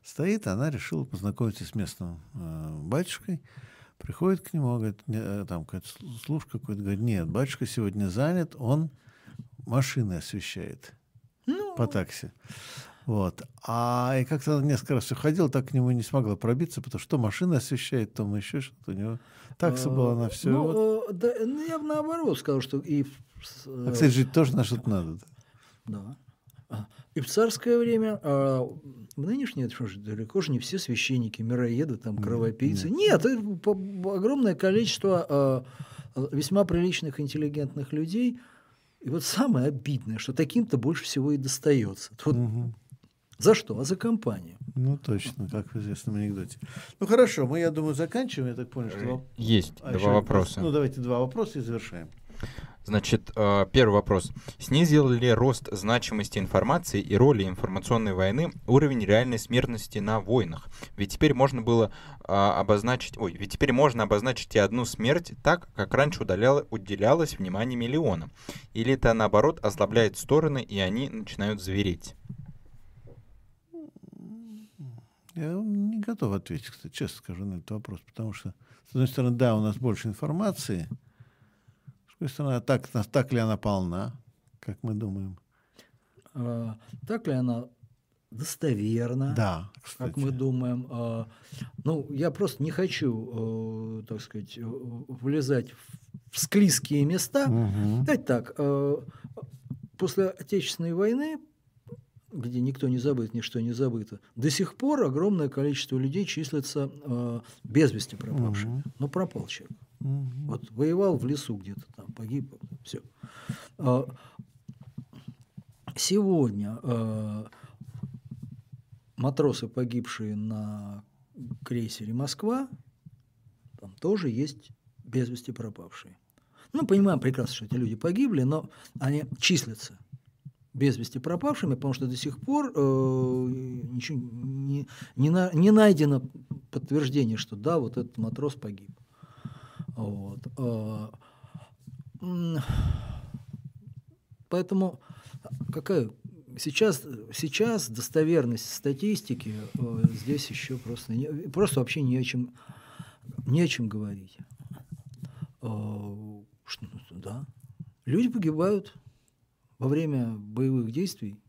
стоит, она решила познакомиться с местным э, батюшкой. Приходит к нему, говорит, там какой-то служ какой-то, говорит, нет, батюшка сегодня занят, он машины освещает ну, по такси. Вот. А и как-то несколько раз все ходил, так к нему не смогла пробиться, потому что машина освещает, то еще что-то у него. Такса а, была на все. Ну, вот. э, да, ну, я бы наоборот сказал, что и... А, кстати, жить тоже на что-то надо. Да. да. И в царское время, а в нынешнее, это же далеко же не все священники, мироеды, там, кровопийцы. Нет, Нет это огромное количество а, весьма приличных, интеллигентных людей. И вот самое обидное, что таким-то больше всего и достается. Вот угу. За что? А за компанию. Ну, точно, как в известном анекдоте. Ну, хорошо, мы, я думаю, заканчиваем. Я так понял, что... Есть а, два вопроса. Ну, давайте два вопроса и завершаем. Значит, э, первый вопрос. Снизил ли рост значимости информации и роли информационной войны уровень реальной смертности на войнах? Ведь теперь можно было а, обозначить, ой, ведь теперь можно обозначить и одну смерть так, как раньше удаляла, уделялось внимание миллионам. Или это наоборот ослабляет стороны, и они начинают звереть? Я не готов ответить, кстати, честно скажу на этот вопрос, потому что, с одной стороны, да, у нас больше информации, с другой стороны, а так, так ли она полна, как мы думаем? А, так ли она достоверна, да, кстати. как мы думаем. А, ну, я просто не хочу, э, так сказать, влезать в склизкие места. Угу. Давайте так, э, после Отечественной войны где никто не забыт, ничто не забыто, до сих пор огромное количество людей числится э, без вести пропавшими. Угу. Но пропал человек. Угу. Вот воевал в лесу где-то там, погиб, все. Э, сегодня э, матросы, погибшие на крейсере «Москва», там тоже есть без вести пропавшие. Ну, понимаем прекрасно, что эти люди погибли, но они числятся без вести пропавшими, потому что до сих пор э, ничего не, не, на, не найдено подтверждение, что да, вот этот матрос погиб. Вот. Э, поэтому какая сейчас, сейчас достоверность статистики э, здесь еще просто, не, просто вообще не о чем, не о чем говорить. Э, что, да, люди погибают во время боевых действий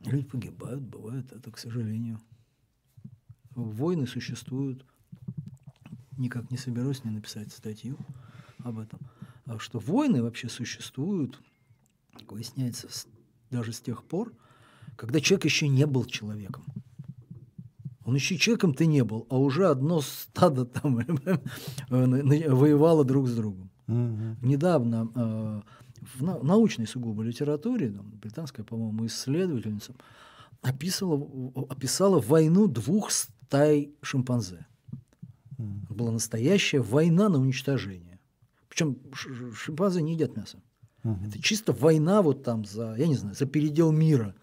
люди погибают, бывает это, к сожалению. Войны существуют. Никак не соберусь не написать статью об этом. А что войны вообще существуют, как выясняется, даже с тех пор, когда человек еще не был человеком. Он еще человеком-то не был, а уже одно стадо там воевало друг с другом. Угу. Недавно э, в научной сугубо литературе, там, британская, по-моему, исследовательница, описала, описала войну двух стай шимпанзе. Mm. Была настоящая война на уничтожение. Причем шимпанзе не едят мясо. Mm-hmm. Это чисто война вот там за, я не знаю, за передел мира.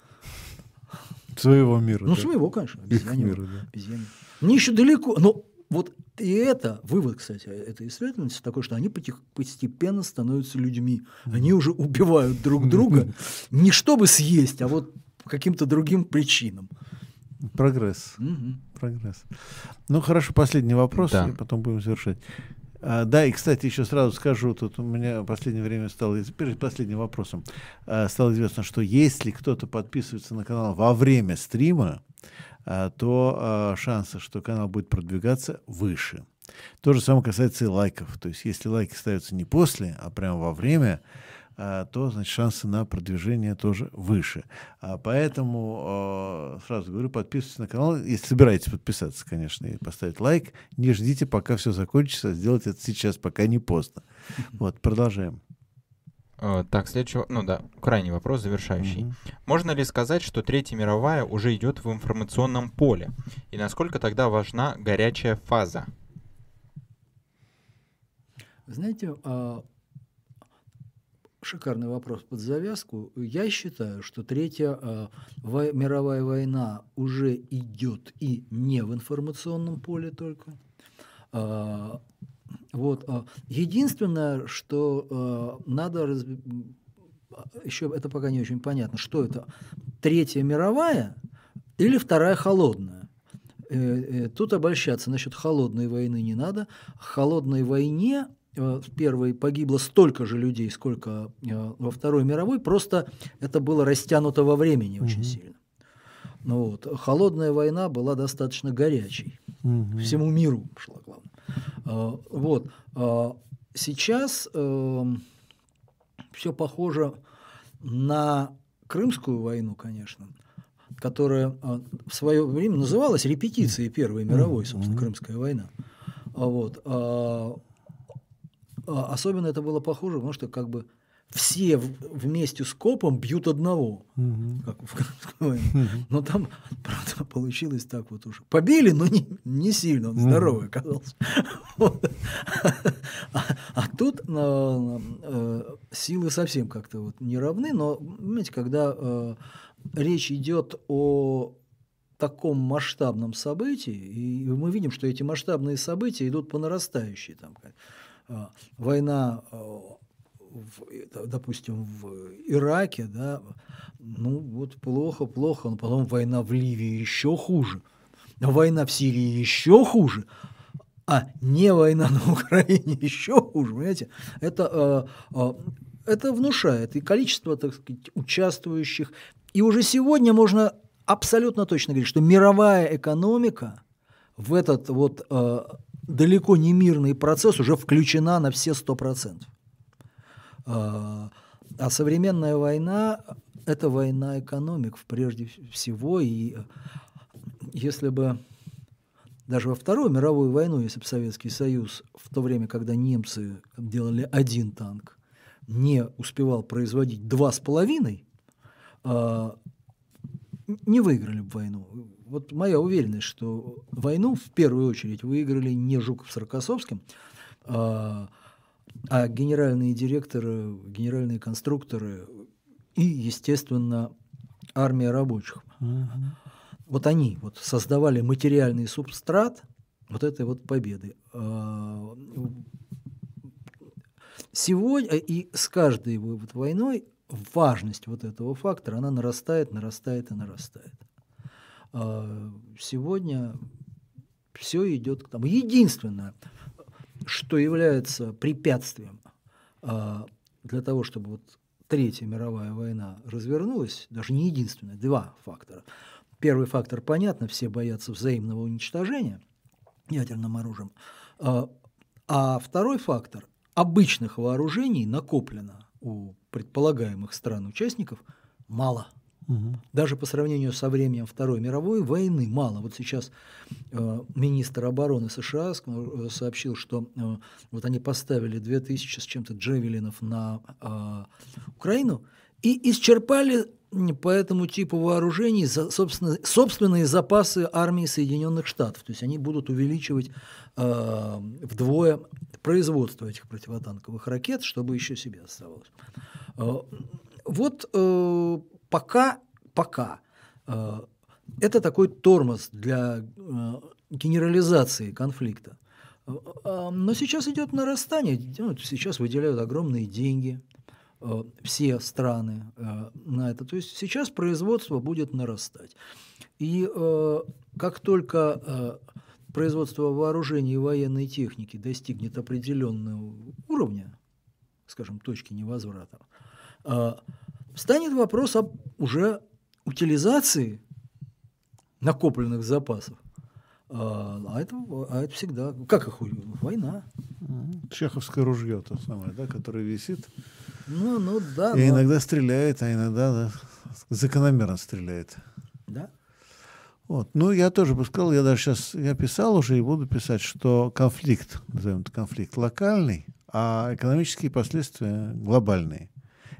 Своего мира. Ну, да? своего, конечно, обезьяньего. Мира, да. обезьяньего. Мне еще далеко, но вот и это, вывод, кстати, этой исследовательницы такой, что они постепенно становятся людьми. Они уже убивают друг друга не чтобы съесть, а вот по каким-то другим причинам. Прогресс. Угу. Прогресс. Ну хорошо, последний вопрос, да. и потом будем завершать. А, да, и, кстати, еще сразу скажу, тут у меня в последнее время стало, перед последним вопросом, а, стало известно, что если кто-то подписывается на канал во время стрима, то а, шансы, что канал будет продвигаться, выше. То же самое касается и лайков. То есть, если лайки ставятся не после, а прямо во время, а, то значит, шансы на продвижение тоже выше. Поэтому сразу говорю, подписывайтесь на канал. Если собираетесь подписаться, конечно, и поставить лайк, не ждите, пока все закончится. Сделайте это сейчас, пока не поздно. Вот, продолжаем. Э, так, следующий, ну да, крайний вопрос, завершающий. Mm-hmm. Можно ли сказать, что Третья мировая уже идет в информационном поле? И насколько тогда важна горячая фаза? Знаете, а, шикарный вопрос под завязку. Я считаю, что Третья а, мировая война уже идет и не в информационном поле только. А, вот. А, единственное, что э, надо раз... еще это пока не очень понятно, что это Третья мировая или Вторая холодная. Э, э, тут обольщаться насчет холодной войны не надо. В холодной войне в первой погибло столько же людей, сколько во Второй мировой, просто это было растянуто во времени очень угу. сильно. Ну вот. Холодная война была достаточно горячей. Угу. Всему миру шла, главное. А, вот. А, сейчас эм, все похоже на Крымскую войну, конечно, которая а, в свое время называлась репетицией Первой мировой, собственно, Крымская война. Вот. Особенно это было похоже, потому что как бы все вместе с копом бьют одного, угу. как в угу. Но там, правда, получилось так вот уже. Побили, но не, не сильно, он здоровый оказался. Вот. А, а тут э, э, силы совсем как-то вот не равны, но, понимаете, когда э, речь идет о таком масштабном событии, и мы видим, что эти масштабные события идут по нарастающей. Там, война в, допустим, в Ираке, да, ну вот плохо, плохо, но потом война в Ливии еще хуже, война в Сирии еще хуже, а не война на Украине еще хуже, понимаете? Это, э, э, это внушает и количество, так сказать, участвующих. И уже сегодня можно абсолютно точно говорить, что мировая экономика в этот вот э, далеко не мирный процесс уже включена на все сто процентов. А, а современная война – это война экономик прежде всего. И если бы даже во Вторую мировую войну, если бы Советский Союз в то время, когда немцы делали один танк, не успевал производить два с половиной, а, не выиграли бы войну. Вот моя уверенность, что войну в первую очередь выиграли не Жуков с Рокоссовским, а а генеральные директоры, генеральные конструкторы и, естественно, армия рабочих. Угу. Вот они вот создавали материальный субстрат вот этой вот победы. А, сегодня и с каждой вот войной важность вот этого фактора, она нарастает, нарастает и нарастает. А, сегодня все идет к тому. Единственное, что является препятствием а, для того, чтобы вот Третья мировая война развернулась, даже не единственное, два фактора. Первый фактор, понятно, все боятся взаимного уничтожения ядерным оружием. А, а второй фактор – обычных вооружений накоплено у предполагаемых стран-участников мало. Угу. Даже по сравнению со временем Второй мировой войны мало. Вот сейчас э, министр обороны США э, сообщил, что э, вот они поставили 2000 с чем-то джевелинов на э, Украину и исчерпали по этому типу вооружений за, собственно, собственные запасы армии Соединенных Штатов. То есть они будут увеличивать э, вдвое производство этих противотанковых ракет, чтобы еще себе оставалось. Э, вот э, пока, пока э, это такой тормоз для э, генерализации конфликта. Э, но сейчас идет нарастание, ну, сейчас выделяют огромные деньги все страны на это. То есть сейчас производство будет нарастать. И как только производство вооружений и военной техники достигнет определенного уровня, скажем, точки невозврата, станет вопрос об уже утилизации накопленных запасов. А, а это, а это всегда, как их, война. Чеховское ружье то самое, да, которое висит. Ну, ну да. И но... иногда стреляет, а иногда да, закономерно стреляет. Да. Вот. Ну, я тоже бы сказал, я даже сейчас, я писал уже и буду писать, что конфликт, назовем это конфликт, локальный, а экономические последствия глобальные.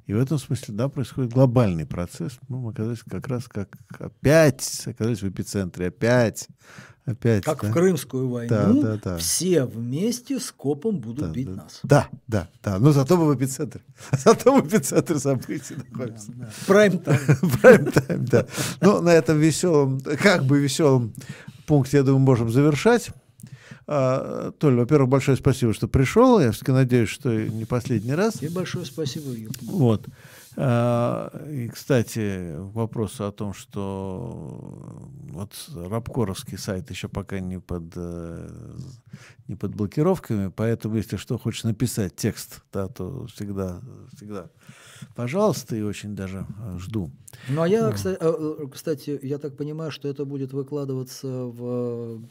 И в этом смысле, да, происходит глобальный процесс. Ну, мы оказались как раз как опять оказались в эпицентре, опять, опять. Как да? в Крымскую войну, да, да, да. все вместе с копом будут да, бить да. нас. Да, да, да. Но зато мы в эпицентре. Зато в эпицентре событий находимся. Да, да. Прайм-тайм. Прайм-тайм, да. Ну, на этом веселом, как бы веселом пункте, я думаю, можем завершать. А, Толь, во-первых, большое спасибо, что пришел. Я все-таки надеюсь, что не последний раз. И большое спасибо, Юр. Вот. А, и, кстати, вопрос о том, что вот Рабкоровский сайт еще пока не под, э, не под блокировками, поэтому, если что, хочешь написать текст, да, то всегда, всегда пожалуйста, и очень даже э, жду. Ну, а я, кстати, э, кстати, я так понимаю, что это будет выкладываться в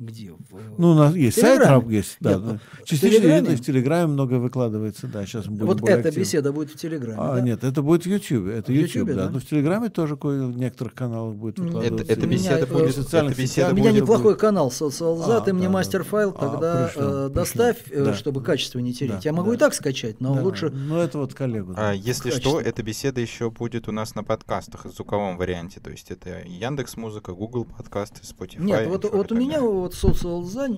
где? В, ну, у нас есть сайт, раб есть, да. Нет, да. Частично в, в Телеграме много выкладывается, да. Сейчас мы будем Вот эта активны. беседа будет в Телеграме. А, да? нет, это будет в Ютьюбе. Это YouTube, YouTube, да. да. Но в Телеграме тоже кое в некоторых каналах будет выкладываться. Это, это беседа меня, будет. Это беседа у меня будет, неплохой будет. канал социалза, а, ты да, мне да, мастер-файл а, тогда пришло, э, доставь, пришло. Да. чтобы качество не терять. Да, Я могу да. и так скачать, но да. лучше. Ну, это вот коллегу. А, если что, эта беседа еще будет у нас на подкастах в звуковом варианте. То есть это Яндекс Музыка, Google подкасты, Spotify. Нет, вот, вот у меня вот социалза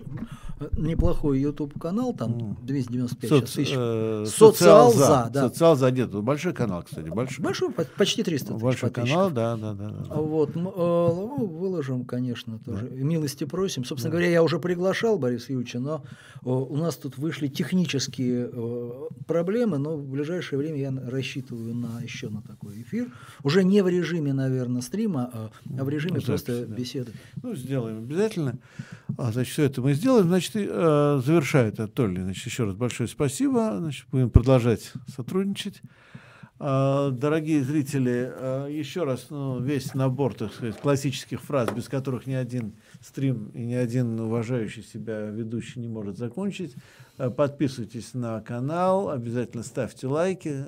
неплохой YouTube канал, там 295 Соц, тысяч. Э, Социалза, да. Социалза, нет, большой канал, кстати, большой. Большой, почти 300 тысяч Большой канал, да, да, да. да. Вот, э, ну, выложим, конечно, тоже. Да. Милости просим. Собственно да. говоря, я уже приглашал Бориса Юрьевича, но э, у нас тут вышли технические э, проблемы, но в ближайшее время я рассчитываю на еще на такой эфир. Уже не в режиме, наверное, стрима, а, а в режиме ну, просто беседы. Ну, сделаем обязательно. А, значит, все это мы сделаем. Значит, и, э, завершает Толли. Значит, еще раз большое спасибо. Значит, будем продолжать сотрудничать. Э, дорогие зрители, э, еще раз ну, весь набор, так сказать, классических фраз, без которых ни один стрим и ни один уважающий себя ведущий не может закончить. Э, подписывайтесь на канал, обязательно ставьте лайки,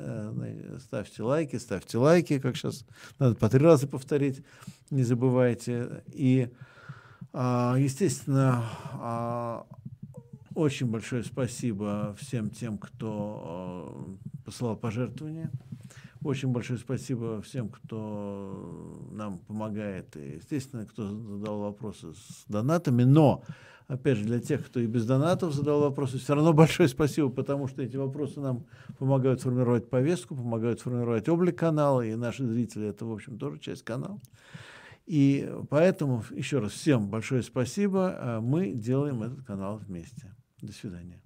ставьте лайки, ставьте лайки, как сейчас надо по три раза повторить, не забывайте. И а, естественно, а, очень большое спасибо всем тем, кто а, посылал пожертвования. Очень большое спасибо всем, кто нам помогает. И, естественно, кто задал вопросы с донатами. Но, опять же, для тех, кто и без донатов задал вопросы, все равно большое спасибо, потому что эти вопросы нам помогают формировать повестку, помогают формировать облик канала. И наши зрители – это, в общем, тоже часть канала. И поэтому еще раз всем большое спасибо. А мы делаем этот канал вместе. До свидания.